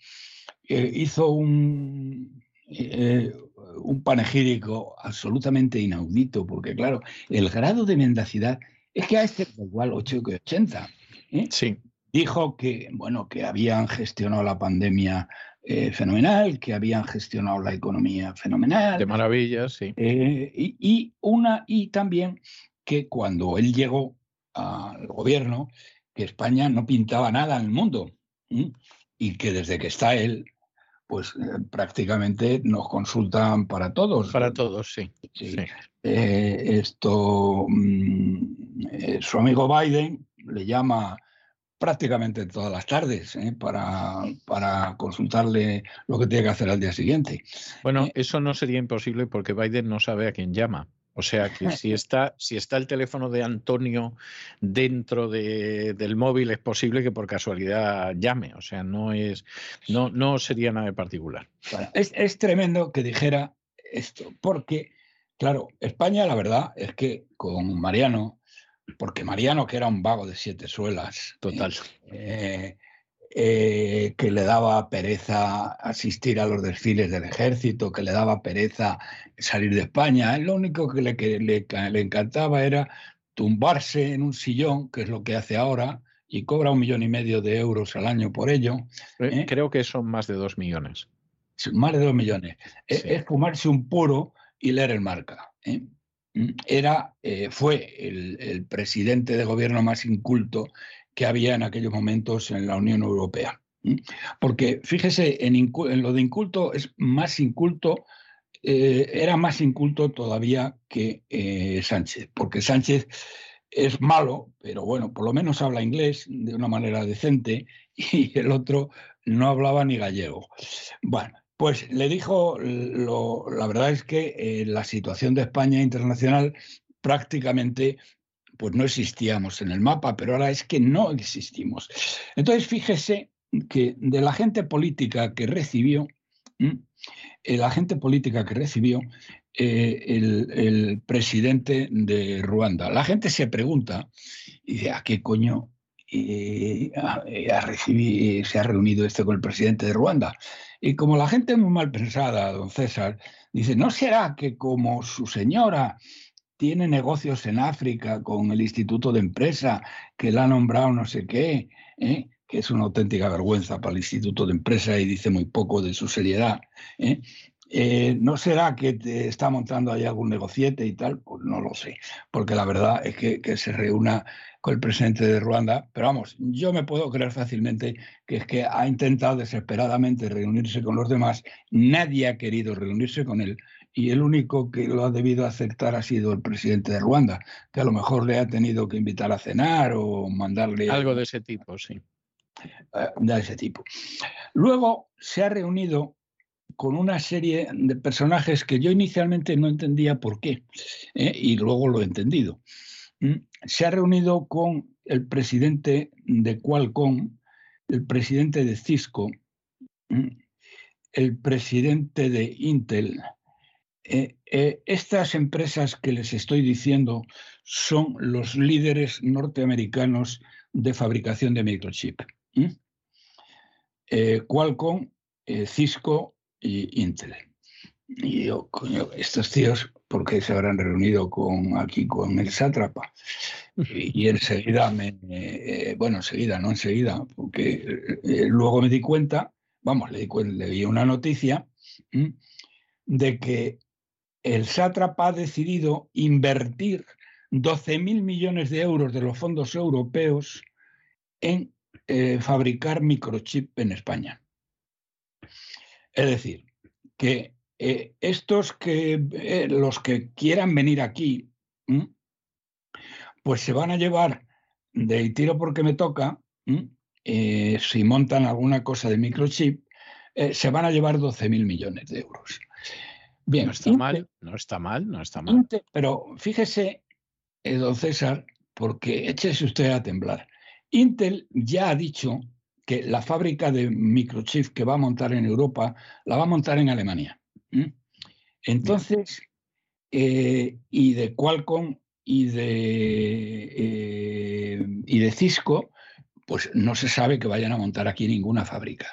hizo un, eh, un panegírico absolutamente inaudito, porque claro, el grado de mendacidad es que a este da igual 8 que 80. ¿eh? Sí. Dijo que, bueno, que habían gestionado la pandemia eh, fenomenal, que habían gestionado la economía fenomenal. De maravilla, sí. Eh, y, una, y también que cuando él llegó al gobierno, que España no pintaba nada en el mundo. Y que desde que está él, pues prácticamente nos consultan para todos. Para todos, sí. sí. esto, mm, eh, su amigo Biden le llama prácticamente todas las tardes ¿eh? para, para, consultarle lo que tiene que hacer al día siguiente. Bueno, eh, eso no sería imposible porque Biden no sabe a quién llama. O sea que si está, si está el teléfono de Antonio dentro del móvil, es posible que por casualidad llame. O sea, no es, no, no sería nada de particular. es, es tremendo que dijera esto, porque, claro, España, la verdad es que con Mariano porque Mariano, que era un vago de siete suelas, total, eh, eh, que le daba pereza asistir a los desfiles del ejército, que le daba pereza salir de España, lo único que le, le, encantaba era tumbarse en un sillón, que es lo que hace ahora, y cobra un millón y medio de euros al año por ello. ¿eh? Creo que son más de dos millones. Más de dos millones. Es, fumarse un puro y leer el marca era, eh, fue el, presidente de gobierno más inculto que había en aquellos momentos en la Unión Europea. Porque fíjese, en, lo de inculto es más inculto, eh, era más inculto todavía que eh, Sánchez, porque Sánchez es malo, pero bueno, por lo menos habla inglés de una manera decente y el otro no hablaba ni gallego. Bueno, pues le dijo, la verdad es que eh, la situación de España internacional prácticamente pues no existíamos en el mapa, pero ahora es que no existimos. Entonces, fíjese que de la gente política que recibió, eh, la gente política que recibió eh, el, presidente de Ruanda, la gente se pregunta, y dice, ¿a qué coño eh, se ha reunido este con el presidente de Ruanda? Y como la gente es muy mal pensada, don César, dice, ¿no será que como su señora tiene negocios en África con el Instituto de Empresa, que la ha nombrado no sé qué, ¿eh? que es una auténtica vergüenza para el Instituto de Empresa y dice muy poco de su seriedad. ¿eh? Eh, ¿No será que está montando ahí algún negociete y tal? Pues no lo sé, porque la verdad es que, que, se reúna con el presidente de Ruanda, pero vamos, yo me puedo creer fácilmente que es que ha intentado desesperadamente reunirse con los demás, nadie ha querido reunirse con él, y el único que lo ha debido aceptar ha sido el presidente de Ruanda, que a lo mejor le ha tenido que invitar a cenar o mandarle... Algo de ese tipo, sí. Eh, de ese tipo. Luego se ha reunido con una serie de personajes que yo inicialmente no entendía por qué, ¿eh? y luego lo he entendido. Mm, se ha reunido con el presidente de Qualcomm, el presidente de Cisco, mm, el presidente de Intel, eh, eh, estas empresas que les estoy diciendo son los líderes norteamericanos de fabricación de microchip. Eh, Qualcomm, Cisco y Intel. Y yo, coño, estos tíos, ¿por qué se habrán reunido con, aquí con el sátrapa? Y, enseguida me, bueno, enseguida, no enseguida, porque luego me di cuenta, vamos, le, di, una noticia de que el sátrapa ha decidido invertir 12.000 millones de euros de los fondos europeos en eh, fabricar microchip en España. Es decir, que eh, estos que eh, los que quieran venir aquí, pues se van a llevar de tiro porque me toca, si montan alguna cosa de microchip, se van a llevar 12.000 millones de euros. Bien, no está mal, no está mal, no está mal. pero fíjese, eh, don César, porque échese usted a temblar. Intel ya ha dicho que la fábrica de microchip que va a montar en Europa la va a montar en Alemania. Entonces, eh, y de Qualcomm y de, eh, y de Cisco, pues no se sabe que vayan a montar aquí ninguna fábrica.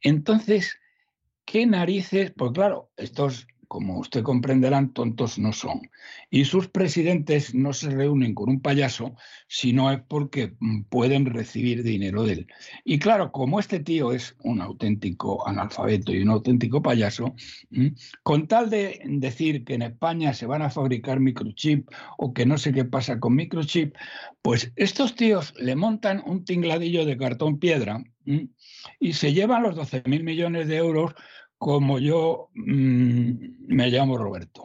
Entonces, ¿qué narices? Pues claro, estos como usted comprenderán, tontos no son. Y sus presidentes no se reúnen con un payaso si no es porque mm, pueden recibir dinero de él. Y claro, como este tío es un auténtico analfabeto y un auténtico payaso, con tal de decir que en España se van a fabricar microchip o que no sé qué pasa con microchip, pues estos tíos le montan un tingladillo de cartón piedra y se llevan los 12 mil millones de euros como yo mm, me llamo Roberto.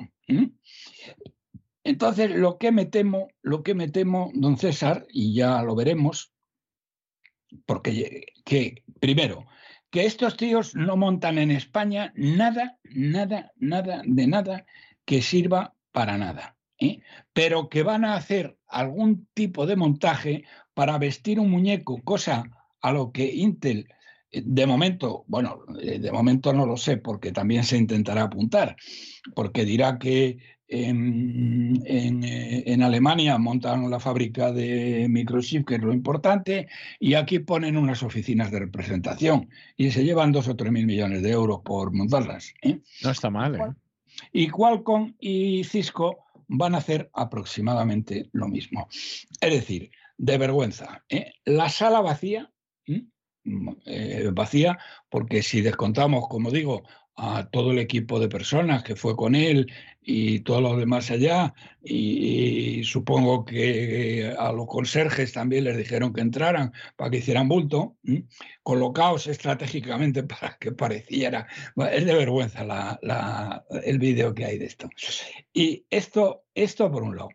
Entonces, lo que me temo, lo que me temo, don César, y ya lo veremos, porque que, primero, que estos tíos no montan en España nada, nada, nada, de nada que sirva para nada. ¿eh? Pero que van a hacer algún tipo de montaje para vestir un muñeco, cosa a lo que Intel de momento, bueno, eh, de momento no lo sé, porque también se intentará apuntar, porque dirá que en, eh, Alemania montan la fábrica de microchip, que es lo importante, y aquí ponen unas oficinas de representación y se llevan dos o tres mil millones de euros por montarlas. ¿eh? No está mal. ¿eh? Y Qualcomm y Cisco van a hacer aproximadamente lo mismo. Es decir, de vergüenza. La sala vacía eh, vacía, porque si descontamos, como digo, a todo el equipo de personas que fue con él y todos los demás allá, y, supongo que a los conserjes también les dijeron que entraran para que hicieran bulto, colocados estratégicamente para que pareciera. es de vergüenza el vídeo que hay de esto. Y esto, esto por un lado.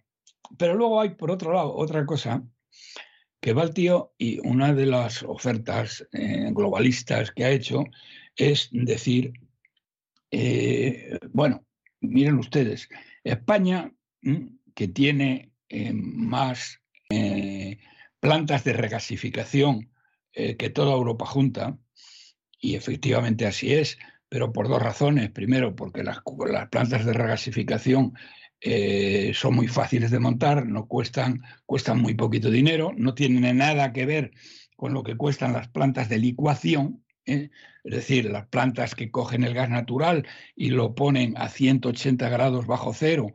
pero luego hay, por otro lado, otra cosa, que va el tío y una de las ofertas eh, globalistas que ha hecho es decir, eh, bueno, miren ustedes, España, que tiene eh, más plantas de regasificación que toda Europa junta, y efectivamente así es, pero por dos razones. Primero, porque las plantas de regasificación eh, son muy fáciles de montar, no cuestan, cuestan muy poquito dinero, no tienen nada que ver con lo que cuestan las plantas de licuación, ¿eh? es decir, las plantas que cogen el gas natural y lo ponen a 180 grados bajo cero,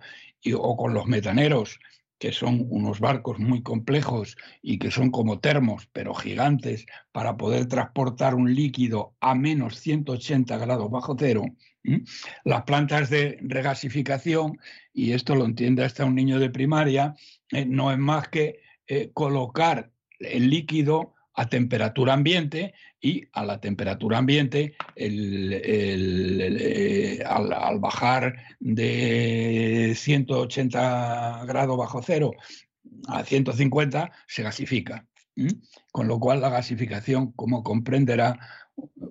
o con los metaneros que son unos barcos muy complejos y que son como termos, pero gigantes, para poder transportar un líquido a menos 180 grados bajo cero, las plantas de regasificación, y esto lo entiende hasta un niño de primaria, eh, no es más que eh, colocar el líquido a temperatura ambiente y a la temperatura ambiente, eh, al, bajar de 180 grados bajo cero a 150, se gasifica. Con lo cual la gasificación, como comprenderá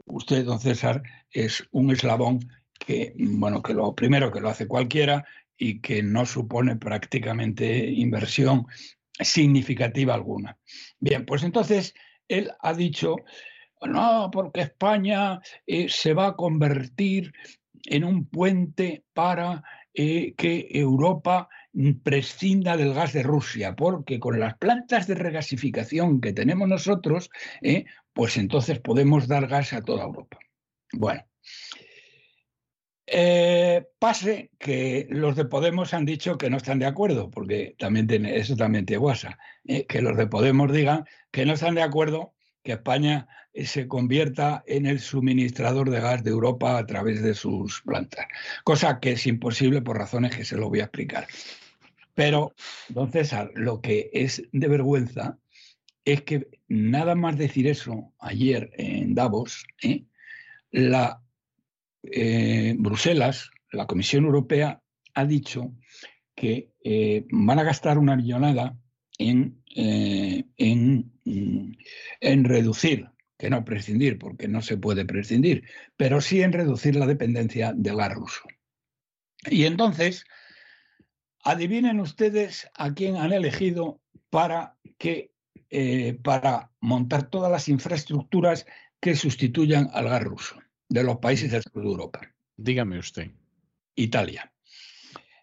usted, don César, es un eslabón que, bueno, que lo primero que lo hace cualquiera y que no supone prácticamente inversión significativa alguna. Bien, pues entonces él ha dicho, no, porque España eh, se va a convertir en un puente para eh, que Europa prescinda del gas de Rusia, porque con las plantas de regasificación que tenemos nosotros, eh, pues entonces podemos dar gas a toda Europa. Bueno, pase que los de Podemos han dicho que no están de acuerdo, porque también tiene, eso también tiene guasa, que los de Podemos digan que no están de acuerdo que España eh, se convierta en el suministrador de gas de Europa a través de sus plantas, cosa que es imposible por razones que se lo voy a explicar. Pero, don César, lo que es de vergüenza es que nada más decir eso ayer en Davos, ¿eh? la eh, Bruselas, la Comisión Europea, ha dicho que van a gastar una millonada en, en Mm, en reducir, que no prescindir, porque no se puede prescindir, pero sí en reducir la dependencia del gas ruso. Y entonces, adivinen ustedes a quién han elegido para que eh, para montar todas las infraestructuras que sustituyan al gas ruso de los países del sur de Europa. Dígame usted. Italia.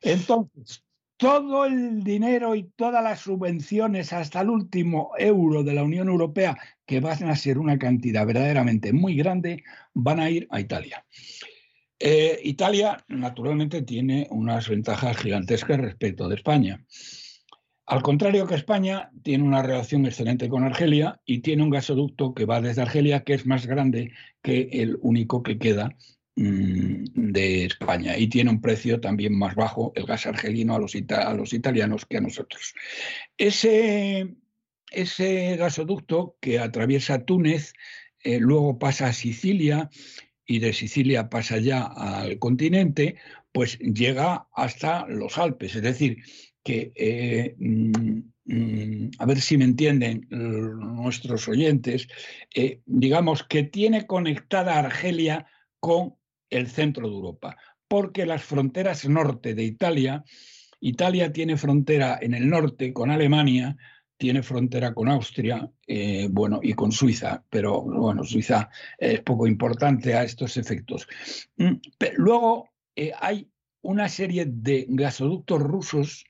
Entonces, todo el dinero y todas las subvenciones hasta el último euro de la Unión Europea, que van a ser una cantidad verdaderamente muy grande, van a ir a Italia. Eh, Italia, naturalmente, tiene unas ventajas gigantescas respecto de España. Al contrario que España, tiene una relación excelente con Argelia y tiene un gasoducto que va desde Argelia, que es más grande que el único que queda Mm, de España y tiene un precio también más bajo el gas argelino a los, a los italianos que a nosotros. Ese, ese gasoducto que atraviesa Túnez, eh, luego pasa a Sicilia y de Sicilia pasa ya al continente, pues llega hasta los Alpes. Es decir, que, eh, mm, mm, a ver si me entienden nuestros oyentes, eh, digamos que tiene conectada Argelia con el centro de Europa, porque las fronteras norte de Italia, Italia tiene frontera en el norte con Alemania, tiene frontera con Austria, eh, bueno, y con Suiza, pero bueno, Suiza es poco importante a estos efectos. Mm, luego eh, hay una serie de gasoductos rusos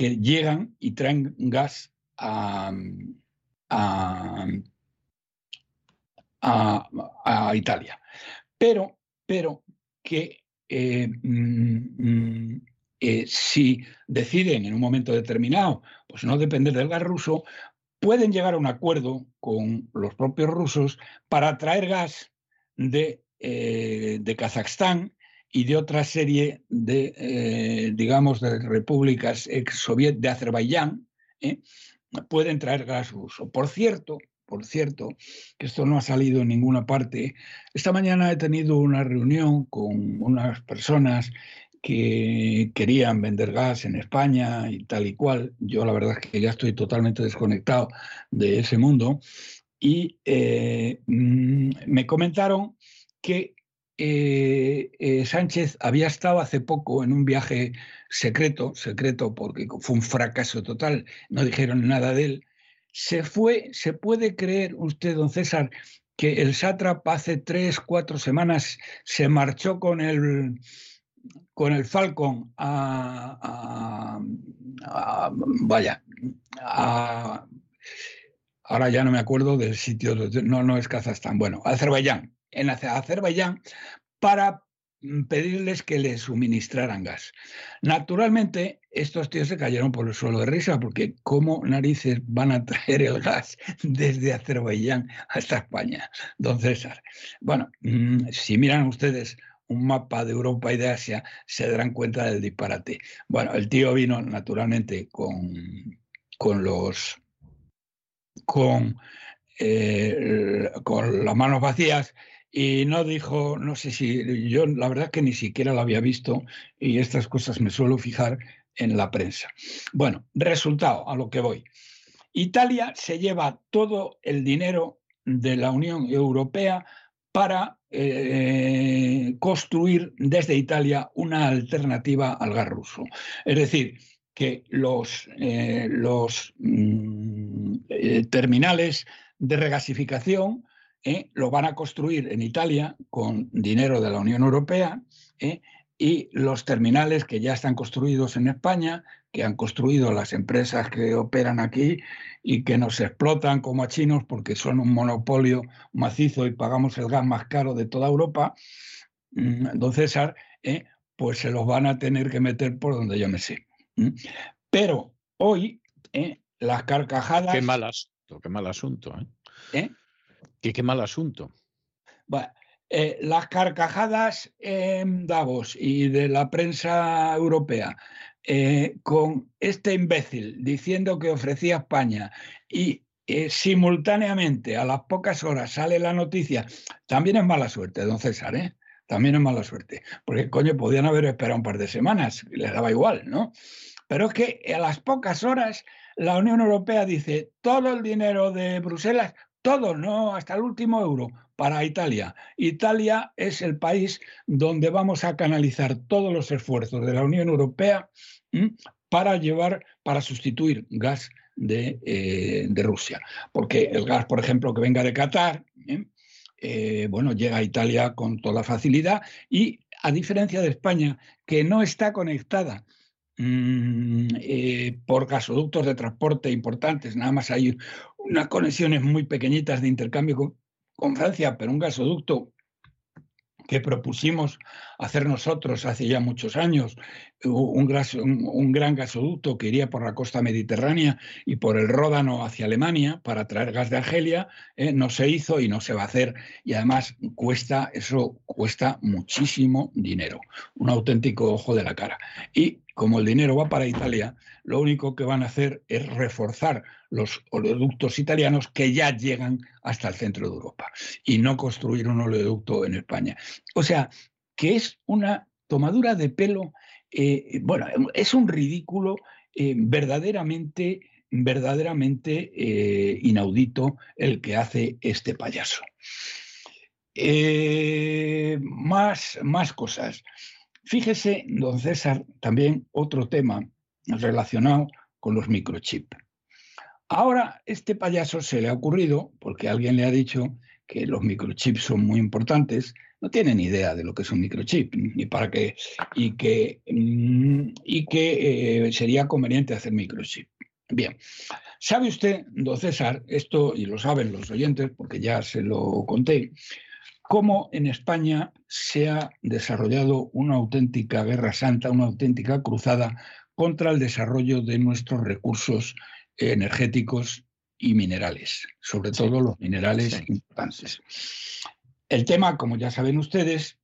que llegan y traen gas a, a, a Italia. Pero pero que eh, mm, mm, eh, si deciden en un momento determinado pues no depender del gas ruso, pueden llegar a un acuerdo con los propios rusos para traer gas de, eh, de Kazajstán y de otra serie de, digamos, de repúblicas ex de Azerbaiyán, pueden traer gas ruso. Por cierto, por cierto, que esto no ha salido en ninguna parte. Esta mañana he tenido una reunión con unas personas que querían vender gas en España y tal y cual. Yo la verdad es que ya estoy totalmente desconectado de ese mundo. Y eh, mm, me comentaron que eh, eh, Sánchez había estado hace poco en un viaje secreto, secreto porque fue un fracaso total, no dijeron nada de él. Se fue, se puede creer usted, don César, que el sátrapa hace tres, cuatro semanas se marchó con el, con el Falcon a, vaya, ahora ya no me acuerdo del sitio, no, no es Kazajstán, bueno, Azerbaiyán, en Azerbaiyán para mm, pedirles que les suministraran gas. Naturalmente, estos tíos se cayeron por el suelo de risa, porque ¿cómo narices van a traer el gas desde Azerbaiyán hasta España, don César? Bueno, mm, si miran ustedes un mapa de Europa y de Asia, se darán cuenta del disparate. Bueno, el tío vino naturalmente con, con los con, eh, con las manos vacías y no dijo, no sé si, yo la verdad que ni siquiera lo había visto y estas cosas me suelo fijar en la prensa. Bueno, resultado, a lo que voy. Italia se lleva todo el dinero de la Unión Europea para eh, construir desde Italia una alternativa al gas ruso. Es decir, que los, eh, los mm, eh, terminales de regasificación lo van a construir en Italia con dinero de la Unión Europea y los terminales que ya están construidos en España, que han construido las empresas que operan aquí, y que nos explotan como a chinos porque son un monopolio macizo y pagamos el gas más caro de toda Europa, mm, don César, ¿eh? pues se los van a tener que meter por donde yo me sé. Pero hoy ¿eh? las carcajadas... Qué mal asunto, qué mal asunto. ¿eh? ¿Eh? Qué, mal asunto. las carcajadas en Davos y de la prensa europea eh, con este imbécil diciendo que ofrecía España y eh, simultáneamente a las pocas horas sale la noticia, también es mala suerte, don César, ¿eh? También es mala suerte, porque coño, podían haber esperado un par de semanas, les daba igual, ¿no? Pero es que a las pocas horas la Unión Europea dice todo el dinero de Bruselas, todo, no, hasta el último euro, para Italia. Italia es el país donde vamos a canalizar todos los esfuerzos de la Unión Europea para llevar, para sustituir gas eh, de, Rusia. Porque el gas, por ejemplo, que venga de Qatar. Eh, bueno, llega a Italia con toda facilidad y a diferencia de España, que no está conectada mm, por gasoductos de transporte importantes, nada más hay unas conexiones muy pequeñitas de intercambio con Francia, pero un gasoducto que propusimos hacer nosotros hace ya muchos años, un, gran gasoducto que iría por la costa mediterránea y por el Ródano hacia Alemania para traer gas de Argelia, eh, no se hizo y no se va a hacer. Y además cuesta, eso cuesta muchísimo dinero, un auténtico ojo de la cara. Y como el dinero va para Italia, lo único que van a hacer es reforzar los oleoductos italianos que ya llegan hasta el centro de Europa y no construir un oleoducto en España. O sea, que es una tomadura de pelo, eh, bueno, es un ridículo eh, verdaderamente, verdaderamente eh, inaudito el que hace este payaso. más, más cosas. Fíjese, don César, también otro tema relacionado con los microchips. Ahora, este payaso se le ha ocurrido, porque alguien le ha dicho que los microchips son muy importantes, no tiene ni idea de lo que es un microchip, ni para qué, y que, mm, y que eh, sería conveniente hacer microchip. Bien, ¿sabe usted, don César, esto, y lo saben los oyentes, porque ya se lo conté, cómo en España se ha desarrollado una auténtica guerra santa, una auténtica cruzada contra el desarrollo de nuestros recursos energéticos y minerales, sobre todo los minerales importantes. El tema, como ya saben ustedes,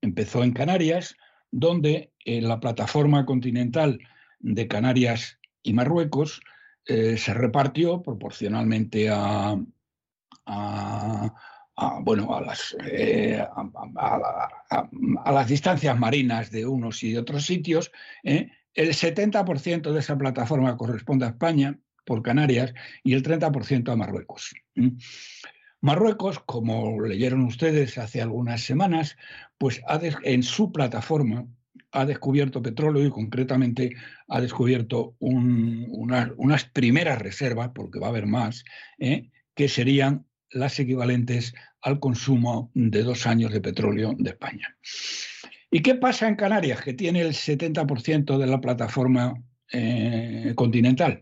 empezó en Canarias, donde en la plataforma continental de Canarias y Marruecos eh, se repartió proporcionalmente a, bueno, a las, eh, a, las distancias marinas de unos y de otros sitios, ¿eh? el 70% de esa plataforma corresponde a España por Canarias y el 30% a Marruecos. Marruecos, como leyeron ustedes hace algunas semanas, pues en su plataforma ha descubierto petróleo y concretamente ha descubierto unas primeras reservas, porque va a haber más, ¿eh? que serían las equivalentes al consumo de dos años de petróleo de España. ¿Y qué pasa en Canarias, que tiene el 70% de la plataforma eh, continental?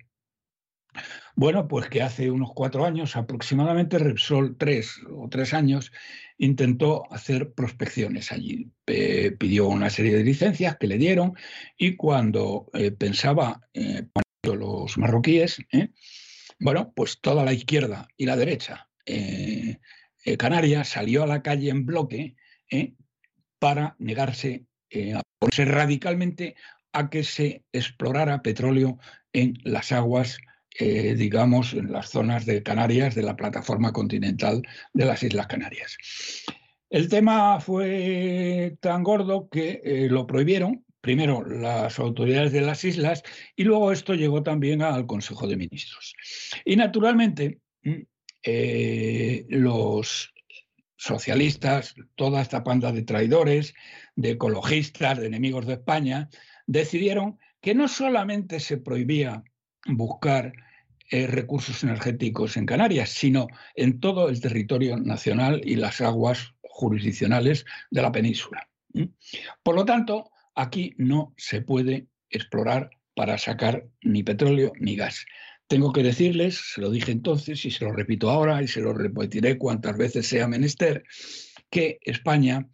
Bueno, pues que hace unos cuatro años aproximadamente, Repsol, tres o tres años, intentó hacer prospecciones allí. pidió una serie de licencias que le dieron y cuando eh, pensaba eh, los marroquíes, bueno, pues toda la izquierda y la derecha eh, eh, Canarias salió a la calle en bloque eh, para negarse, a ponerse radicalmente a que se explorara petróleo en las aguas, digamos, en las zonas de Canarias, de la plataforma continental de las Islas Canarias. El tema fue tan gordo que lo prohibieron, primero las autoridades de las islas y luego esto llegó también al Consejo de Ministros. Y naturalmente, mm, eh, los socialistas, toda esta panda de traidores, de ecologistas, de enemigos de España, decidieron que no solamente se prohibía buscar eh, recursos energéticos en Canarias, sino en todo el territorio nacional y las aguas jurisdiccionales de la península. Por lo tanto, aquí no se puede explorar para sacar ni petróleo ni gas. Tengo que decirles, se lo dije entonces y se lo repito ahora y se lo repetiré cuantas veces sea menester, que España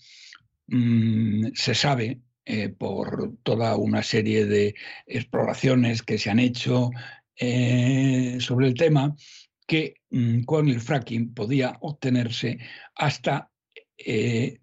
mm, se sabe eh, por toda una serie de exploraciones que se han hecho eh, sobre el tema, que mm, con el fracking podía obtenerse hasta eh,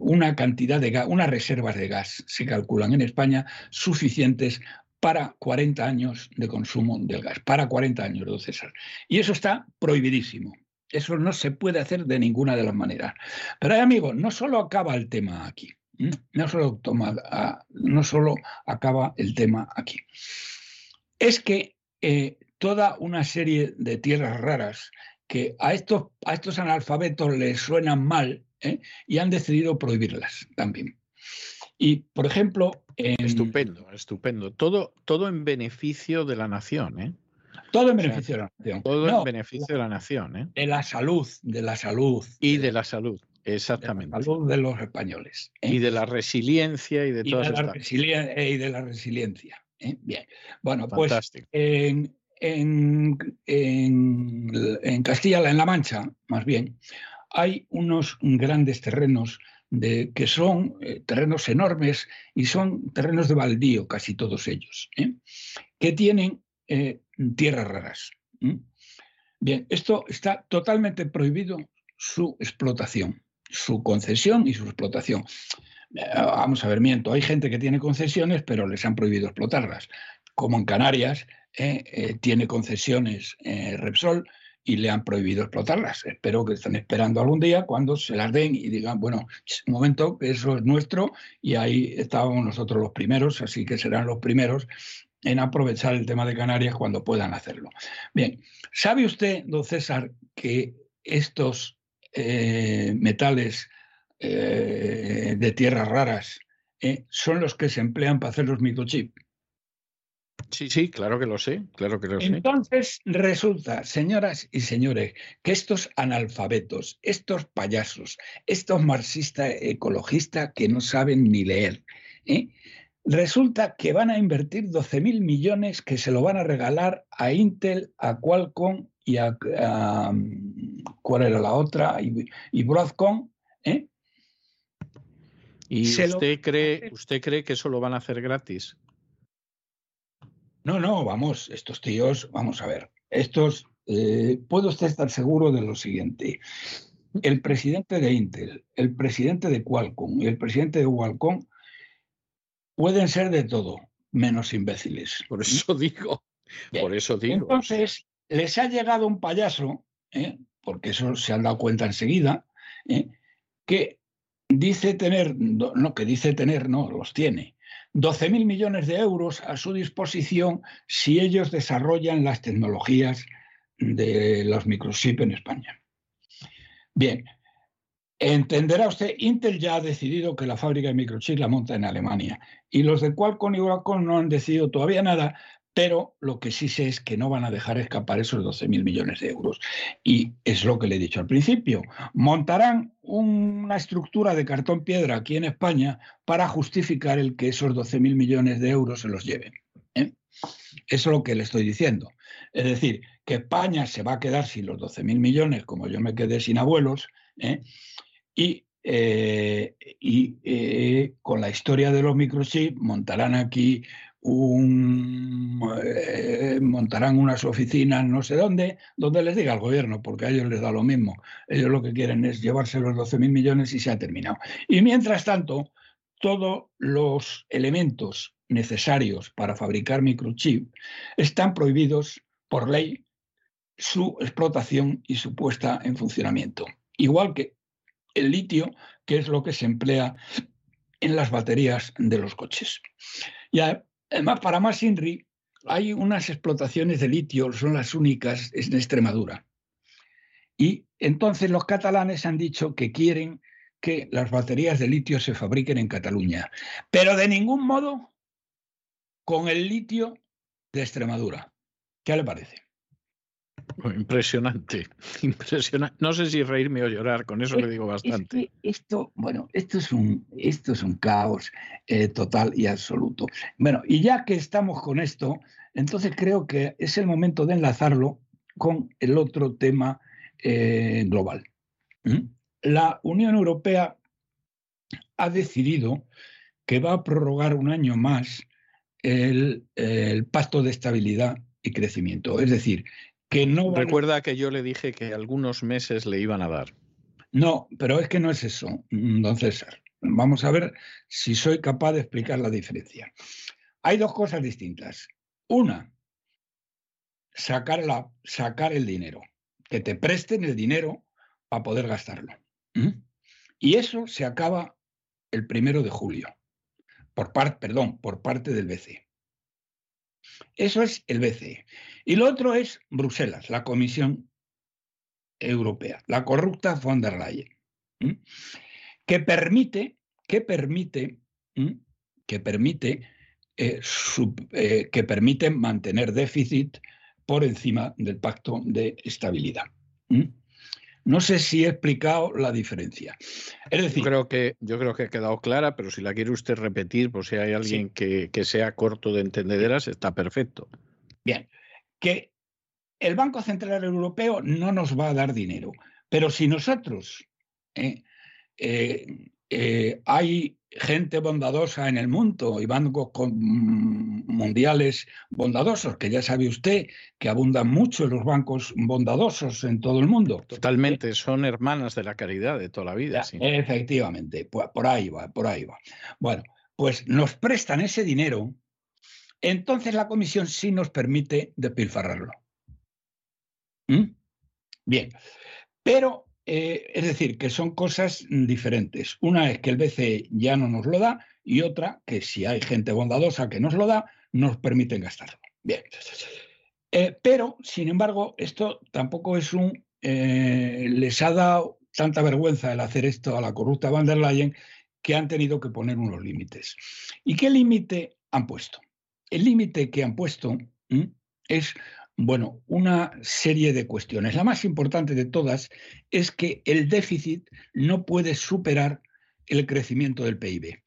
una cantidad de gas, unas reservas de gas, se calculan en España, suficientes para 40 años de consumo del gas, para 40 años, don César. Y eso está prohibidísimo. Eso no se puede hacer de ninguna de las maneras. Pero, amigos, no solo acaba el tema aquí. No solo, toma, ah, no solo acaba el tema aquí. Es que eh, toda una serie de tierras raras que a estos, a estos analfabetos les suenan mal ¿eh? y han decidido prohibirlas también. Y, por ejemplo... Estupendo, estupendo. Todo, todo en beneficio de la nación, ¿eh? Todo en beneficio de la nación. Todo en beneficio de la nación, ¿eh? De la salud, de la salud. Y de la salud, exactamente. De la salud de los españoles. ¿eh? Y de la resiliencia y de todas de la Y de la resiliencia. ¿eh? Bien. Bueno, pues en, en, en, en Castilla, en La Mancha, más bien, hay unos grandes terrenos de, que son eh, terrenos enormes y son terrenos de baldío, casi todos ellos, ¿eh? que tienen eh, tierras raras. Bien, esto está totalmente prohibido su explotación, su concesión y su explotación. Vamos a ver, miento, hay gente que tiene concesiones, pero les han prohibido explotarlas. Como en Canarias, tiene concesiones Repsol, y le han prohibido explotarlas. Espero que estén esperando algún día cuando se las den y digan, bueno, un momento, eso es nuestro y ahí estábamos nosotros los primeros, así que serán los primeros en aprovechar el tema de Canarias cuando puedan hacerlo. Bien, ¿sabe usted, don César, que estos eh, metales eh, de tierras raras eh, son los que se emplean para hacer los microchips? Sí, sí, claro que lo sé, claro que lo sé. Entonces resulta, señoras y señores, que estos analfabetos, estos payasos, estos marxistas ecologistas que no saben ni leer, ¿eh? resulta que van a invertir 12 mil millones que se lo van a regalar a Intel, a Qualcomm y a, ¿cuál era la otra? Y, Broadcom, ¿eh? ¿Y usted, cree, usted cree que eso lo van a hacer gratis? No, no, vamos, estos tíos, vamos a ver, estos, eh, puede usted estar seguro de lo siguiente. El presidente de Intel, el presidente de Qualcomm y el presidente de Qualcomm pueden ser de todo, menos imbéciles. Por eso digo, por eso digo. Entonces, les ha llegado un payaso, ¿eh? porque eso se han dado cuenta enseguida, ¿eh? que dice tener, no, que dice tener, no, los tiene, 12.000 millones de euros a su disposición si ellos desarrollan las tecnologías de los microchips en España. Bien, entenderá usted, Intel ya ha decidido que la fábrica de microchips la monta en Alemania y los de Qualcomm y Qualcomm no han decidido todavía nada, pero lo que sí sé es que no van a dejar escapar esos 12.000 millones de euros. Y es lo que le he dicho al principio. Montarán una estructura de cartón piedra aquí en España para justificar el que esos 12.000 millones de euros se los lleven. ¿eh? Eso es lo que le estoy diciendo. Es decir, que España se va a quedar sin los 12.000 millones, como yo me quedé sin abuelos, ¿eh? y, eh, con la historia de los microchips montarán aquí un, eh, montarán unas oficinas no sé dónde, donde les diga al gobierno, porque a ellos les da lo mismo. Ellos lo que quieren es llevarse los 12.000 millones y se ha terminado. Y mientras tanto, todos los elementos necesarios para fabricar microchip están prohibidos por ley su explotación y su puesta en funcionamiento. Igual que el litio, que es lo que se emplea en las baterías de los coches. Ya Además, para más INRI, hay unas explotaciones de litio, son las únicas en Extremadura. Y entonces los catalanes han dicho que quieren que las baterías de litio se fabriquen en Cataluña, pero de ningún modo con el litio de Extremadura. ¿Qué le parece? Impresionante, impresionante. No sé si reírme o llorar, con eso le digo bastante. esto, bueno, esto es un, esto es un caos eh, total y absoluto. Bueno, y ya que estamos con esto, entonces creo que es el momento de enlazarlo con el otro tema eh, global. ¿Mm? La Unión Europea ha decidido que va a prorrogar un año más el, el pacto de estabilidad y crecimiento. Es decir, no Recuerda que yo le dije que algunos meses le iban a dar. No, pero es que no es eso, don César. Vamos a ver si soy capaz de explicar la diferencia. Hay dos cosas distintas. Una, sacar, la, sacar el dinero, que te presten el dinero para poder gastarlo. Y eso se acaba el primero de julio, por parte, perdón, por parte del BCE. Eso es el BCE. Y lo otro es Bruselas, la Comisión Europea, la corrupta von der Leyen, que permite, que permite, que permite, eh, eh, que permite mantener déficit por encima del pacto de estabilidad. No sé si he explicado la diferencia. Es decir, yo creo que, yo creo que ha quedado clara, pero si la quiere usted repetir, por si hay alguien que, sea corto de entendederas, está perfecto. Bien, que el Banco Central Europeo no nos va a dar dinero, pero si nosotros eh, eh, hay gente bondadosa en el mundo y bancos mundiales bondadosos, que ya sabe usted que abundan mucho los bancos bondadosos en todo el mundo. Totalmente, son hermanas de la caridad de toda la vida. Efectivamente, por ahí va, por ahí va. Bueno, pues nos prestan ese dinero, entonces la comisión sí nos permite despilfarrarlo. ¿Mm? Bien, pero eh, es decir, que son cosas diferentes. Una es que el BCE ya no nos lo da y otra que si hay gente bondadosa que nos lo da, nos permiten gastarlo. Bien. Eh, pero, sin embargo, esto tampoco es un... Eh, les ha dado tanta vergüenza el hacer esto a la corrupta van der Leyen que han tenido que poner unos límites. ¿Y qué límite han puesto? El límite que han puesto es bueno, una serie de cuestiones. La más importante de todas es que el déficit no puede superar el crecimiento del PIB.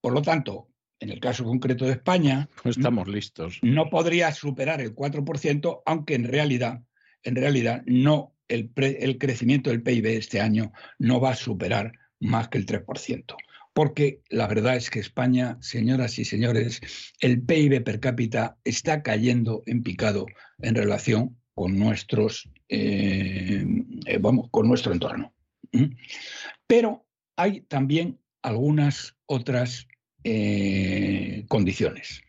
Por lo tanto, en el caso concreto de España, pues estamos listos. No podría superar el 4%, aunque en realidad, en realidad no el, el crecimiento del PIB este año no va a superar más que el 3% porque la verdad es que España, señoras y señores, el PIB per cápita está cayendo en picado en relación con nuestros, eh, eh, vamos, con nuestro entorno. Pero hay también algunas otras eh, condiciones.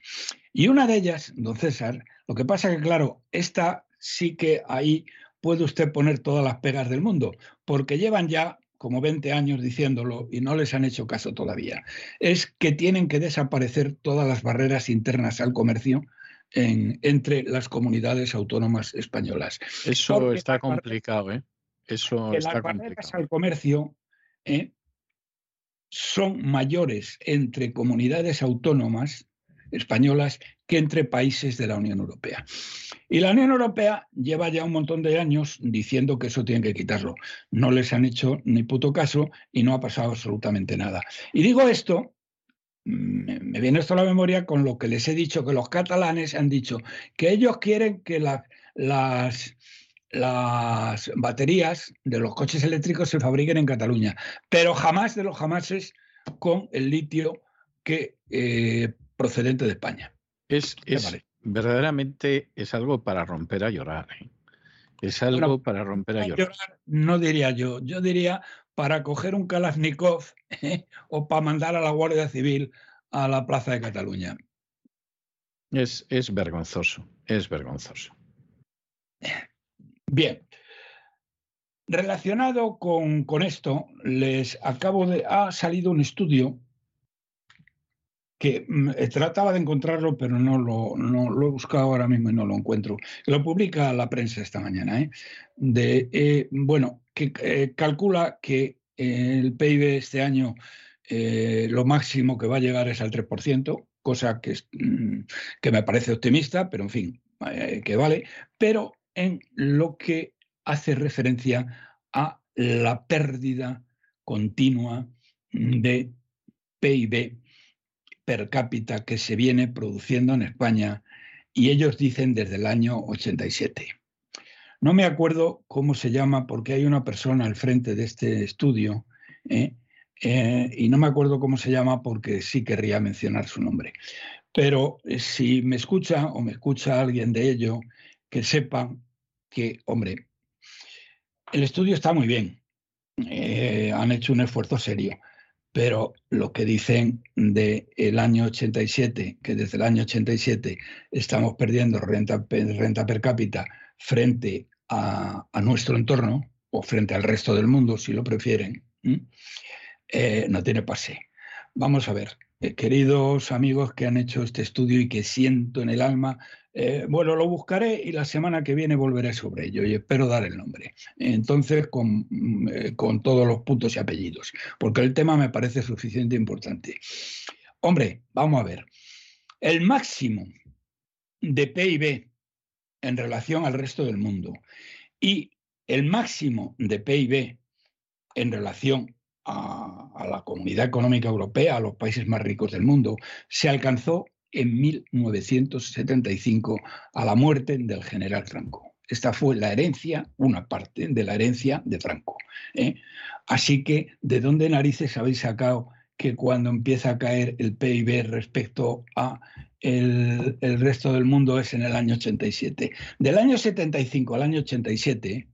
Y una de ellas, don César, lo que pasa que, claro, esta sí que ahí puede usted poner todas las pegas del mundo, porque llevan ya como 20 años diciéndolo y no les han hecho caso todavía. Es que tienen que desaparecer todas las barreras internas al comercio entre las comunidades autónomas españolas. Eso está complicado, ¿eh? Eso está las barreras al comercio ¿eh? son mayores entre comunidades autónomas españolas que entre países de la Unión Europea. Y la Unión Europea lleva ya un montón de años diciendo que eso tienen que quitarlo. No les han hecho ni puto caso y no ha pasado absolutamente nada. Y digo esto, me viene esto a la memoria con lo que les he dicho, que los catalanes han dicho que ellos quieren que las, las baterías de los coches eléctricos se fabriquen en Cataluña, pero jamás de los jamases con el litio que eh, procedente de España. Es, verdaderamente es algo para romper a llorar. ¿eh? Es algo para romper a llorar. No diría yo, yo diría para coger un Kalashnikov ¿eh? o para mandar a la Guardia Civil a la Plaza de Cataluña. Es, es vergonzoso, es vergonzoso. Bien. Relacionado con, con, esto, les acabo de. Ha salido un estudio que mm, eh, trataba de encontrarlo, pero no lo, no lo, he buscado ahora mismo y no lo encuentro. Lo publica la prensa esta mañana, ¿eh? De, eh, bueno, que calcula que el PIB este año lo máximo que va a llegar es al 3%, cosa que, mm, que me parece optimista, pero en fin, que vale, pero en lo que hace referencia a la pérdida continua de PIB per cápita que se viene produciendo en España y ellos dicen desde el año 87. No me acuerdo cómo se llama porque hay una persona al frente de este estudio ¿eh? Eh, y no me acuerdo cómo se llama porque sí querría mencionar su nombre. Pero eh, si me escucha o me escucha alguien de ello, que sepa que, hombre, el estudio está muy bien. han hecho un esfuerzo serio pero lo que dicen del el año 87, que desde el año 87 estamos perdiendo renta, renta per cápita frente a, nuestro entorno o frente al resto del mundo, si lo prefieren, eh, no tiene pase. Vamos a ver, eh, queridos amigos que han hecho este estudio y que siento en el alma eh, bueno, lo buscaré y la semana que viene volveré sobre ello y espero dar el nombre. Entonces, con, mm, eh, con todos los puntos y apellidos, porque el tema me parece suficientemente importante. Hombre, vamos a ver. El máximo de PIB en relación al resto del mundo y el máximo de PIB en relación a, la comunidad económica europea, a los países más ricos del mundo, se alcanzó en 1975 a la muerte del general Franco. Esta fue la herencia, una parte de la herencia de Franco. ¿eh? Así que, ¿de dónde narices habéis sacado que cuando empieza a caer el PIB respecto a el, resto del mundo es en el año 87? Del año 75 al año 87,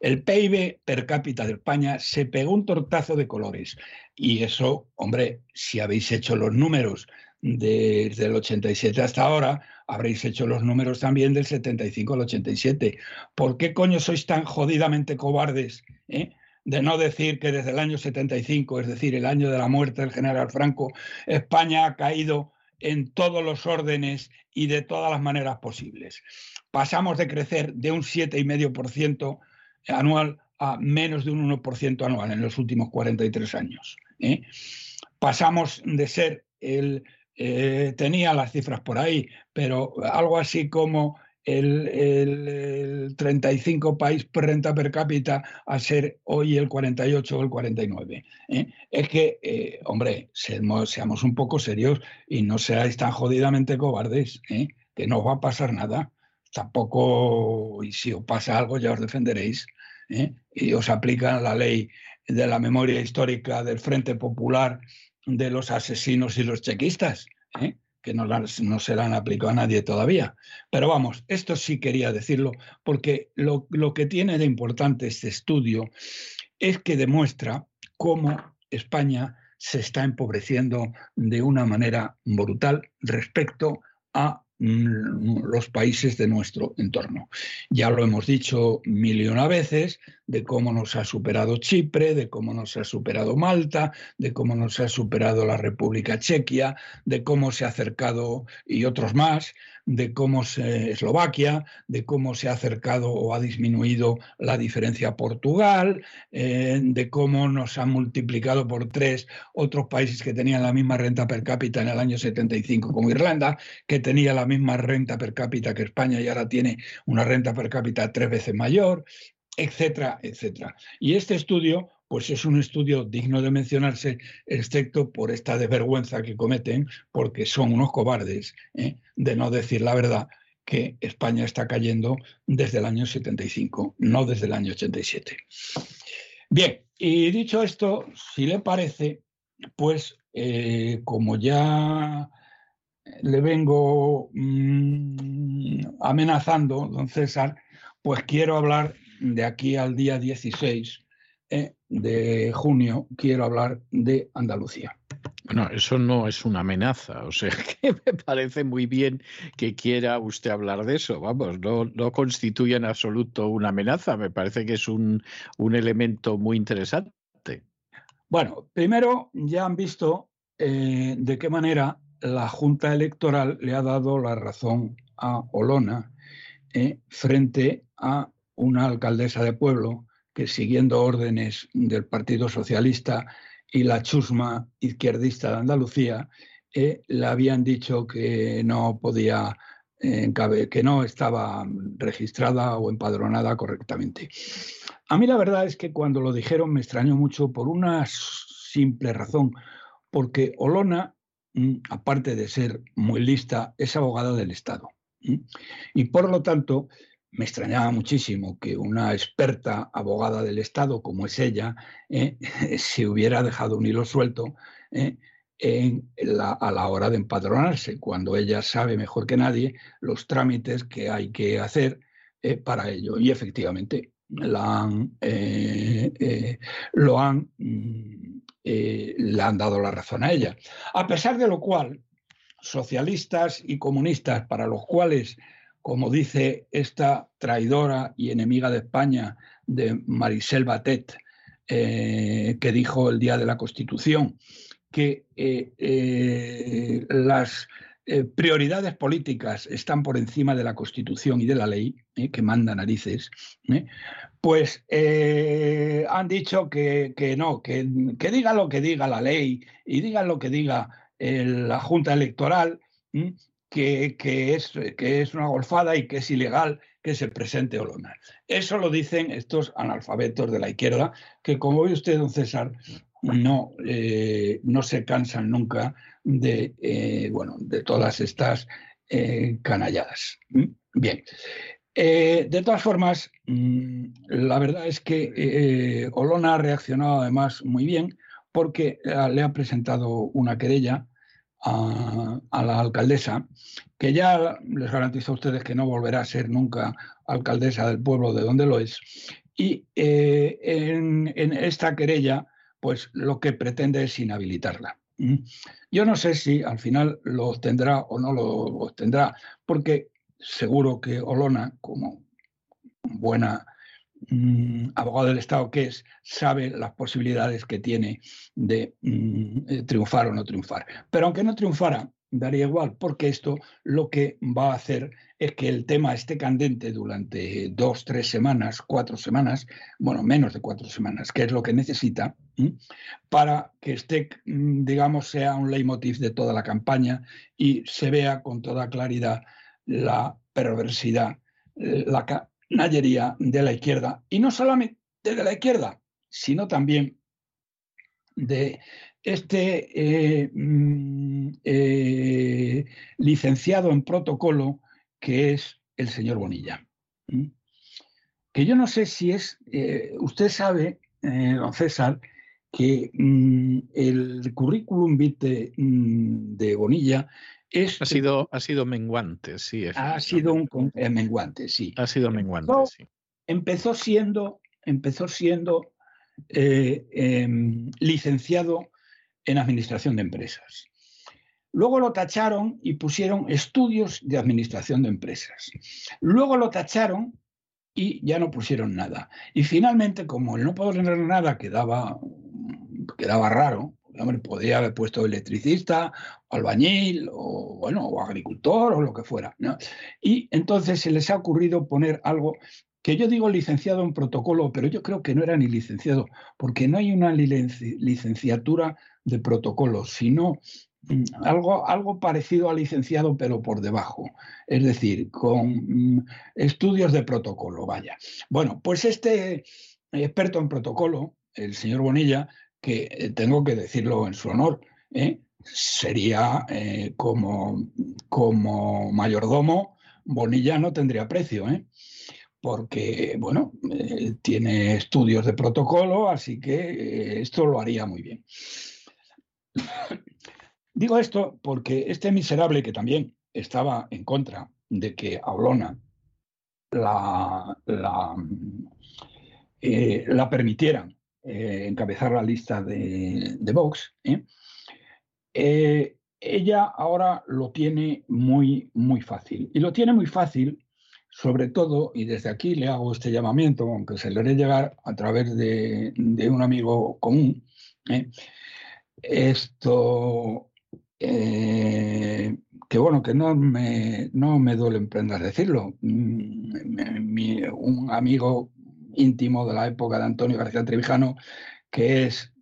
el PIB per cápita de España se pegó un tortazo de colores. Y eso, hombre, si habéis hecho los números desde el 87 hasta ahora, habréis hecho los números también del 75 al 87. ¿Por qué coño sois tan jodidamente cobardes eh? de no decir que desde el año 75, es decir, el año de la muerte del general Franco, España ha caído en todos los órdenes y de todas las maneras posibles? Pasamos de crecer de un 7,5% anual a menos de un 1% anual en los últimos 43 años. ¿eh? Pasamos de ser el eh, tenía las cifras por ahí, pero algo así como el, 35 país por renta per cápita a ser hoy el 48 o el 49. ¿eh? Es que, eh, hombre, seamos, un poco serios y no seáis tan jodidamente cobardes, que no os va a pasar nada. Tampoco, y si os pasa algo, ya os defenderéis. Y os aplican la ley de la memoria histórica del Frente Popular de los asesinos y los chequistas, ¿eh? que no, se la han aplicado a nadie todavía. Pero vamos, esto sí quería decirlo, porque lo, que tiene de importante este estudio es que demuestra cómo España se está empobreciendo de una manera brutal respecto a los países de nuestro entorno. Ya lo hemos dicho mil y una veces de cómo nos ha superado Chipre, de cómo nos ha superado Malta, de cómo nos ha superado la República Chequia, de cómo se ha acercado y otros más, de cómo se, Eslovaquia, de cómo se ha acercado o ha disminuido la diferencia Portugal, eh, de cómo nos han multiplicado por tres otros países que tenían la misma renta per cápita en el año 75 como Irlanda, que tenía la misma renta per cápita que España y ahora tiene una renta per cápita tres veces mayor, etcétera, etcétera. Y este estudio pues es un estudio digno de mencionarse, excepto por esta desvergüenza que cometen, porque son unos cobardes ¿eh? de no decir la verdad que España está cayendo desde el año 75, no desde el año 87. Bien, y dicho esto, si le parece, pues eh, como ya le vengo mm, amenazando, don César, pues quiero hablar de aquí al día 16 eh, de junio quiero hablar de Andalucía. Bueno, eso no es una amenaza, o sea que me parece muy bien que quiera usted hablar de eso, vamos, no, no constituye en absoluto una amenaza, me parece que es un, un elemento muy interesante. Bueno, primero ya han visto eh, de qué manera la Junta Electoral le ha dado la razón a Olona eh, frente a una alcaldesa de pueblo que siguiendo órdenes del Partido Socialista y la chusma izquierdista de Andalucía, eh, le habían dicho que no podía, eh, que no estaba registrada o empadronada correctamente. A mí la verdad es que cuando lo dijeron me extrañó mucho por una simple razón, porque Olona, mm, aparte de ser muy lista, es abogada del Estado. Y por lo tanto, me extrañaba muchísimo que una experta abogada del Estado como es ella eh, se hubiera dejado un hilo suelto eh, a la hora de empadronarse, cuando ella sabe mejor que nadie los trámites que hay que hacer eh, para ello. Y efectivamente la lo han, mm, le han dado la razón a ella. A pesar de lo cual, socialistas y comunistas, para los cuales como dice esta traidora y enemiga de España de Marisel Batet, eh, que dijo el día de la Constitución, que eh, eh, las prioridades políticas están por encima de la Constitución y de la ley, que manda narices, pues han dicho que, no, que, que diga lo que diga la ley y diga lo que diga la Junta Electoral, que, es, que es una golfada y que es ilegal que se presente Olona. Eso lo dicen estos analfabetos de la izquierda, que como ve usted, don César, no, eh, no se cansan nunca de, eh, bueno, de todas estas eh, canalladas. Bien. de todas formas, mm, la verdad es que Olona ha reaccionado además muy bien porque le ha presentado una querella a, la alcaldesa, que ya les garantizo a ustedes que no volverá a ser nunca alcaldesa del pueblo de donde lo es. Y eh, en, esta querella, pues lo que pretende es inhabilitarla. Yo no sé si al final lo obtendrá o no lo obtendrá, porque seguro que Olona, como buena Mm, abogado del Estado que es, sabe las posibilidades que tiene de mm, eh, triunfar o no triunfar. Pero aunque no triunfara, daría igual, porque esto lo que va a hacer es que el tema esté candente durante dos, tres semanas, cuatro semanas, bueno, menos de cuatro semanas, que es lo que necesita, para que esté, mm, digamos, sea un leitmotiv de toda la campaña y se vea con toda claridad la perversidad, eh, la, nayería de la izquierda, y no solamente de la izquierda, sino también de este eh, mm, eh, licenciado en protocolo que es el señor Bonilla. Que yo no sé si es, eh, usted sabe, don César, que mm, el currículum vitae mm, de Bonilla ha sido, ha sido menguante, sí. Ha sido un eh, menguante, sí. Ha sido menguante, sí. Empezó siendo, empezó siendo eh, em, licenciado en Administración de Empresas. Luego lo tacharon y pusieron estudios de administración de empresas. Luego lo tacharon y ya no pusieron nada. Y finalmente, como el no poder nada quedaba, quedaba raro, hombre, podría haber puesto electricista, albañil, o bueno, o agricultor, o lo que fuera. Y entonces se les ha ocurrido poner algo que yo digo licenciado en protocolo, pero yo creo que no era ni licenciado, porque no hay una licenciatura de protocolo, sino mm, algo, algo parecido a licenciado, pero por debajo, es decir, con mm, estudios de protocolo, vaya. Bueno, pues este experto en protocolo, el señor Bonilla, que eh, tengo que decirlo en su honor, ¿eh? sería eh, como, como mayordomo, Bonilla no tendría precio, porque, bueno, tiene estudios de protocolo, así que esto lo haría muy bien. Digo esto porque este miserable que también estaba en contra de que Aulona la, la, la permitieran eh, encabezar la lista de, Vox, ¿eh? Eh, ella ahora lo tiene muy, muy fácil. Y lo tiene muy fácil, sobre todo, y desde aquí le hago este llamamiento, aunque se le haré llegar a través de, un amigo común. Esto, que bueno, que no me, no me duele emprender decirlo. Mm, un amigo íntimo de la época de Antonio García Trevijano, que es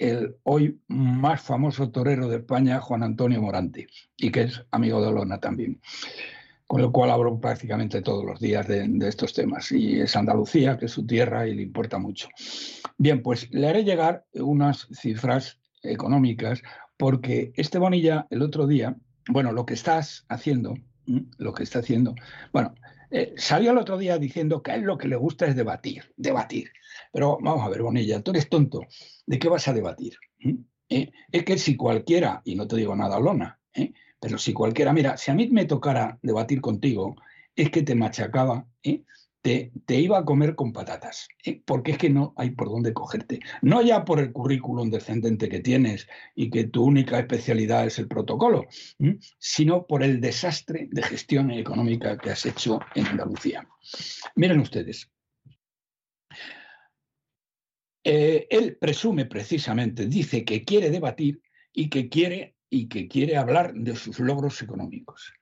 el hoy más famoso torero de España, Juan Antonio Morante, y que es amigo de Olona también, con el cual hablo prácticamente todos los días de, estos temas. Y es Andalucía, que es su tierra y le importa mucho. Bien, pues le haré llegar unas cifras económicas, porque este Bonilla el otro día, bueno, lo que estás haciendo, lo que está haciendo, bueno, eh, salió el otro día diciendo que a él lo que le gusta es debatir, debatir. Pero vamos a ver, Bonilla, tú eres tonto. ¿De qué vas a debatir? ¿Mm? ¿Eh? Es que si cualquiera, y no te digo nada, Lona, ¿eh? pero si cualquiera, mira, si a mí me tocara debatir contigo, es que te machacaba, te, iba a comer con patatas, ¿eh? porque es que no hay por dónde cogerte. No ya por el currículum descendente que tienes y que tu única especialidad es el protocolo, sino por el desastre de gestión económica que has hecho en Andalucía. Miren ustedes. Eh, él presume precisamente, dice que quiere debatir y que quiere, y que quiere hablar de sus logros económicos.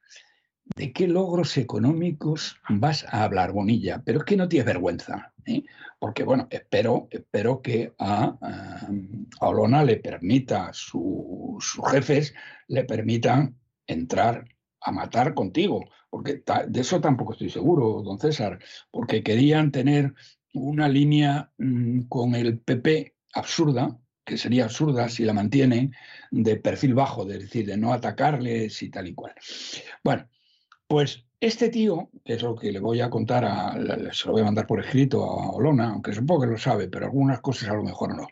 ¿De qué logros económicos vas a hablar, Bonilla? Pero es que no tienes vergüenza, ¿eh? porque bueno, espero, espero que a, Olona le permita, sus jefes le permitan entrar a matar contigo, porque de eso tampoco estoy seguro, don César, porque querían tener una línea mm, con el PP absurda, que sería absurda si la mantienen, de perfil bajo, de decir, de no atacarles y tal y cual. Bueno, pues este tío, que es lo que le voy a contar, a, se lo voy a mandar por escrito a Olona, aunque supongo que lo sabe, pero algunas cosas a lo mejor no.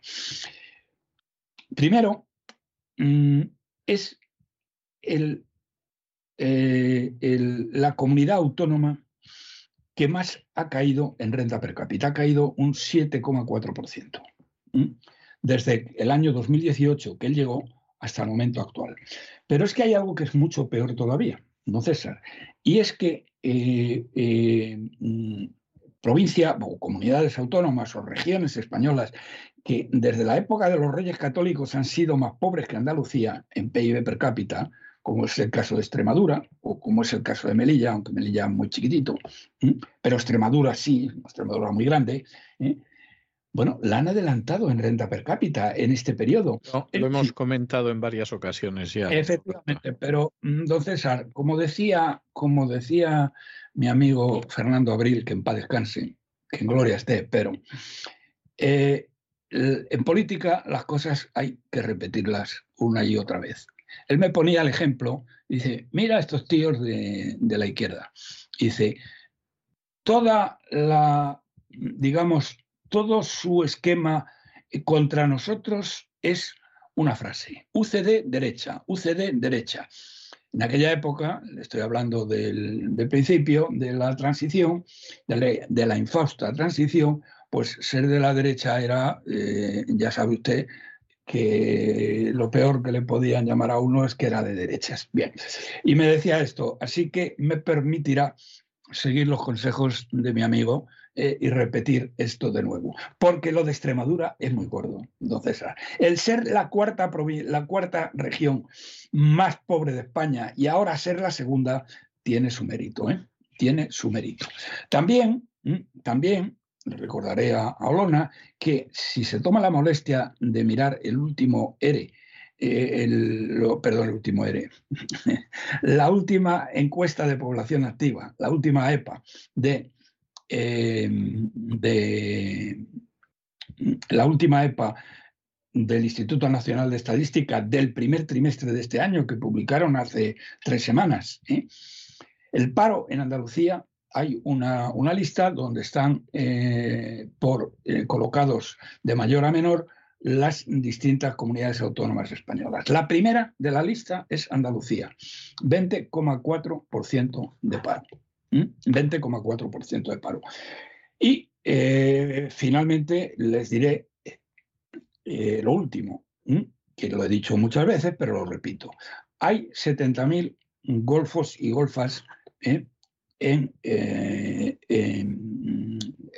Primero, mm, es eh, la comunidad autónoma que más ha caído en renta per cápita, ha caído un 7,4%, desde el año 2018 que él llegó hasta el momento actual. Pero es que hay algo que es mucho peor todavía don César. Y es que eh, eh, mm, provincia o comunidades autónomas o regiones españolas que desde la época de los reyes católicos han sido más pobres que Andalucía en PIB per cápita, como es el caso de Extremadura o como es el caso de Melilla, aunque Melilla es muy chiquitito, pero Extremadura sí, Extremadura muy grande, ¿eh? Bueno, la han adelantado en renta per cápita en este periodo. lo hemos comentado en varias ocasiones ya. Efectivamente, pero mm, don César, como decía, como decía mi amigo Fernando Abril, que en paz descanse, que en gloria esté, pero eh, en política las cosas hay que repetirlas una y otra vez. Él me ponía el ejemplo, dice, mira estos tíos de, de la izquierda. Dice, toda la, digamos, todo su esquema eh, contra nosotros es una frase, UCD derecha, UCD derecha. En aquella época, estoy hablando del, principio de la transición, de la, infausta transición, pues ser de la derecha era, eh, ya sabe usted, que lo peor que le podían llamar a uno es que era de derechas. Bien, y me decía esto, así que me permitirá seguir los consejos de mi amigo eh, y repetir esto de nuevo, porque lo de Extremadura es muy gordo, don. El ser la cuarta, la cuarta región más pobre de España y ahora ser la segunda tiene su mérito, ¿eh? tiene su mérito. También, también recordaré a, Olona que si se toma la molestia de mirar el último ERE, eh, el, perdón, el último ERE, la última encuesta de población activa, la última EPA de, eh, de la última EPA del Instituto Nacional de Estadística del primer trimestre de este año que publicaron hace tres semanas. ¿eh? El paro en Andalucía hay una, lista donde están eh, por, colocados de mayor a menor las distintas comunidades autónomas españolas. La primera de la lista es Andalucía, 20,4% de paro. 20,4% de paro. Y eh, finalmente les diré lo último, que lo he dicho muchas veces, pero lo repito. Hay 70.000 golfos y golfas eh, en,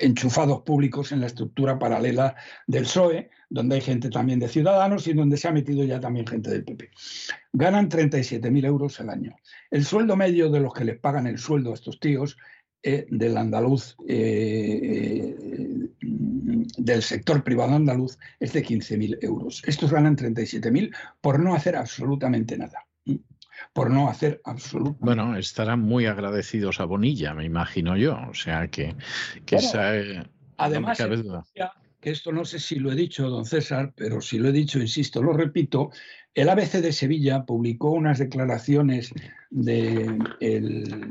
enchufados públicos en la estructura paralela del PSOE, donde hay gente también de Ciudadanos y donde se ha metido ya también gente del PP. Ganan 37.000 euros al año. El sueldo medio de los que les pagan el sueldo a estos tíos eh, del andaluz, eh, del sector privado andaluz, es de 15.000 euros. Estos ganan 37.000 por no hacer absolutamente nada por no hacer absolutamente. Bueno, estarán muy agradecidos a Bonilla, me imagino yo. O sea que, que esa, Además, que esto no sé si lo he dicho, don César, pero si lo he dicho, insisto, lo repito, el ABC de Sevilla publicó unas declaraciones del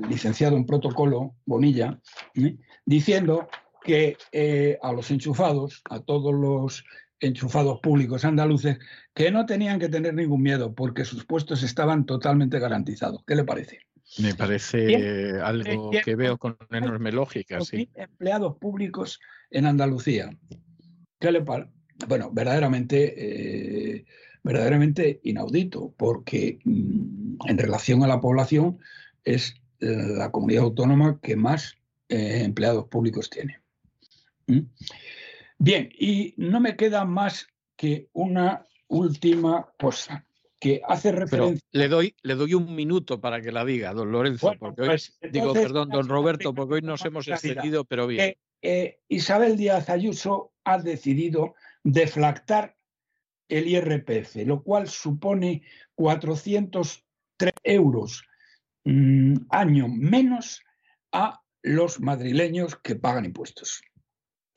licenciado en protocolo, Bonilla, ¿eh? diciendo que eh, a los enchufados, a todos los enchufados públicos andaluces que no tenían que tener ningún miedo porque sus puestos estaban totalmente garantizados. ¿Qué le parece? Me parece algo que veo con enorme lógica, sí. Empleados públicos en Andalucía. ¿Qué le parece? Bueno, verdaderamente, eh, verdaderamente inaudito, porque mm, en relación a la población es la comunidad autónoma que más eh, empleados públicos tiene. ¿Mm? Bien, y no me queda más que una última cosa que hace referencia. le doy, le doy un minuto para que la diga, don Lorenzo, porque hoy, pues, digo, perdón, don Roberto, porque hoy nos hemos excedido, pero bien. Eh, Isabel Díaz Ayuso ha decidido deflactar el IRPF, lo cual supone 403 euros mm, año menos a los madrileños que pagan impuestos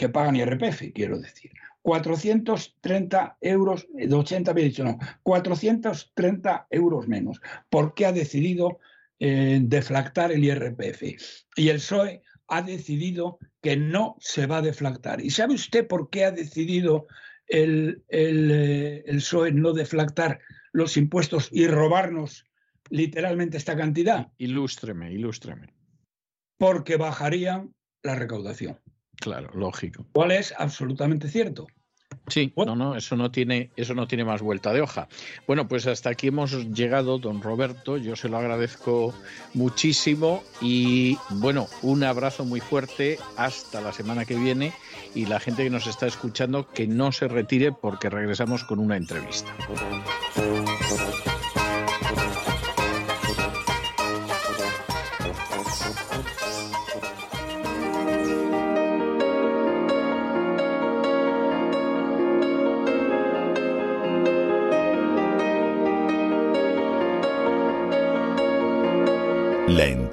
que pagan IRPF, quiero decir. 430 euros, de 80 había dicho no, 430 euros menos. ¿Por qué ha decidido eh, deflactar el IRPF? Y el PSOE ha decidido que no se va a deflactar. ¿Y sabe usted por qué ha decidido el, el, eh, el PSOE no deflactar los impuestos y robarnos literalmente esta cantidad? Ilústreme, ilústreme. Porque bajarían la recaudación. Claro, lógico. ¿Cuál es absolutamente cierto? Sí, no, no, eso no tiene, eso no tiene más vuelta de hoja. Bueno, pues hasta aquí hemos llegado, don Roberto. Yo se lo agradezco muchísimo y bueno, un abrazo muy fuerte hasta la semana que viene y la gente que nos está escuchando que no se retire porque regresamos con una entrevista.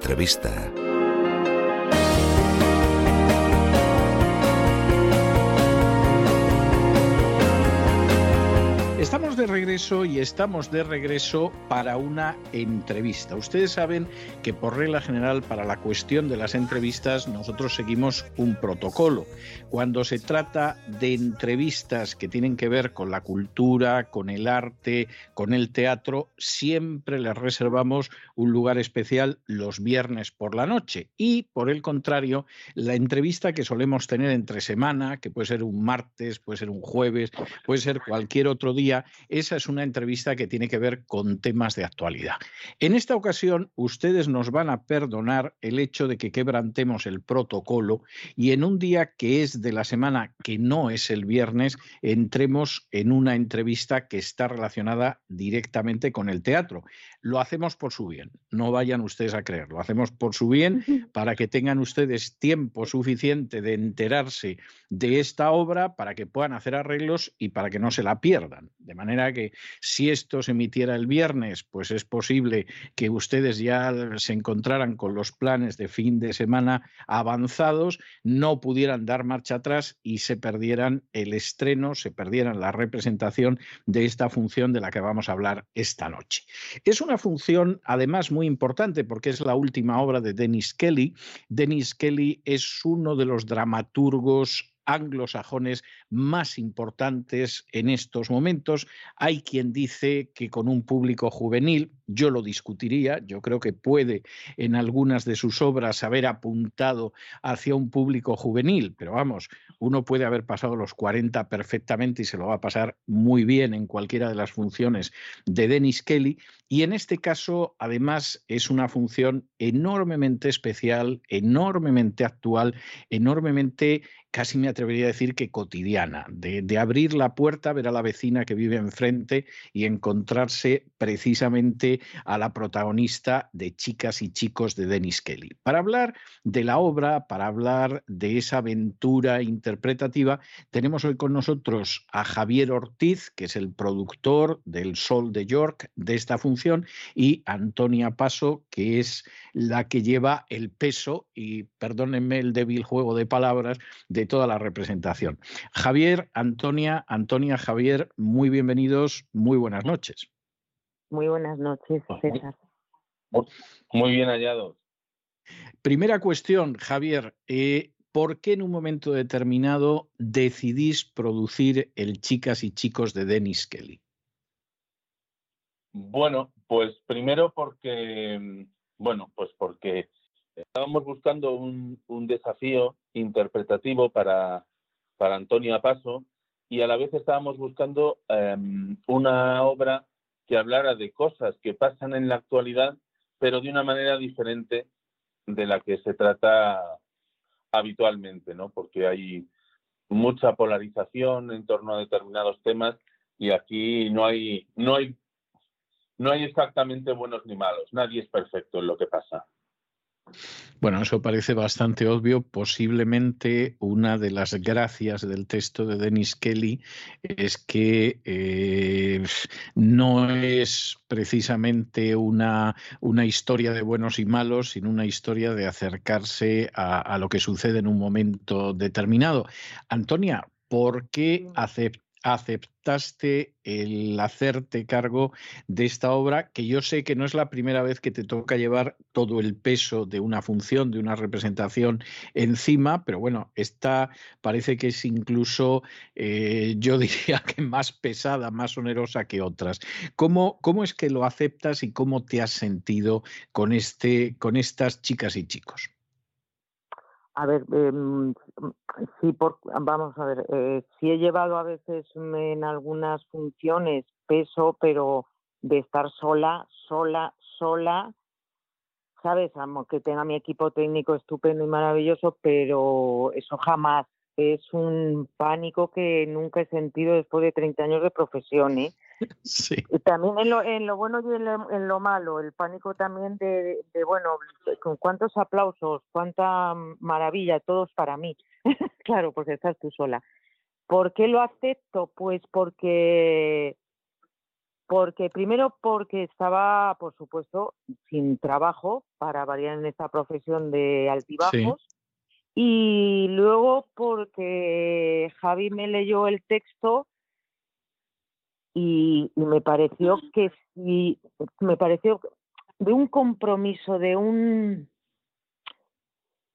Entrevista. De regreso y estamos de regreso para una entrevista. Ustedes saben que por regla general para la cuestión de las entrevistas nosotros seguimos un protocolo. Cuando se trata de entrevistas que tienen que ver con la cultura, con el arte, con el teatro, siempre les reservamos un lugar especial los viernes por la noche. Y por el contrario, la entrevista que solemos tener entre semana, que puede ser un martes, puede ser un jueves, puede ser cualquier otro día, esa es una entrevista que tiene que ver con temas de actualidad. En esta ocasión, ustedes nos van a perdonar el hecho de que quebrantemos el protocolo y en un día que es de la semana, que no es el viernes, entremos en una entrevista que está relacionada directamente con el teatro. Lo hacemos por su bien, no vayan ustedes a creerlo, lo hacemos por su bien para que tengan ustedes tiempo suficiente de enterarse de esta obra, para que puedan hacer arreglos y para que no se la pierdan. De manera que si esto se emitiera el viernes, pues es posible que ustedes ya se encontraran con los planes de fin de semana avanzados, no pudieran dar marcha atrás y se perdieran el estreno, se perdieran la representación de esta función de la que vamos a hablar esta noche. Es una función además muy importante porque es la última obra de Dennis Kelly. Dennis Kelly es uno de los dramaturgos anglosajones más importantes en estos momentos. Hay quien dice que con un público juvenil, yo lo discutiría, yo creo que puede en algunas de sus obras haber apuntado hacia un público juvenil, pero vamos, uno puede haber pasado los 40 perfectamente y se lo va a pasar muy bien en cualquiera de las funciones de Dennis Kelly. Y en este caso, además, es una función enormemente especial, enormemente actual, enormemente casi me atrevería a decir que cotidiana, de, abrir la puerta, ver a la vecina que vive enfrente y encontrarse precisamente a la protagonista de Chicas y Chicos de Dennis Kelly. Para hablar de la obra, para hablar de esa aventura interpretativa, tenemos hoy con nosotros a Javier Ortiz, que es el productor del Sol de York de esta función, y Antonia Paso, que es la que lleva el peso, y perdónenme el débil juego de palabras, de toda la representación. Javier, Antonia, Antonia, Javier, muy bienvenidos, muy buenas noches. Muy buenas noches, César. Muy bien hallados. Primera cuestión, Javier. Eh, ¿Por qué en un momento determinado decidís producir el Chicas y Chicos de Dennis Kelly? Bueno, pues primero porque, bueno, pues porque estábamos buscando un, desafío interpretativo para, para Antonia Paso y a la vez estábamos buscando em, una obra que hablara de cosas que pasan en la actualidad, pero de una manera diferente de la que se trata habitualmente, ¿no? Porque hay mucha polarización en torno a determinados temas y aquí no hay, no hay, no hay exactamente buenos ni malos. Nadie es perfecto en lo que pasa. Bueno, eso parece bastante obvio. Posiblemente una de las gracias del texto de Dennis Kelly es que eh, no es precisamente una, una, historia de buenos y malos, sino una historia de acercarse a, lo que sucede en un momento determinado. Antonia, ¿por qué aceptar? Aceptaste el hacerte cargo de esta obra, que yo sé que no es la primera vez que te toca llevar todo el peso de una función, de una representación encima, pero bueno, esta parece que es incluso, eh, yo diría que más pesada, más onerosa que otras. ¿Cómo, ¿Cómo es que lo aceptas y cómo te has sentido con, este, con estas chicas y chicos? A ver, eh, sí, por, vamos a ver, eh, sí he llevado a veces en algunas funciones peso, pero de estar sola, sola, sola, sabes, que tenga mi equipo técnico estupendo y maravilloso, pero eso jamás. Es un pánico que nunca he sentido después de 30 años de profesión, ¿eh? Sí. también en lo, en lo bueno y en lo, malo, el pánico también de, bueno, con cuántos aplausos, cuánta maravilla, todos para mí. claro, porque estás tú sola. ¿Por qué lo acepto? Pues porque, porque primero porque estaba, por supuesto, sin trabajo para variar en esta profesión de altibajos. Y luego porque Javi me leyó el texto y, me pareció que sí, me pareció de un compromiso, de un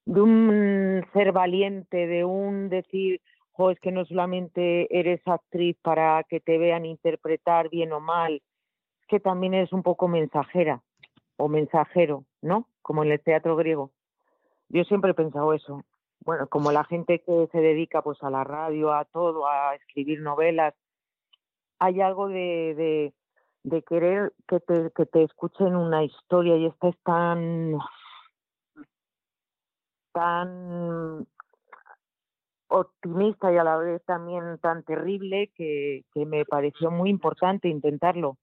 de un ser valiente, de un decir, jo, es que no solamente eres actriz para que te vean interpretar bien o mal, es que también eres un poco mensajera o mensajero, ¿no? Como en el teatro griego. Yo siempre he pensado eso. Bueno, como la gente que se dedica pues a la radio, a todo, a escribir novelas, hay algo de, de, de querer que te, que te escuchen una historia y esta es tan tan optimista y a la vez también tan terrible que, que me pareció muy importante intentarlo.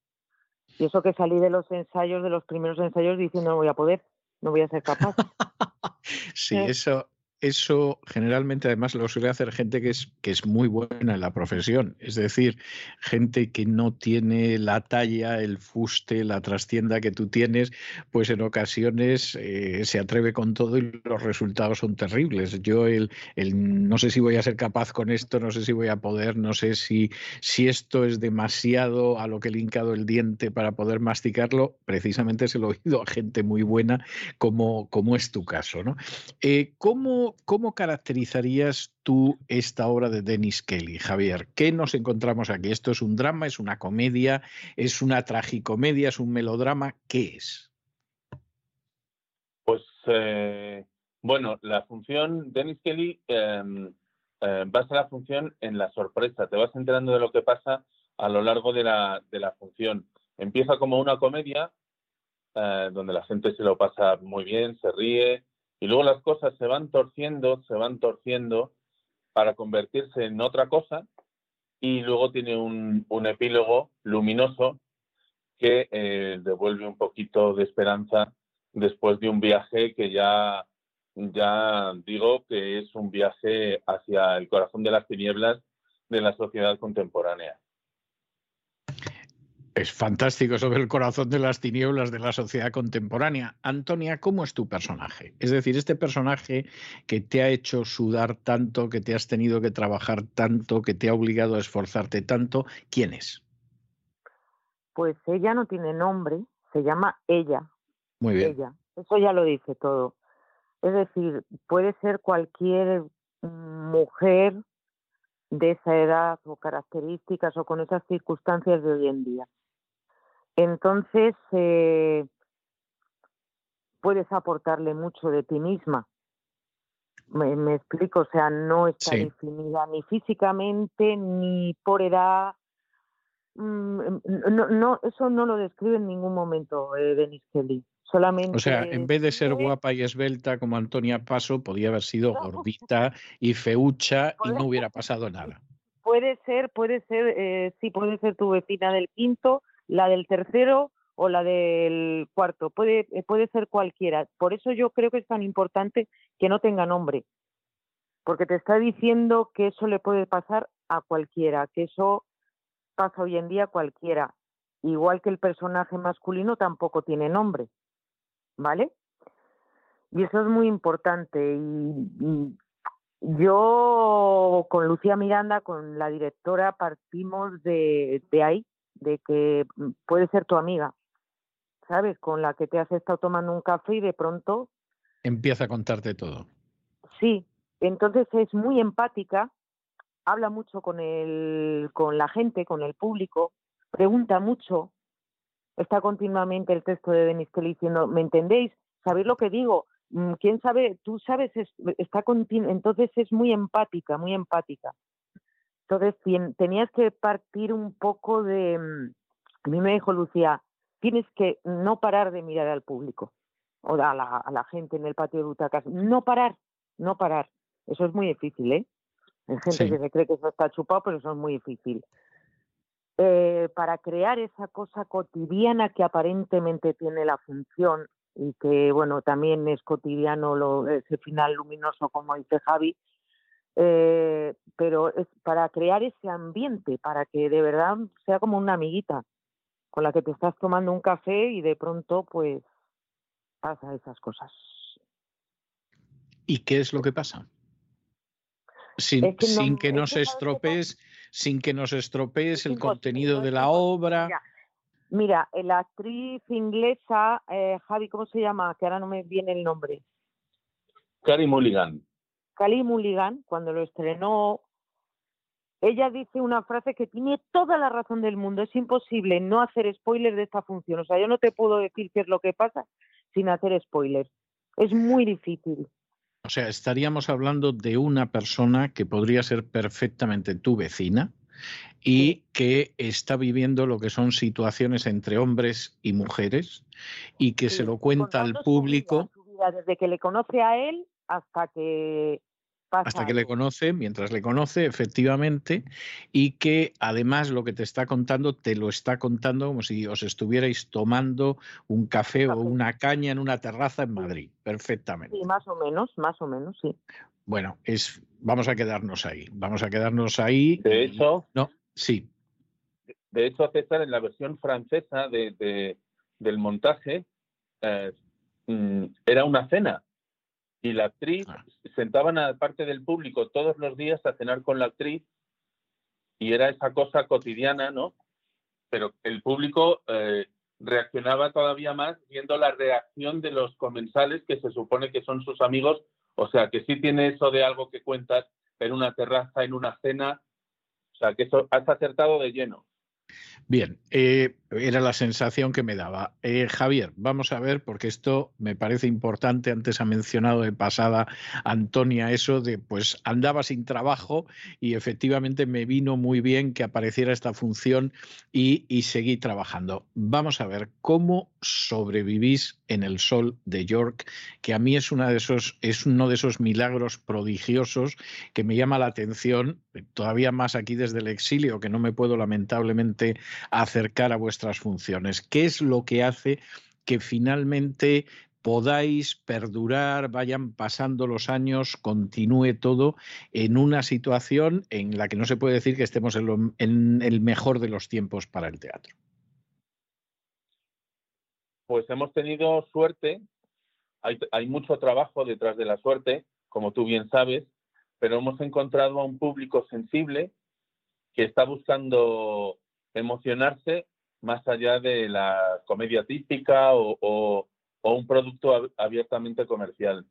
Y eso que salí de los ensayos, de los primeros ensayos, diciendo no voy a poder, no voy a ser capaz. sí, Eh. eso, eso generalmente además lo suele hacer gente que es, que es muy buena en la profesión, es decir, gente que no tiene la talla, el fuste, la trastienda que tú tienes, pues en ocasiones eh, se atreve con todo y los resultados son terribles. Yo el, el no sé si voy a ser capaz con esto, no sé si voy a poder, no sé si, si esto es demasiado a lo que he hincado el diente para poder masticarlo, precisamente se lo he oído a gente muy buena como, como es tu caso, ¿no? Eh, ¿cómo, ¿Cómo caracterizarías tú esta obra de Dennis Kelly, Javier? ¿Qué nos encontramos aquí? ¿Esto es un drama, es una comedia, es una tragicomedia, es un melodrama? ¿Qué es? Pues eh, bueno, la función, Dennis Kelly, eh, eh, basa la función en la sorpresa. Te vas enterando de lo que pasa a lo largo de la, de la función. Empieza como una comedia eh, donde la gente se lo pasa muy bien, se ríe, y luego las cosas se van torciendo, se van torciendo para convertirse en otra cosa, y luego tiene un, un epílogo luminoso que eh, devuelve un poquito de esperanza después de un viaje que ya, ya digo que es un viaje hacia el corazón de las tinieblas de la sociedad contemporánea. Es fantástico sobre el corazón de las tinieblas de la sociedad contemporánea. Antonia, ¿cómo es tu personaje? Es decir, este personaje que te ha hecho sudar tanto, que te has tenido que trabajar tanto, que te ha obligado a esforzarte tanto, ¿quién es? Pues ella no tiene nombre, se llama ella. Muy bien. Ella. Eso ya lo dice todo. Es decir, puede ser cualquier mm, mujer de esa edad o características o con esas circunstancias de hoy en día. Entonces, eh, puedes aportarle mucho de ti misma. Me, me explico, o sea, no está Sí. definida ni físicamente ni por edad. Mm, No, no, eso no lo describe en ningún momento eh, Kelly. Solamente. O sea, en vez de ser guapa y esbelta como Antonia Paso, podía haber sido gordita y feucha y no hubiera pasado nada. Puede ser, puede ser, eh, sí, puede ser tu vecina del quinto, la del tercero o la del cuarto. Puede, eh, puede ser cualquiera. Por eso yo creo que es tan importante que no tenga nombre, porque te está diciendo que eso le puede pasar a cualquiera, que eso pasa hoy en día a cualquiera. Igual que el personaje masculino tampoco tiene nombre, ¿vale? Y eso es muy importante. Y, yo con Lucía Miranda, con la directora, partimos de, de ahí, de que mm, puede ser tu amiga, ¿sabes? Con la que te has estado tomando un café y de pronto, Empieza a contarte todo. sí. Entonces es muy empática, habla mucho con, el, con la gente, con el público, pregunta mucho. Está continuamente el texto de Denis Kelly diciendo, ¿me entendéis? ¿Sabéis lo que digo? Mm, ¿Quién sabe? Tú sabes, es- está continu- entonces es muy empática, muy empática. Entonces tenías que partir un poco de, mm, a mí me dijo Lucía, tienes que no parar de mirar al público o a la, a la gente en el patio de butacas, no parar, no parar. Eso es muy difícil, ¿eh? Hay gente Sí. que se cree que eso está chupado, pero eso es muy difícil. Eh, para crear esa cosa cotidiana que aparentemente tiene la función y que, bueno, también es cotidiano lo, ese final luminoso, como dice Javi, eh, pero es para crear ese ambiente, para que de verdad sea como una amiguita con la que te estás tomando un café y de pronto, pues, pasa esas cosas. ¿Y qué es lo que pasa? Sin, Es que no- sin que es nos que estropees, sin que nos estropees Es el contenido de la obra. Mira, Mira, eh, la actriz inglesa, eh, Javi, ¿cómo se llama? Que ahora no me viene el nombre. Carey Mulligan. Cali Mulligan, cuando lo estrenó, ella dice una frase que tiene toda la razón del mundo. Es imposible no hacer spoiler de esta función. O sea, yo no te puedo decir qué es lo que pasa sin hacer spoiler. Es muy difícil. O sea, estaríamos hablando de una persona que podría ser perfectamente tu vecina y que está viviendo lo que son situaciones entre hombres y mujeres y que se lo cuenta al público. desde que le conoce a él hasta que hasta que le conoce, mientras le conoce, efectivamente, y que además lo que te está contando, te lo está contando como si os estuvierais tomando un café o una caña en una terraza en Madrid, perfectamente. Sí, más o menos, más o menos, sí. Bueno, es, vamos a quedarnos ahí, vamos a quedarnos ahí. De hecho, no, sí. De hecho, César, en la versión francesa de, del montaje, eh, mm, era una cena y la actriz ah. sentaban a parte del público todos los días a cenar con la actriz y era esa cosa cotidiana, ¿no? Pero el público eh, reaccionaba todavía más viendo la reacción de los comensales que se supone que son sus amigos, o sea que sí tiene eso de algo que cuentas en una terraza, en una cena, o sea que eso has acertado de lleno. Bien, eh, era la sensación que me daba. Eh, Javier, vamos a ver, porque esto me parece importante. Antes ha mencionado de pasada Antonia eso de, pues andaba sin trabajo y efectivamente me vino muy bien que apareciera esta función y, seguí trabajando. Vamos a ver cómo sobrevivís en el sol de York, que a mí es, de esos, es uno de esos milagros prodigiosos que me llama la atención, todavía más aquí desde el exilio, que no me puedo lamentablemente acercar a vuestras funciones? ¿Qué es lo que hace que finalmente podáis perdurar, vayan pasando los años, continúe todo en una situación en la que no se puede decir que estemos en, el mejor de los tiempos para el teatro? Pues hemos tenido suerte, hay, mucho trabajo detrás de la suerte, como tú bien sabes, pero hemos encontrado a un público sensible que está buscando emocionarse más allá de la comedia típica o, un producto abiertamente comercial.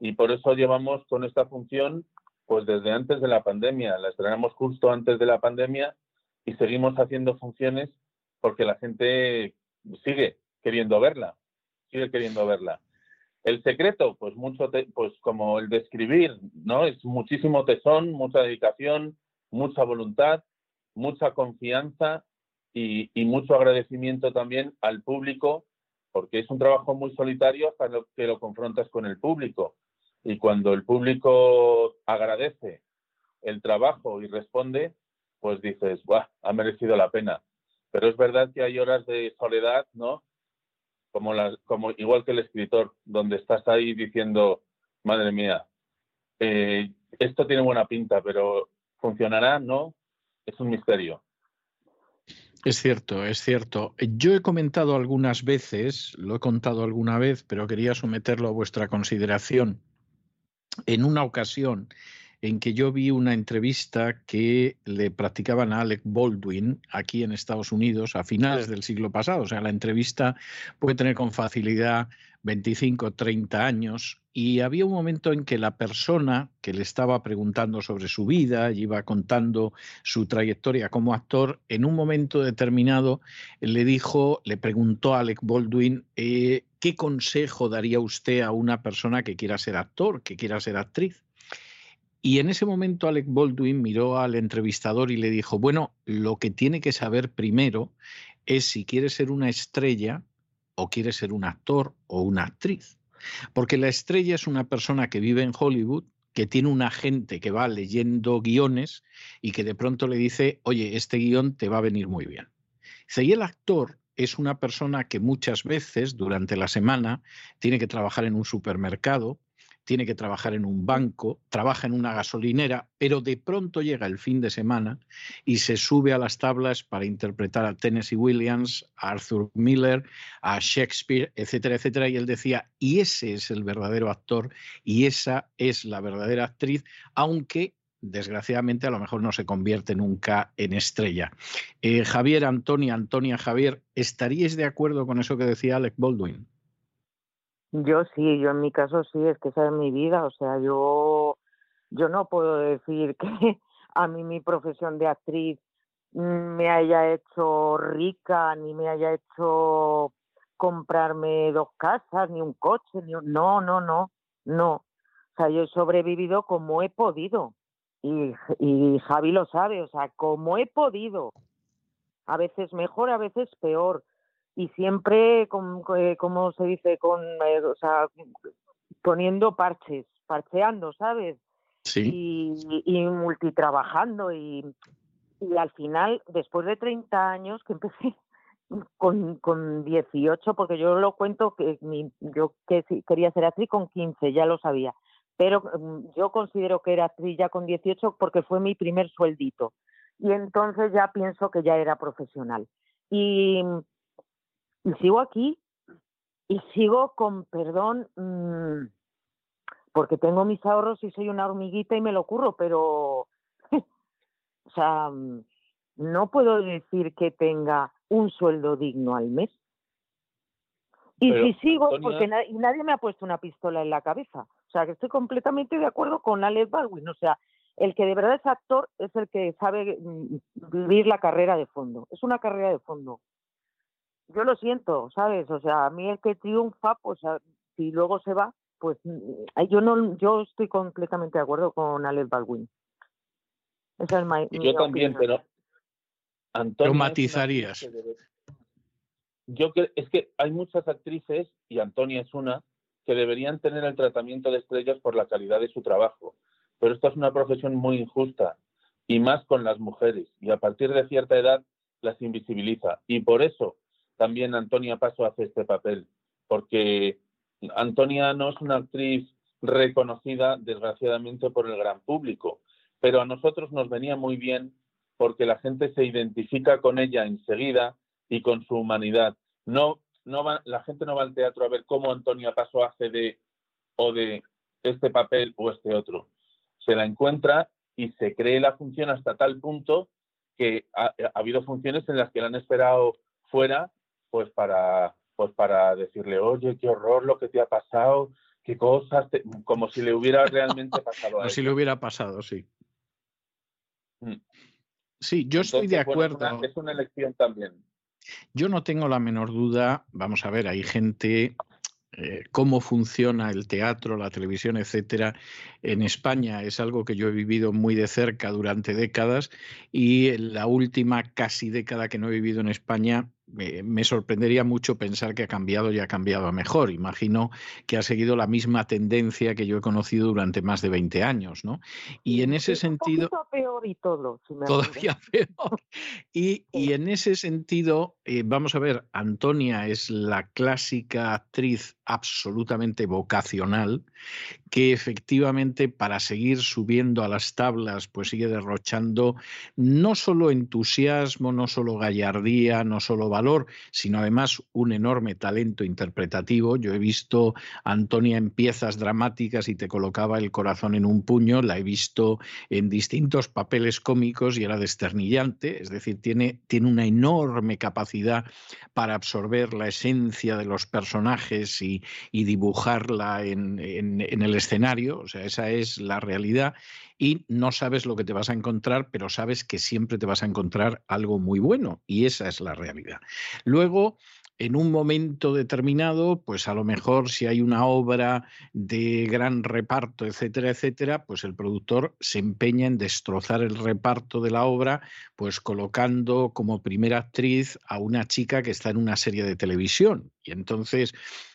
Y por eso llevamos con esta función pues desde antes de la pandemia. La estrenamos justo antes de la pandemia y seguimos haciendo funciones porque la gente sigue queriendo verla, sigue queriendo verla. El secreto, pues mucho, pues como el de escribir, ¿no? Es muchísimo tesón, mucha dedicación, mucha voluntad mucha confianza y, mucho agradecimiento también al público, porque es un trabajo muy solitario hasta que lo confrontas con el público. Y cuando el público agradece el trabajo y responde, pues dices, ¡buah! Ha merecido la pena. Pero es verdad que hay horas de soledad, ¿no? Como, como igual que el escritor, donde estás ahí diciendo, madre mía, eh, esto tiene buena pinta, pero ¿funcionará? ¿No? Es un misterio. Es cierto, es cierto. Yo he comentado algunas veces, lo he contado alguna vez, pero quería someterlo a vuestra consideración. En una ocasión en que yo vi una entrevista que le practicaban a Alec Baldwin aquí en Estados Unidos a finales del siglo pasado. O sea, la entrevista puede tener con facilidad 25, 30 años, y había un momento en que la persona que le estaba preguntando sobre su vida y iba contando su trayectoria como actor, en un momento determinado le dijo, le preguntó a Alec Baldwin, eh, ¿qué consejo daría usted a una persona que quiera ser actor, que quiera ser actriz? Y en ese momento Alec Baldwin miró al entrevistador y le dijo, bueno, lo que tiene que saber primero es si quiere ser una estrella o quiere ser un actor o una actriz. Porque la estrella es una persona que vive en Hollywood, que tiene un agente que va leyendo guiones y que de pronto le dice, oye, este guion te va a venir muy bien. Y el actor es una persona que muchas veces durante la semana tiene que trabajar en un supermercado, tiene que trabajar en un banco, trabaja en una gasolinera, pero de pronto llega el fin de semana y se sube a las tablas para interpretar a Tennessee Williams, a Arthur Miller, a Shakespeare, etcétera, etcétera. Y él decía, y ese es el verdadero actor y esa es la verdadera actriz, aunque desgraciadamente a lo mejor no se convierte nunca en estrella. Eh, Javier, Antonia, Antonia, Javier, ¿estaríais de acuerdo con eso que decía Alec Baldwin? Yo sí, yo en mi caso sí, es que esa es mi vida, o sea, yo, yo no puedo decir que a mí mi profesión de actriz me haya hecho rica, ni me haya hecho comprarme dos casas, ni un coche, ni no, no, no, no. O sea, yo he sobrevivido como he podido, y, y Javi lo sabe, o sea, como he podido, a veces mejor, a veces peor, y siempre, con, eh, como se dice, con, eh, o sea, poniendo parches, parcheando, ¿sabes? Sí. Y, y multitrabajando y, y al final, después de 30 años que empecé con, con 18, porque yo lo cuento que mi, yo que quería ser actriz con 15, ya lo sabía, pero mm, yo considero que era actriz ya con 18 porque fue mi primer sueldito y entonces ya pienso que ya era profesional. Y, y sigo aquí y sigo con perdón mmm, porque tengo mis ahorros y soy una hormiguita y me lo curro, pero o sea, mm, no puedo decir que tenga un sueldo digno al mes. Y Pero, si sigo, Antonia- porque na- y nadie me ha puesto una pistola en la cabeza. O sea, que estoy completamente de acuerdo con Alex Baldwin. O sea, el que de verdad es actor es el que sabe mm, vivir la carrera de fondo. Es una carrera de fondo. Yo lo siento, ¿sabes? O sea, a mí el que triunfa, pues si luego se va, pues yo no, yo estoy completamente de acuerdo con Alex Baldwin. Esa es mi, mi yo también, opinión. pero Antonia matizarías. que debe- Yo creo es que hay muchas actrices y Antonia es una que deberían tener el tratamiento de estrellas por la calidad de su trabajo, pero esta es una profesión muy injusta y más con las mujeres y a partir de cierta edad las invisibiliza y por eso también Antonia Paso hace este papel porque Antonia no es una actriz reconocida desgraciadamente por el gran público, pero a nosotros nos venía muy bien porque la gente se identifica con ella enseguida y con su humanidad. No, la gente no va al teatro a ver cómo Antonia Paso hace de o de este papel o este otro. Se la encuentra y se cree la función hasta tal punto que ha, ha habido funciones en las que la han esperado fuera, pues para, pues para decirle, oye, qué horror lo que te ha pasado, qué cosas, te-", como si le hubiera realmente pasado a O si le hubiera pasado, sí. Mm. Sí, yo estoy de bueno, acuerdo. es una- es una elección también. Yo no tengo la menor duda, vamos a ver, hay gente, eh, cómo funciona el teatro, la televisión, etcétera, en España es algo que yo he vivido muy de cerca durante décadas y en la última casi década que no he vivido en España eh, me sorprendería mucho pensar que ha cambiado y ha cambiado a mejor. Imagino que ha seguido la misma tendencia que yo he conocido durante más de 20 años, ¿no? Y en ese sentido peor y todo, si me todavía peor. Y, y en ese sentido, eh, vamos a ver, Antonia es la clásica actriz absolutamente vocacional que efectivamente para seguir subiendo a las tablas, pues sigue derrochando no solo entusiasmo, no solo gallardía, no solo valor, sino además un enorme talento interpretativo. Yo he visto a Antonia en piezas dramáticas y te colocaba el corazón en un puño, la he visto en distintos papeles cómicos y era desternillante, es decir, tiene, tiene una enorme capacidad para absorber la esencia de los personajes y, dibujarla en, en- en escenario, o sea, esa es la realidad y no sabes lo que te vas a encontrar, pero sabes que siempre te vas a encontrar algo muy bueno y esa es la realidad. Luego, en un momento determinado, pues a lo mejor si hay una obra de gran reparto, etcétera, etcétera, pues el productor se empeña en destrozar el reparto de la obra, pues colocando como primera actriz a una chica que está en una serie de televisión. Y entonces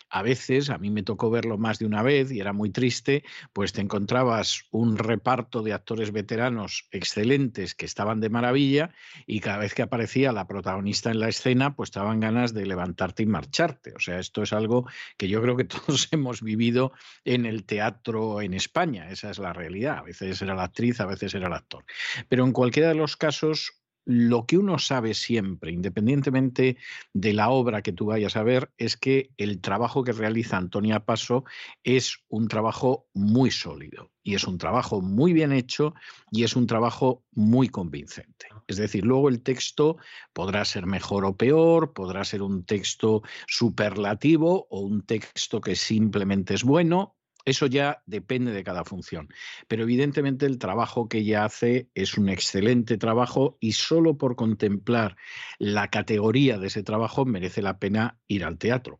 a veces, a mí me tocó verlo más de una vez y era muy triste, pues te encontrabas un reparto de actores veteranos excelentes que estaban de maravilla y cada vez que aparecía la protagonista en la escena, pues te daban ganas de levantarte y marcharte. O sea, esto es algo que yo creo que todos hemos vivido en el teatro en España. Esa es la realidad. A veces era la actriz, a veces era el actor. Pero en cualquiera de los casos, lo que uno sabe siempre, independientemente de la obra que tú vayas a ver, es que el trabajo que realiza Antonia Paso es un trabajo muy sólido y es un trabajo muy bien hecho y es un trabajo muy convincente. Es decir, luego el texto podrá ser mejor o peor, podrá ser un texto superlativo o un texto que simplemente es bueno, eso ya depende de cada función. Pero evidentemente el trabajo que ella hace es un excelente trabajo y solo por contemplar la categoría de ese trabajo merece la pena ir al teatro.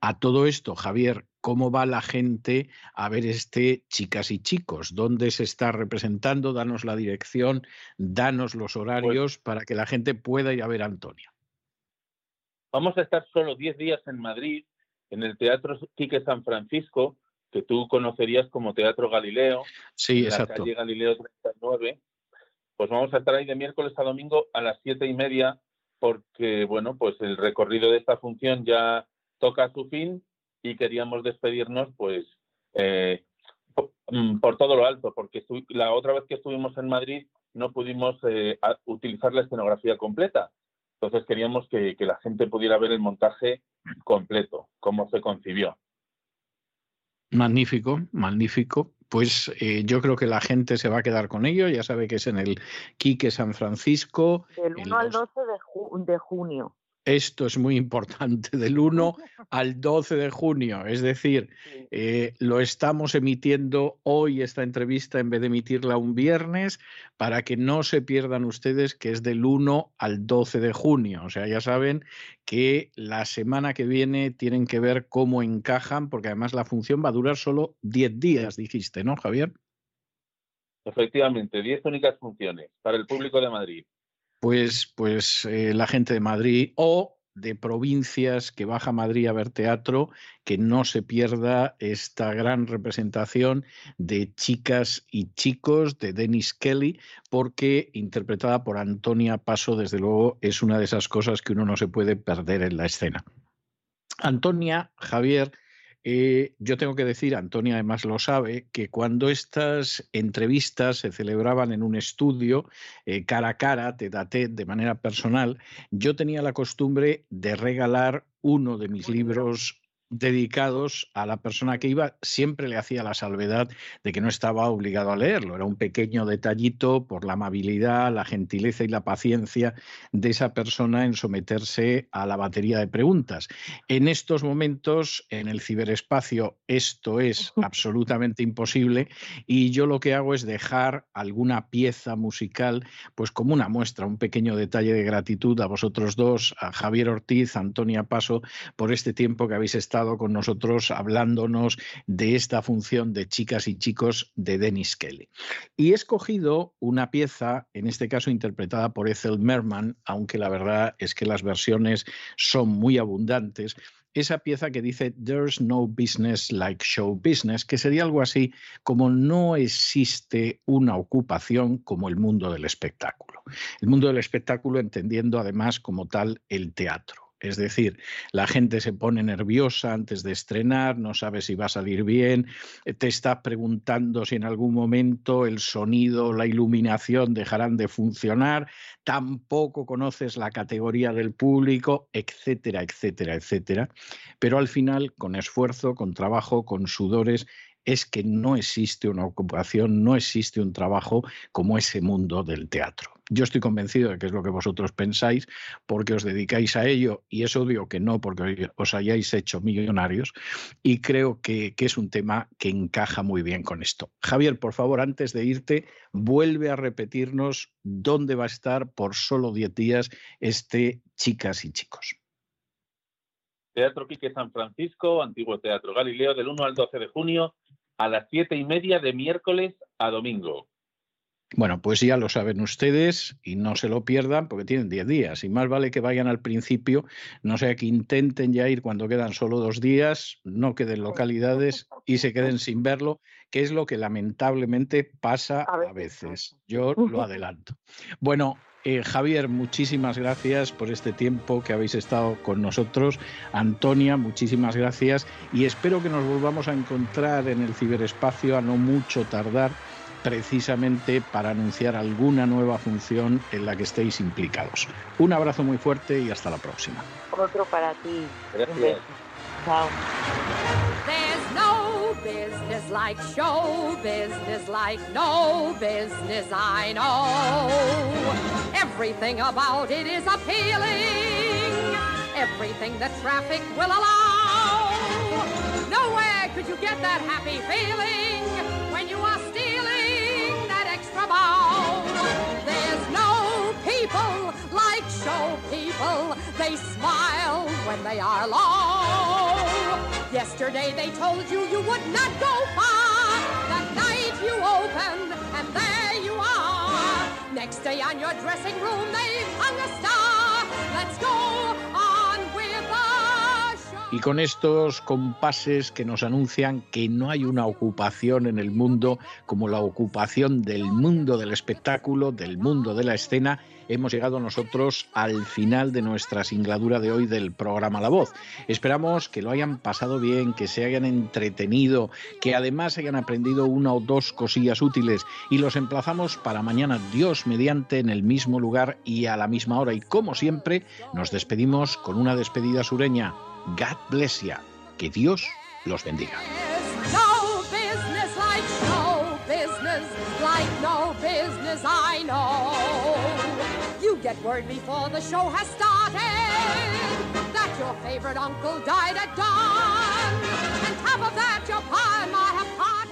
A todo esto, Javier, cómo va la gente a ver este Chicas y Chicos, dónde se está representando, danos la dirección, danos los horarios para que la gente pueda ir a ver a Antonia. Vamos a estar solo 10 días en Madrid, en el Teatro Quique San Francisco, que tú conocerías como Teatro Galileo, Sí, en la calle Galileo 39. Pues vamos a estar ahí de miércoles a domingo a las siete y media, porque bueno, pues el recorrido de esta función ya toca su fin y queríamos despedirnos, pues eh, mm, por todo lo alto, porque la otra vez que estuvimos en Madrid no pudimos eh, utilizar la escenografía completa. Entonces queríamos que, que la gente pudiera ver el montaje completo, cómo se concibió. Magnífico, magnífico. Pues eh, yo creo que la gente se va a quedar con ello. Ya sabe que es en el Quique San Francisco. Del en 1 al los- 12 de, ju- de junio. Esto es muy importante, del 1 al 12 de junio. Es decir, eh, lo estamos emitiendo hoy esta entrevista en vez de emitirla un viernes para que no se pierdan ustedes que es del 1 al 12 de junio. O sea, ya saben que la semana que viene tienen que ver cómo encajan, porque además la función va a durar solo 10 días, dijiste, ¿no, Javier? Efectivamente, 10 únicas funciones para el público de Madrid. Pues, pues eh, la gente de Madrid o de provincias que baja a Madrid a ver teatro, que no se pierda esta gran representación de chicas y chicos de Dennis Kelly, porque interpretada por Antonia Paso, desde luego, es una de esas cosas que uno no se puede perder en la escena. Antonia, Javier, eh, yo tengo que decir, Antonia además lo sabe, que cuando estas entrevistas se celebraban en un estudio, eh, cara a cara, a tete, de manera personal, yo tenía la costumbre de regalar uno de mis libros dedicados a la persona que iba, siempre le hacía la salvedad de que no estaba obligado a leerlo. Era un pequeño detallito por la amabilidad, la gentileza y la paciencia de esa persona en someterse a la batería de preguntas. En estos momentos, en el ciberespacio, esto es absolutamente imposible y yo lo que hago es dejar alguna pieza musical, pues como una muestra, un pequeño detalle de gratitud a vosotros dos, a Javier Ortiz, a Antonia Paso, por este tiempo que habéis estado con nosotros hablándonos de esta función de chicas y chicos de Dennis Kelly. Y he escogido una pieza, en este caso interpretada por Ethel Merman, aunque la verdad es que las versiones son muy abundantes, esa pieza que dice There's no business like show business, que sería algo así como no existe una ocupación como el mundo del espectáculo. El mundo del espectáculo entendiendo además como tal el teatro. Es decir, la gente se pone nerviosa antes de estrenar, no sabe si va a salir bien, eh, te está preguntando si en algún momento el sonido, la iluminación dejarán de funcionar, tampoco conoces la categoría del público, etcétera, etcétera, etcétera. Pero al final, con esfuerzo, con trabajo, con sudores, es que no existe una ocupación, no existe un trabajo como ese mundo del teatro. Yo estoy convencido de que es lo que vosotros pensáis, porque os dedicáis a ello, y es obvio que no, porque os hayáis hecho millonarios, y creo que, que es un tema que encaja muy bien con esto. Javier, por favor, antes de irte, vuelve a repetirnos dónde va a estar por solo 10 días este Chicas y Chicos. Teatro Quique San Francisco, Antiguo Teatro Galileo, del 1 al 12 de junio, a las siete y media de miércoles a domingo. Bueno, pues ya lo saben ustedes y no se lo pierdan porque tienen 10 días y más vale que vayan al principio, no sea que intenten ya ir cuando quedan solo dos días, no queden localidades y se queden sin verlo, que es lo que lamentablemente pasa A veces. Yo lo adelanto. Bueno, eh, Javier, muchísimas gracias por este tiempo que habéis estado con nosotros. Antonia, muchísimas gracias y espero que nos volvamos a encontrar en el ciberespacio a no mucho tardar precisamente para anunciar alguna nueva función en la que estéis implicados. Un abrazo muy fuerte y hasta la próxima. Otro para ti. Gracias. Un There's no business like show business, like no business I know. Everything about it is appealing, everything the traffic will allow. Nowhere could you get that happy feeling when you are stealing that extra bow. There's no people like show people, they smile when they are low. Yesterday they told you you would not go far. That night you opened, and there you are. Next day on your dressing room, they've hung a star. Let's go Y con estos compases que nos anuncian que no hay una ocupación en el mundo como la ocupación del mundo del espectáculo, del mundo de la escena, hemos llegado nosotros al final de nuestra singladura de hoy del programa La Voz. Esperamos que lo hayan pasado bien, que se hayan entretenido, que además hayan aprendido una o dos cosillas útiles y los emplazamos para mañana, Dios mediante, en el mismo lugar y a la misma hora. Y como siempre, nos despedimos con una despedida sureña. God bless ya. Que Dios los bendiga. No business like show business, like no business I know. You get word before the show has started that your favorite uncle died at dawn. And top of that, your pa might have parted.